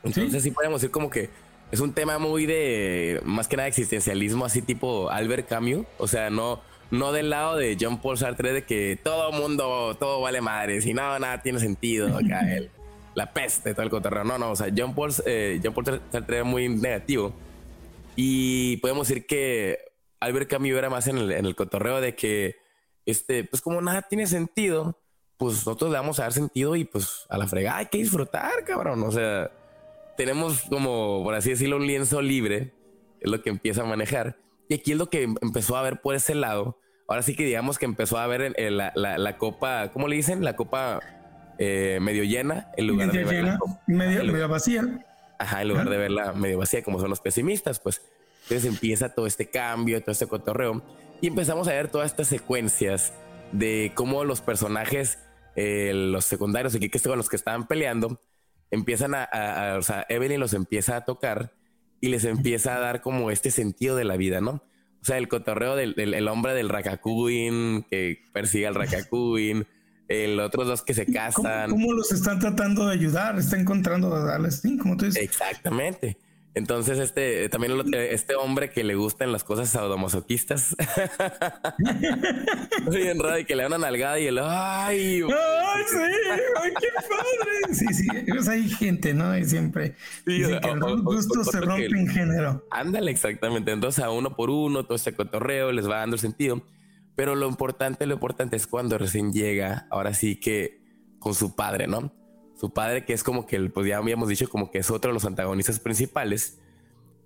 Entonces, sí, podemos decir como que es un tema muy de, más que nada, existencialismo, así tipo Albert Camus. O sea, no, no del lado de John Paul Sartre de que todo mundo, todo vale madre, si no, nada tiene sentido acá él la peste, todo el cotorreo. No, no, o sea, John Paul, eh, John Paul muy negativo. Y podemos decir que Albert Camus era más en el, en el cotorreo de que, este, pues como nada tiene sentido, pues nosotros le vamos a dar sentido y pues a la fregada hay que disfrutar, cabrón. O sea, tenemos como, por así decirlo, un lienzo libre, es lo que empieza a manejar. Y aquí es lo que empezó a ver por ese lado. Ahora sí que digamos que empezó a ver la, la, la, copa, ¿cómo le dicen? La copa eh, medio llena en lugar de verla medio, vacía. Ajá, en lugar de verla medio vacía como son los pesimistas, pues entonces empieza todo este cambio, todo este cotorreo y empezamos a ver todas estas secuencias de cómo los personajes, eh, los secundarios aquí que con los que estaban peleando, empiezan a, o sea, Evelyn los empieza a tocar y les empieza a dar como este sentido de la vida, ¿no? O sea, el cotorreo del, el hombre del Rakakuin que persigue al Rakakuin, el otros dos que se casan. ¿Cómo, los están tratando de ayudar? Está encontrando a darles como tú dices. Exactamente. Entonces, este también este hombre que le gustan las cosas sadomasoquistas. bien raro y que le dan una nalgada y el ay. ¡Ay, sí! ¡Ay, qué padre! Sí, sí. Pues hay gente, ¿no? Y siempre. Sí, que los gustos se rompen en género. Ándale, exactamente. Entonces, a uno por uno, todo este cotorreo les va dando sentido. Pero lo importante, lo importante es cuando recién llega, ahora sí que con su padre, ¿no? Su padre, que es como que, pues ya habíamos dicho, como que es otro de los antagonistas principales.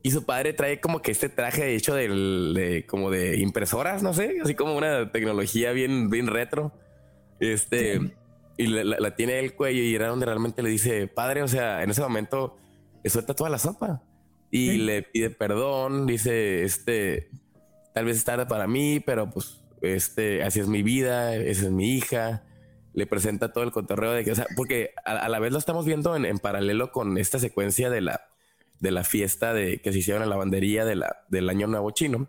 Y su padre trae como que este traje hecho de, como de impresoras, no sé, así como una tecnología bien, bien retro. Este, y la, tiene el cuello y era donde realmente le dice, padre, o sea, en ese momento le suelta toda la sopa. Y le pide perdón, dice, este, tal vez es tarde para mí, pero pues, este, así es mi vida, esa es mi hija le presenta todo el cotorreo de que, o sea, porque a, la vez lo estamos viendo en, paralelo con esta secuencia de la, de la fiesta de, que se hicieron en la lavandería de la, del Año Nuevo Chino.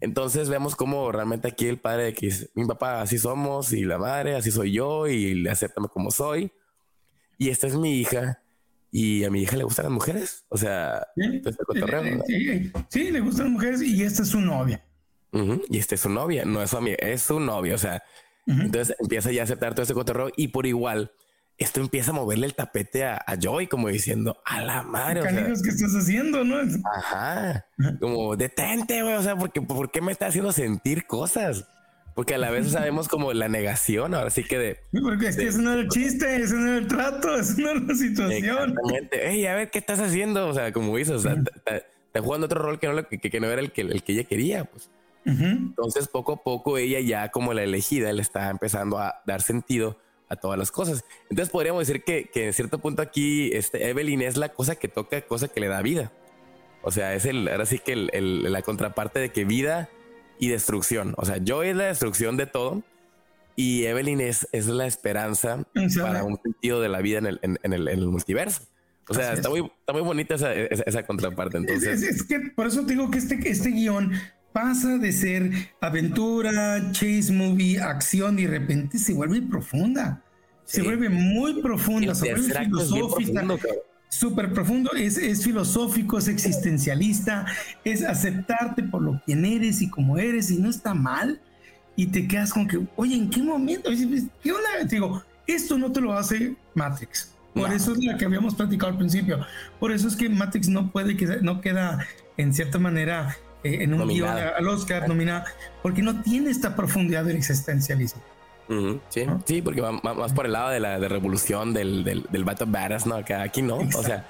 Entonces vemos cómo realmente aquí el padre de que dice, mi papá, así somos, y la madre, así soy yo, y le acéptame como soy. Y esta es mi hija, y a mi hija le gustan las mujeres. O sea, sí, este cotorreo, sí, le gustan las mujeres, y esta es su novia. Y esta es su novia, no es su amiga, es su novia. O sea, entonces empieza ya a aceptar todo ese cotorreo y por igual esto empieza a moverle el tapete a, Joy como diciendo a la madre. ¿qué estás haciendo? ¿no? Ajá. Como detente, güey. O sea, porque, ¿por qué me está haciendo sentir cosas? Porque a la vez sabemos como la negación, ahora sí que de. porque es que no era el chiste, eso no era el trato, eso no era la situación. Exactamente. Ey, a ver, ¿qué estás haciendo? O sea, como hizo, o sea, está jugando otro rol que no, que, no era el que, el que ella quería, pues. Entonces, poco a poco, ella ya como la elegida le está empezando a dar sentido a todas las cosas. Entonces, podríamos decir que, que en cierto punto aquí, este Evelyn es la cosa que toca, cosa que le da vida. O sea, es el, ahora sí que el, la contraparte de que vida y destrucción. O sea, yo es la destrucción de todo y Evelyn es, es la esperanza para un sentido de la vida en el, en, el, multiverso. O sea, está muy, está muy bonita esa, esa, contraparte. Entonces, es, que por eso digo que este, este guion pasa de ser aventura, chase movie, acción y de repente se vuelve profunda. Se vuelve muy profunda, se vuelve filosófica. Súper profundo, es, es, filosófico, es existencialista, es aceptarte por lo quien eres y como eres y no está mal. Y te quedas con que, oye, ¿en qué momento? ¿Qué onda? Te digo, esto no te lo hace Matrix. Por eso es la que habíamos platicado al principio. Por eso es que Matrix no puede, que no queda en cierta manera eh, en un guion al Oscar nominada, porque no tiene esta profundidad del existencialismo. sí, sí, porque va, más por el lado de la de revolución del, del, del vato badass, ¿no? Acá, aquí no. O sea,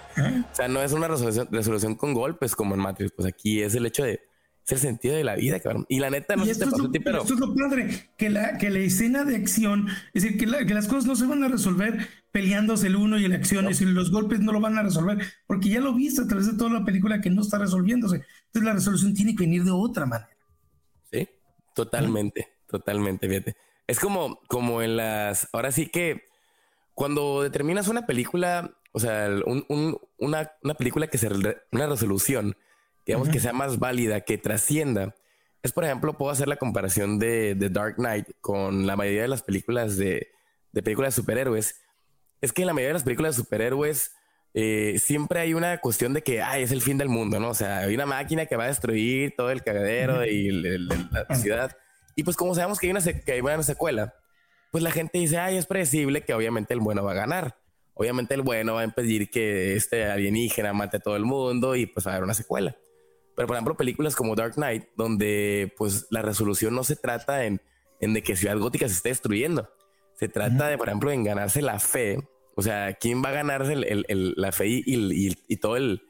o sea, no es una resolución, resolución con golpes como en Matrix. Pues aquí es el hecho de es el sentido de la vida, cabrón. Y la neta, no sé te pasó pero... Esto es lo padre, que la, que la escena de acción, es decir, que, que, las cosas no se van a resolver peleándose el uno y la acción, y los golpes no lo van a resolver, porque ya lo viste a través de toda la película que no está resolviéndose. Entonces la resolución tiene que venir de otra manera. Sí, totalmente, totalmente, fíjate. Es como, como en las, ahora sí que cuando determinas una película, o sea, una, una película que se, una resolución, digamos, que sea más válida, que trascienda. Es, por ejemplo, puedo hacer la comparación de, The Dark Knight con la mayoría de las películas de, de películas de superhéroes. Es que en la mayoría de las películas de superhéroes eh, siempre hay una cuestión de que Ay, es el fin del mundo, ¿no? O sea, hay una máquina que va a destruir todo el cagadero y la ciudad. Y pues como sabemos que hay una, que hay una secuela, pues la gente dice, ay, es predecible que obviamente el bueno va a ganar. Obviamente el bueno va a impedir que este alienígena mate a todo el mundo y pues va a haber una secuela. Pero por ejemplo, películas como Dark Knight, donde pues la resolución no se trata en, en de que Ciudad Gótica se esté destruyendo. Se trata de, por ejemplo, en ganarse la fe. O sea, ¿quién va a ganarse el, la fe y, y, todo el,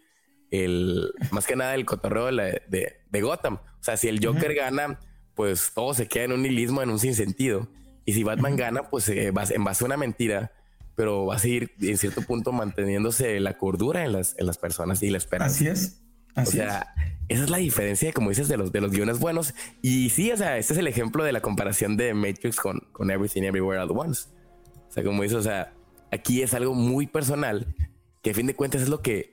el, más que nada el cotorreo de, de, Gotham? O sea, si el Joker gana, pues todo se queda en un nihilismo, en un sinsentido. Y si Batman gana, pues eh, en base a una mentira, pero va a seguir en cierto punto manteniéndose la cordura en las, en las personas y la esperanza. Así es o sea, esa es la diferencia, como dices, de los, de los guiones buenos. Y sí, o sea, este es el ejemplo de la comparación de Matrix con, con Everything Everywhere at Once. O sea, como dices, o sea, aquí es algo muy personal, que a fin de cuentas es lo que,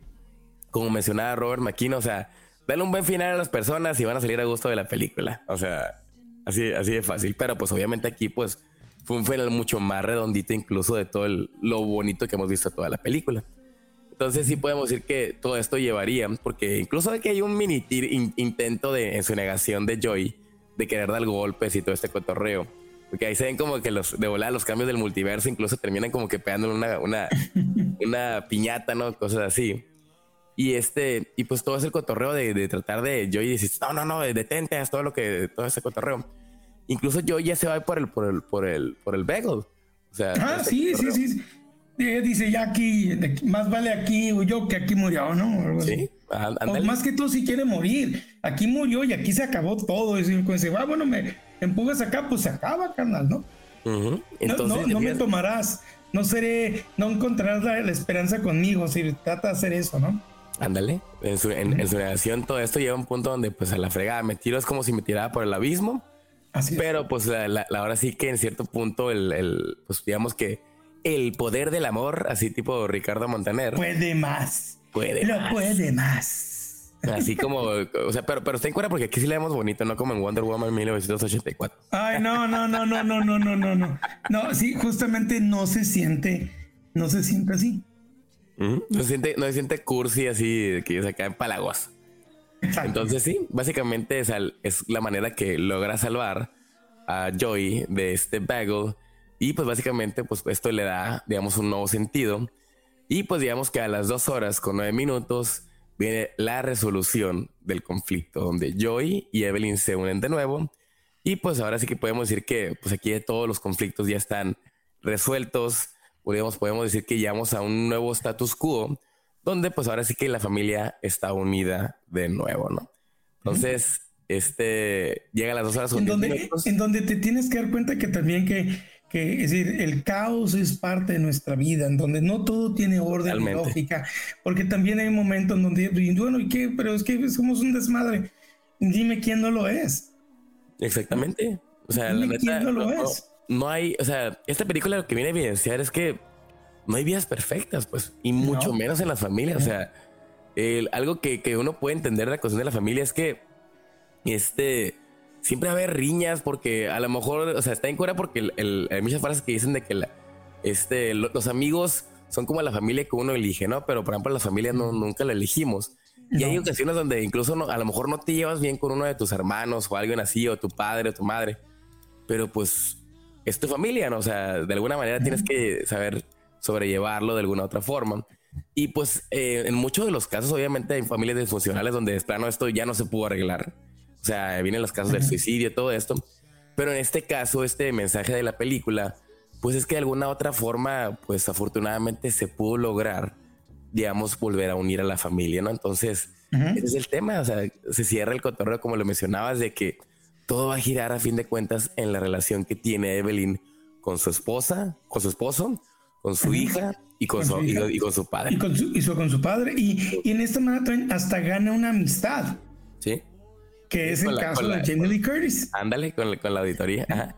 como mencionaba Robert McKean, o sea, dale un buen final a las personas y van a salir a gusto de la película. O sea, así, así de fácil. Pero pues obviamente aquí, pues, fue un final mucho más redondito incluso de todo lo bonito que hemos visto toda la película. Entonces sí podemos decir que todo esto llevaría, porque incluso de que hay un mini intento de en su negación de Joy de querer dar golpes y todo este cotorreo. Porque ahí se ven como que los de volar los cambios del multiverso incluso terminan como que pegando una, una, una piñata, ¿no? Cosas así. Y este, y pues todo ese cotorreo de, de tratar de Joy decir, no, no, no, detente, haz todo lo que, todo ese cotorreo. Incluso Joy ya se va por el, por el, por el, por el bagel. O sea, ah, sí, sí, sí, Dice, ya aquí, más vale aquí yo que aquí murió, ¿no? Sí. O más que tú si quiere morir. Aquí murió y aquí se acabó todo. Y dice, ah, bueno, me empujas acá, pues se acaba, carnal, ¿no? Entonces, no, me tomarás, no seré, no encontrarás la, esperanza conmigo si trata de hacer eso, ¿no? Ándale, en su, en, su negación todo esto llega a un punto donde pues a la fregada me tiro es como si me tirara por el abismo. Así pero pues la, ahora sí que en cierto punto el, el, pues digamos que el poder del amor, así tipo Ricardo Montaner. Puede más. Puede Lo puede más. Así como, o sea, pero, pero está en cuenta porque aquí sí le vemos bonito, no como en Wonder Woman 1984. Ay, no, no, no, no, no, no, no, no, no. No, sí, justamente no se siente, no se siente así. No se siente, no se siente cursi así, que se cae en palagos. Entonces sí, básicamente es, es la manera que logra salvar a Joy de este bagel y pues básicamente pues esto le da, digamos, un nuevo sentido. Y pues digamos que a las dos horas con nueve minutos viene la resolución del conflicto, donde Joy y Evelyn se unen de nuevo. Y pues ahora sí que podemos decir que pues aquí todos los conflictos ya están resueltos. Podemos, podemos decir que llegamos a un nuevo status quo, donde pues ahora sí que la familia está unida de nuevo, ¿no? Entonces, este llega a las dos horas. En donde, en donde te tienes que dar cuenta que también que que es decir, el caos es parte de nuestra vida, en donde no todo tiene orden lógica, porque también hay momentos en donde, bueno, ¿y qué? Pero es que somos un desmadre. Dime quién no lo es. Exactamente. O sea, la neta, no, lo es. No, hay, o sea, esta película lo que viene a evidenciar es que no hay vidas perfectas, pues, y mucho menos en las familias. O sea, algo que, que uno puede entender de la cuestión de la familia es que este siempre va a haber riñas porque a lo mejor, o sea, está en cura porque hay muchas frases que dicen de que este, los amigos son como la familia que uno elige, ¿no? Pero por ejemplo, la familia no, nunca la elegimos. Y hay ocasiones donde incluso a lo mejor no te llevas bien con uno de tus hermanos o alguien así, o tu padre o tu madre, pero pues es tu familia, ¿no? O sea, de alguna manera tienes que saber sobrellevarlo de alguna otra forma. Y pues eh, en muchos de los casos, obviamente, hay familias disfuncionales donde de plano esto ya no se pudo arreglar. O sea, vienen los casos del suicidio, todo esto. Pero en este caso, este mensaje de la película, pues es que de alguna otra forma, pues afortunadamente se pudo lograr, digamos, volver a unir a la familia, ¿no? Entonces, ese es el tema. O sea, se cierra el cotorreo, como lo mencionabas, de que todo va a girar a fin de cuentas en la relación que tiene Evelyn con su esposa, con su esposo, con su hija y con, su, Y, con su padre. Y con su, con su padre. Y, y en esta manera hasta gana una amistad. Sí. Que es el caso de Jamie Lee Curtis. Ándale, con, la auditoría.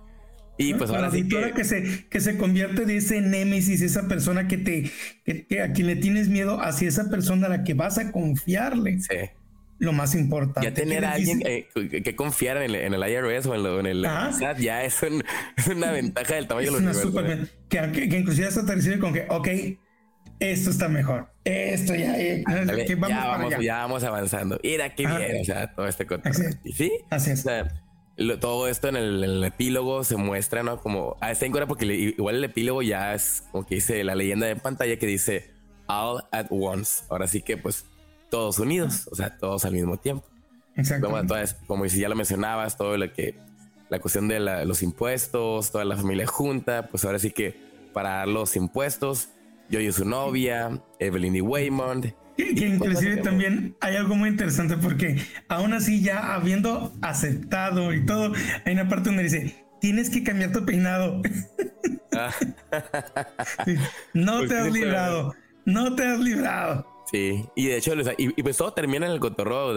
Y pues ahora la auditora que se que se convierte de ese némesis, esa persona que te que, a quien le tienes miedo hacia esa persona a la que vas a confiarle. Sí. Lo más importante. Ya tener a alguien eh, que confiar en el, IRS o en, el SAT ya es, una ventaja del tamaño de los ¿eh? que, que, inclusive hasta te recibe con que, ok, esto está mejor. Esto ya, eh, vamos ya, vamos, ya vamos avanzando. Mira qué bien, o sea, todo este contexto. Sí, así es. todo esto en el, epílogo se muestra, ¿no? Como, ah, está en cura porque igual el epílogo ya es como que dice la leyenda de pantalla que dice all at once. Ahora sí que, pues, todos unidos, o sea, todos al mismo tiempo. Exacto. Como, si ya lo mencionabas, todo lo que, la cuestión de los impuestos, toda la familia junta, pues ahora sí que para los impuestos yo y su novia, Evelyn y Waymond. Que, inclusive también hay algo muy interesante porque aún así ya habiendo aceptado y todo, hay una parte donde dice, tienes que cambiar tu peinado. Ah. No pues te has librado, no te has librado. Sí, y de hecho, y, pues todo termina en el cotorro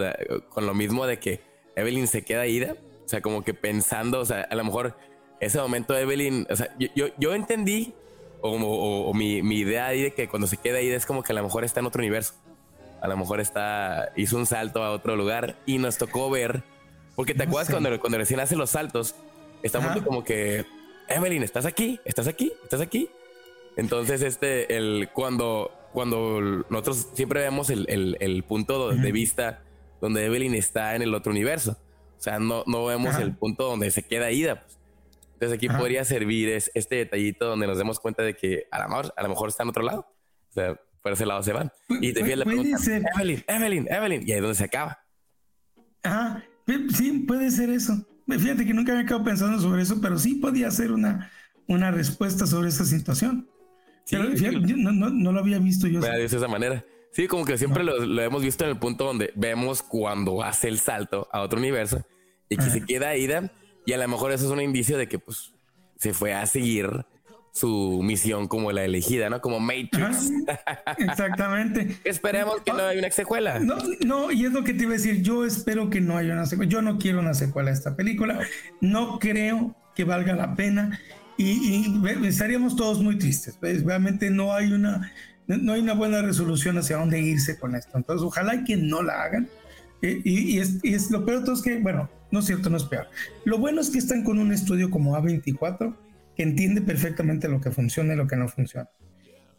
con lo mismo de que Evelyn se queda ida, o sea, como que pensando, o sea, a lo mejor ese momento Evelyn, o sea, yo, yo entendí o, mi, idea ahí de que cuando se queda ahí es como que a lo mejor está en otro universo. A lo mejor está, hizo un salto a otro lugar y nos tocó ver, porque te acuerdas cuando, cuando recién hace los saltos, estamos como que, Evelyn, ¿estás aquí? ¿Estás aquí? ¿Estás aquí? Entonces, este, el, cuando, cuando nosotros siempre vemos el, punto de vista donde Evelyn está en el otro universo. O sea, no, no vemos el punto donde se queda Ida. Pues. Entonces aquí podría servir es, este detallito donde nos demos cuenta de que a lo mejor, a lo mejor está en otro lado. O sea, por ese lado se van. Y te fijas la pregunta, Evelyn, Evelyn, Evelyn. Y ahí es donde se acaba. Ajá, sí, puede ser eso. Fíjate que nunca me he quedado pensando sobre eso, pero sí podía ser una, una respuesta sobre esa situación. Sí, no, no, lo había visto yo. De esa manera. Sí, como que siempre lo, lo, hemos visto en el punto donde vemos cuando hace el salto a otro universo y que se queda Ida y a lo mejor eso es un indicio de que pues se fue a seguir su misión como la elegida, ¿no? Como Matrix. exactamente. Esperemos que no haya una secuela. No, no, y es lo que te iba a decir. Yo espero que no haya una secuela. Yo no quiero una secuela de esta película. No creo que valga la pena. Y, estaríamos todos muy tristes. Pues, realmente no hay una no hay una buena resolución hacia dónde irse con esto. Entonces, ojalá que no la hagan. Eh, y, es, lo peor de todo es que, bueno, no es cierto, no es peor. Lo bueno es que están con un estudio como A24 que entiende perfectamente lo que funciona y lo que no funciona.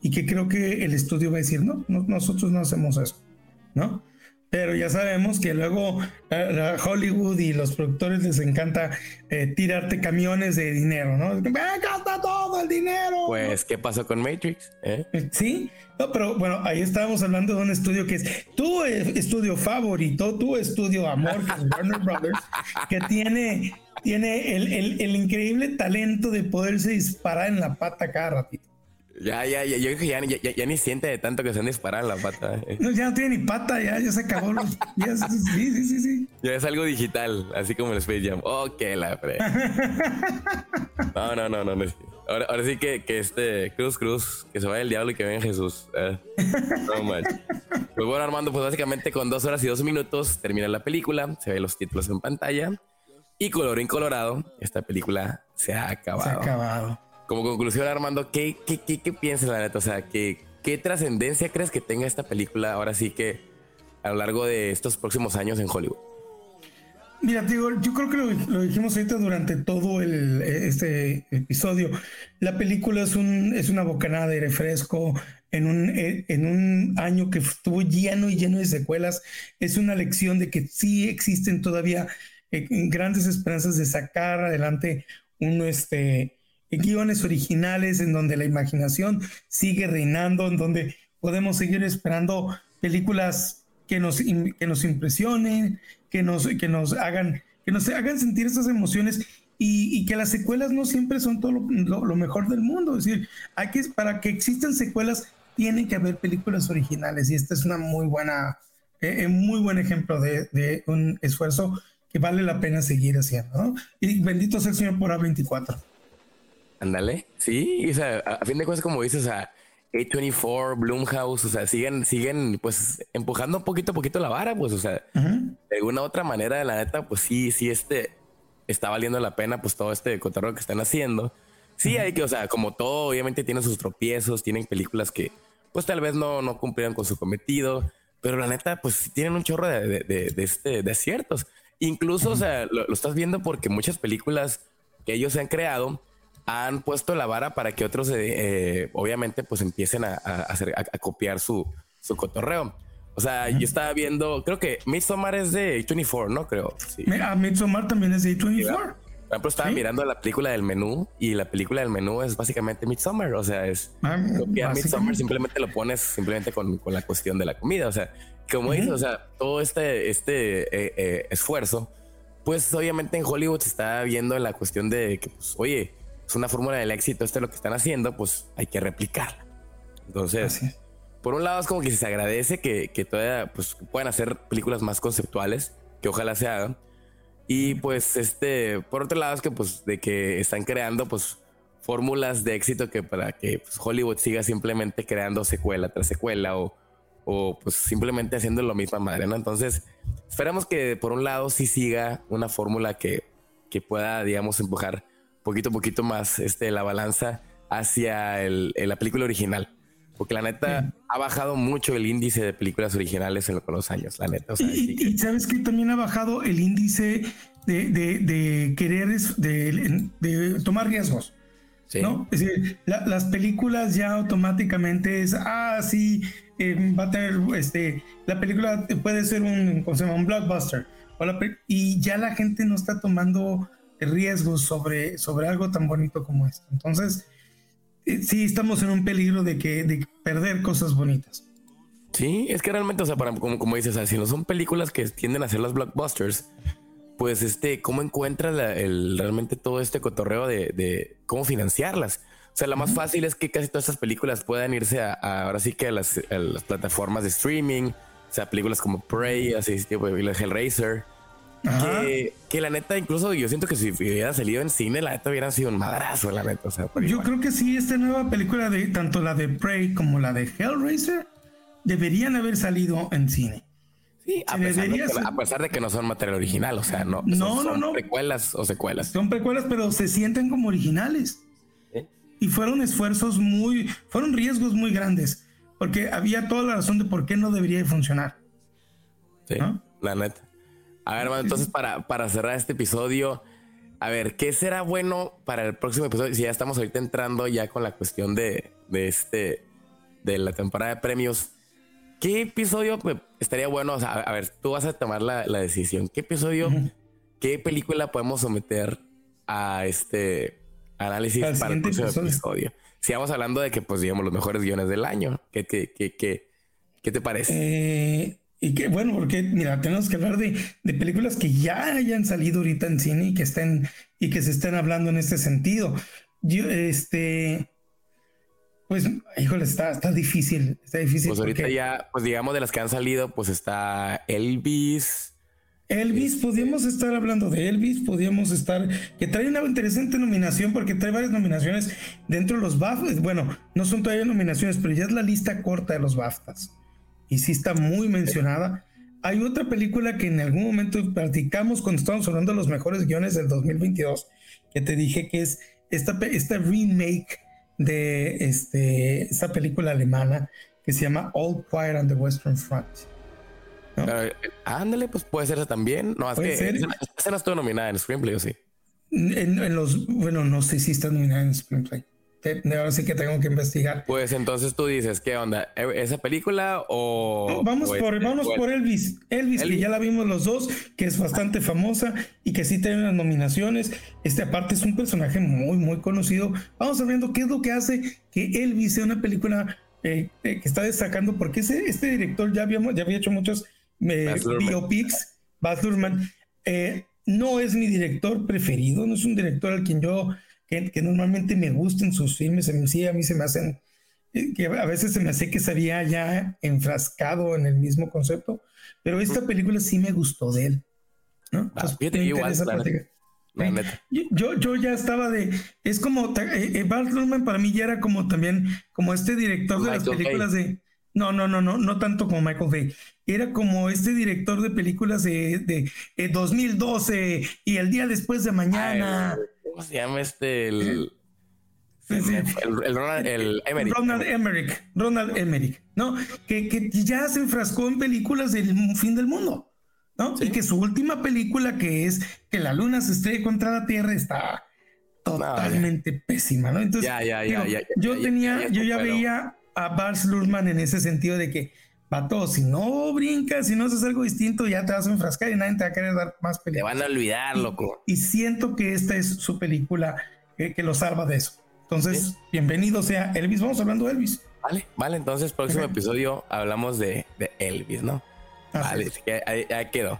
Y que creo que el estudio va a decir, no, nosotros no hacemos eso, ¿no? Pero ya sabemos que luego a Hollywood y los productores les encanta eh, tirarte camiones de dinero, ¿no? gasta todo el dinero! Pues, ¿qué pasó con Matrix? ¿Eh? Eh, sí, no, pero bueno, ahí estábamos hablando de un estudio que es tu estudio favorito, tu estudio amor, que es Warner Brothers, que tiene, tiene el, el, el increíble talento de poderse disparar en la pata cada ratito. Ya, ya, ya, yo dije, ya, ya, ya, ni siente de tanto que se han disparado la pata. Eh. No, ya no tiene ni pata, ya, ya se acabó los. sí, sí, sí, sí. Ya es algo digital, así como el Space Jam. Ok, la fre. No, no, no, no. no. Ahora, ahora sí que, que este Cruz Cruz, que se vaya el diablo y que venga Jesús. Eh. No. Pues bueno, Armando, pues básicamente con dos horas y dos minutos termina la película, se ven los títulos en pantalla y color en colorado, esta película se ha acabado. Se ha acabado como conclusión, Armando, ¿qué, piensas, la neta? O sea, ¿qué, ¿qué trascendencia crees que tenga esta película ahora sí que a lo largo de estos próximos años en Hollywood? Mira, digo, yo creo que lo, dijimos ahorita durante todo el, este episodio. La película es, un, es una bocanada de refresco en un, en un año que estuvo lleno y lleno de secuelas. Es una lección de que sí existen todavía eh, grandes esperanzas de sacar adelante un, este, guiones originales en donde la imaginación sigue reinando, en donde podemos seguir esperando películas que nos, que nos impresionen, que nos, que nos hagan que nos hagan sentir esas emociones y, que las secuelas no siempre son todo lo, mejor del mundo. Es decir, hay que, para que existan secuelas, tiene que haber películas originales y esta es una muy buena, eh, eh, muy buen ejemplo de, de, un esfuerzo que vale la pena seguir haciendo. Y bendito sea el Señor por A24. Ándale, sí, o sea, a, fin de cuentas, como dices, o sea, A24, Bloomhouse, o sea, siguen, siguen, pues, empujando un poquito a poquito la vara, pues, o sea, de alguna otra manera, la neta, pues sí, sí, este, está valiendo la pena, pues, todo este cotorreo que están haciendo. Sí, hay que, o sea, como todo, obviamente tienen sus tropiezos, tienen películas que, pues, tal vez no, no cumplieron con su cometido, pero la neta, pues, tienen un chorro de, de, de, este, de aciertos. Incluso, o sea, lo, lo estás viendo porque muchas películas que ellos han creado, han puesto la vara para que otros, eh, eh, obviamente, pues empiecen a, hacer, a, copiar su, su cotorreo. O sea, yo estaba viendo, creo que Midsommar es de 24, ¿no? Creo. Sí. Ah, Midsommar también es de 24. Por ejemplo, estaba mirando la película del menú y la película del menú es básicamente Midsommar. O sea, es ah, copiar Midsommar, simplemente lo pones simplemente con, con, la cuestión de la comida. O sea, como dices, o sea, todo este, este eh, esfuerzo, pues obviamente en Hollywood se está viendo en la cuestión de que, pues, oye, es una fórmula del éxito, esto es lo que están haciendo, pues hay que replicarla. Entonces, por un lado es como que se agradece que, que todavía pues, puedan hacer películas más conceptuales, que ojalá se hagan. Y pues este, por otro lado es que pues de que están creando pues fórmulas de éxito que para que pues, Hollywood siga simplemente creando secuela tras secuela o, o pues simplemente haciendo lo misma madre, ¿no? Entonces, esperamos que por un lado sí siga una fórmula que, que pueda, digamos, empujar poquito a poquito más este, la balanza hacia el, la película original. Porque la neta ha bajado mucho el índice de películas originales en los años, la neta. y, sabes que también ha bajado el índice de, de, de querer, de, de, tomar riesgos. ¿no? Es decir, las películas ya automáticamente es, ah, sí, eh, va a tener, este, la película puede ser un, ¿cómo se llama? Un blockbuster. y ya la gente no está tomando riesgos sobre, sobre algo tan bonito como esto. Entonces, eh, sí estamos en un peligro de, que, de perder cosas bonitas. Sí, es que realmente, o sea, para, como, como dices, si no son películas que tienden a ser las blockbusters, pues este, ¿cómo encuentras el, realmente todo este cotorreo de, cómo financiarlas? O sea, lo más fácil es que casi todas estas películas puedan irse a, ahora sí que a las, plataformas de streaming, o sea, películas como Prey, así tipo Hellraiser. Que, que, la neta, incluso yo siento que si hubiera salido en cine, la neta hubiera sido un madrazo, la neta. O sea, yo creo que sí, esta nueva película de tanto la de Prey como la de Hellraiser deberían haber salido en cine. Sí, a pesar, de que, no son material original, o sea, no, no, son, no, precuelas o secuelas. Son precuelas, pero se sienten como originales. Y fueron esfuerzos muy, fueron riesgos muy grandes, porque había toda la razón de por qué no debería funcionar. Sí, la neta. A ver, hermano, entonces para, para cerrar este episodio, a ver, ¿qué será bueno para el próximo episodio? Si ya estamos ahorita entrando ya con la cuestión de, de este, de la temporada de premios. ¿Qué episodio estaría bueno? O sea, a, ver, tú vas a tomar la, decisión. ¿Qué episodio, qué película podemos someter a este análisis para el próximo episodio? Si vamos hablando de que, pues, digamos, los mejores guiones del año, ¿qué, qué, qué, qué, te parece? Eh, y que, bueno, porque, mira, tenemos que hablar de, de, películas que ya hayan salido ahorita en cine y que estén, y que se estén hablando en este sentido. Yo, este, pues, híjole, está, está difícil, está difícil. Pues ahorita ya, pues digamos de las que han salido, pues está Elvis. Elvis, este podríamos estar hablando de Elvis, podríamos estar, que trae una interesante nominación porque trae varias nominaciones dentro de los BAFTAs. Bueno, no son todavía nominaciones, pero ya es la lista corta de los BAFTAs. Y sí está muy mencionada. Hay otra película que en algún momento platicamos cuando estábamos hablando de los mejores guiones del 2022, que te dije que es esta, esta remake de este, esta película alemana que se llama All Quiet on the Western Front. ándale, pues puede ser también. No, es que esa, no estuvo nominada en Screenplay, ¿o sí? En, los, bueno, no sé si está nominada en Screenplay. Ahora sí que tengo que investigar. Pues entonces tú dices, ¿qué onda? ¿E-, ¿Esa película o...? vamos, por, vamos por Elvis. Elvis. que ya la vimos los dos, que es bastante famosa y que sí tiene unas nominaciones. Este aparte es un personaje muy, muy conocido. Vamos viendo qué es lo que hace que Elvis sea una película eh, eh, que está destacando, porque ese, este director ya, habíamos, ya había hecho muchos eh, biopics, Baz Luhrmann. no es mi director preferido, no es un director al quien yo que, normalmente me gustan sus filmes, sí, a mí se me hacen, eh, que a veces se me hace que se había ya enfrascado en el mismo concepto, pero esta película sí me gustó de él. ¿no? Ah, igual, yo, yo ya estaba de, es como, eh, eh Bart para mí ya era como también, como este director de las películas de, no, no, no, no, no tanto como Michael Bay. Era como este director de películas de, de, 2012 eh, y el día después de mañana. ¿Cómo se llama este? El, el, Ronald, Emmerich. Ronald Emmerich. Ronald Emmerich, ¿no? Que, que, ya se enfrascó en películas del fin del mundo, ¿no? Y que su última película, que es que la luna se estrelle contra la Tierra, está totalmente pésima, ¿no? Entonces, ya, ya, ya, yo tenía, yo ya veía a Bars Luhrmann en ese sentido de que, vato, si no brincas, si no haces algo distinto, ya te vas a enfrascar y nadie te va a querer dar más películas. Te van a olvidar, loco. Y, siento que esta es su película que, lo salva de eso. Entonces, bienvenido sea Elvis. Vamos hablando de Elvis. Vale, vale. Entonces, próximo episodio hablamos de, Elvis, ¿no? vale, ahí, quedó.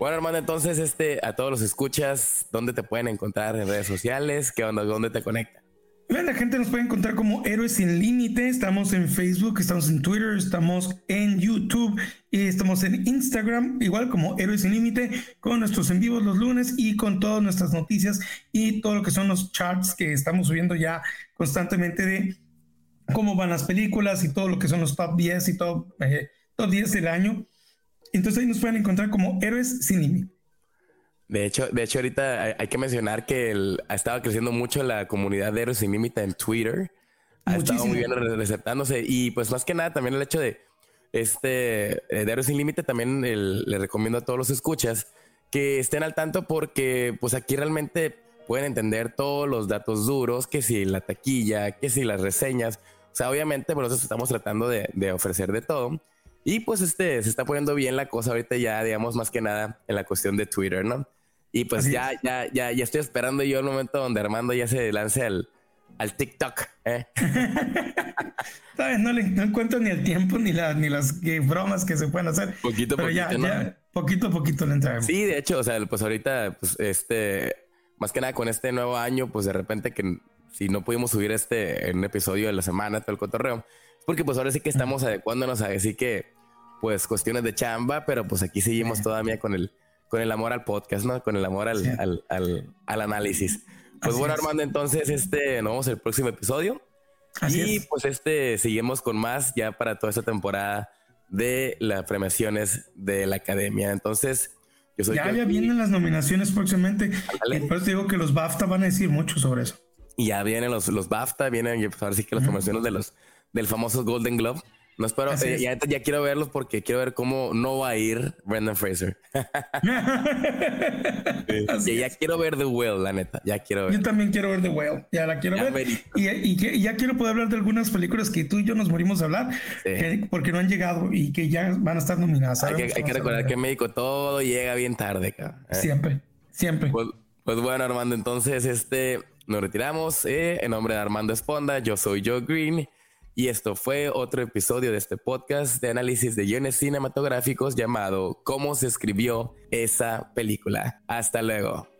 Bueno, hermano, entonces, este, a todos los escuchas, ¿dónde te pueden encontrar en redes sociales? ¿Qué onda? ¿Dónde te conectan? La gente nos puede encontrar como Héroes Sin Límite. Estamos en Facebook, estamos en Twitter, estamos en YouTube y estamos en Instagram, igual como Héroes Sin Límite, con nuestros en vivos los lunes y con todas nuestras noticias y todo lo que son los charts que estamos subiendo ya constantemente de cómo van las películas y todo lo que son los top 10 y todo, eh, top 10 del año. Entonces ahí nos pueden encontrar como Héroes Sin Límite. De hecho, de hecho, ahorita hay, que mencionar que el, ha estado creciendo mucho la comunidad de Héroes Sin Límite en Twitter. Ha estado muy bien receptándose. Y pues más que nada, también el hecho de este eh, de Héroes Sin Límite, también le recomiendo a todos los escuchas que estén al tanto porque pues aquí realmente pueden entender todos los datos duros, que si la taquilla, que si las reseñas. O sea, obviamente, por eso estamos tratando de, de ofrecer de todo. Y pues este se está poniendo bien la cosa ahorita ya, digamos, más que nada en la cuestión de Twitter, ¿no? Y pues ya, ya, ya, ya estoy esperando yo el momento donde Armando ya se lance al, al TikTok. ¿eh? No, le, no encuentro ni el tiempo ni, la, ni las bromas que se pueden hacer. Poquito Pero poquito, ya, ya, poquito a poquito le entramos. Sí, de hecho, o sea, pues ahorita, pues este, más que nada con este nuevo año, pues de repente que si no pudimos subir este en un episodio de la semana, todo el cotorreo, porque pues ahora sí que estamos adecuándonos a decir que, pues cuestiones de chamba, pero pues aquí seguimos todavía con el, con el amor al podcast, ¿no? Con el amor al, al, al, al análisis. Pues bueno, Armando, entonces este, nos vemos el próximo episodio. y pues este, seguimos con más ya para toda esta temporada de las premiaciones de la academia. Entonces, yo soy ya, ya vienen las nominaciones próximamente. Después digo que los BAFTA van a decir mucho sobre eso. Y ya vienen los, los BAFTA, vienen pues, ahora sí que las promociones de los del famoso Golden Globe. No espero, eh, ya, ya, quiero verlos porque quiero ver cómo no va a ir Brendan Fraser. sí, ya quiero ver The Whale, la neta. Ya quiero ver. Yo también quiero ver The Whale. Ya la quiero ver. Y, y, ya quiero poder hablar de algunas películas que tú y yo nos morimos a hablar porque no han llegado y que ya van a estar nominadas. Hay que, hay que recordar que en México todo llega bien tarde, cabrón. ¿eh? Siempre, siempre. Pues, pues, bueno, Armando, entonces este nos retiramos. Eh, en nombre de Armando Esponda, yo soy Joe Green. Y esto fue otro episodio de este podcast de análisis de guiones cinematográficos llamado ¿Cómo se escribió esa película? Hasta luego.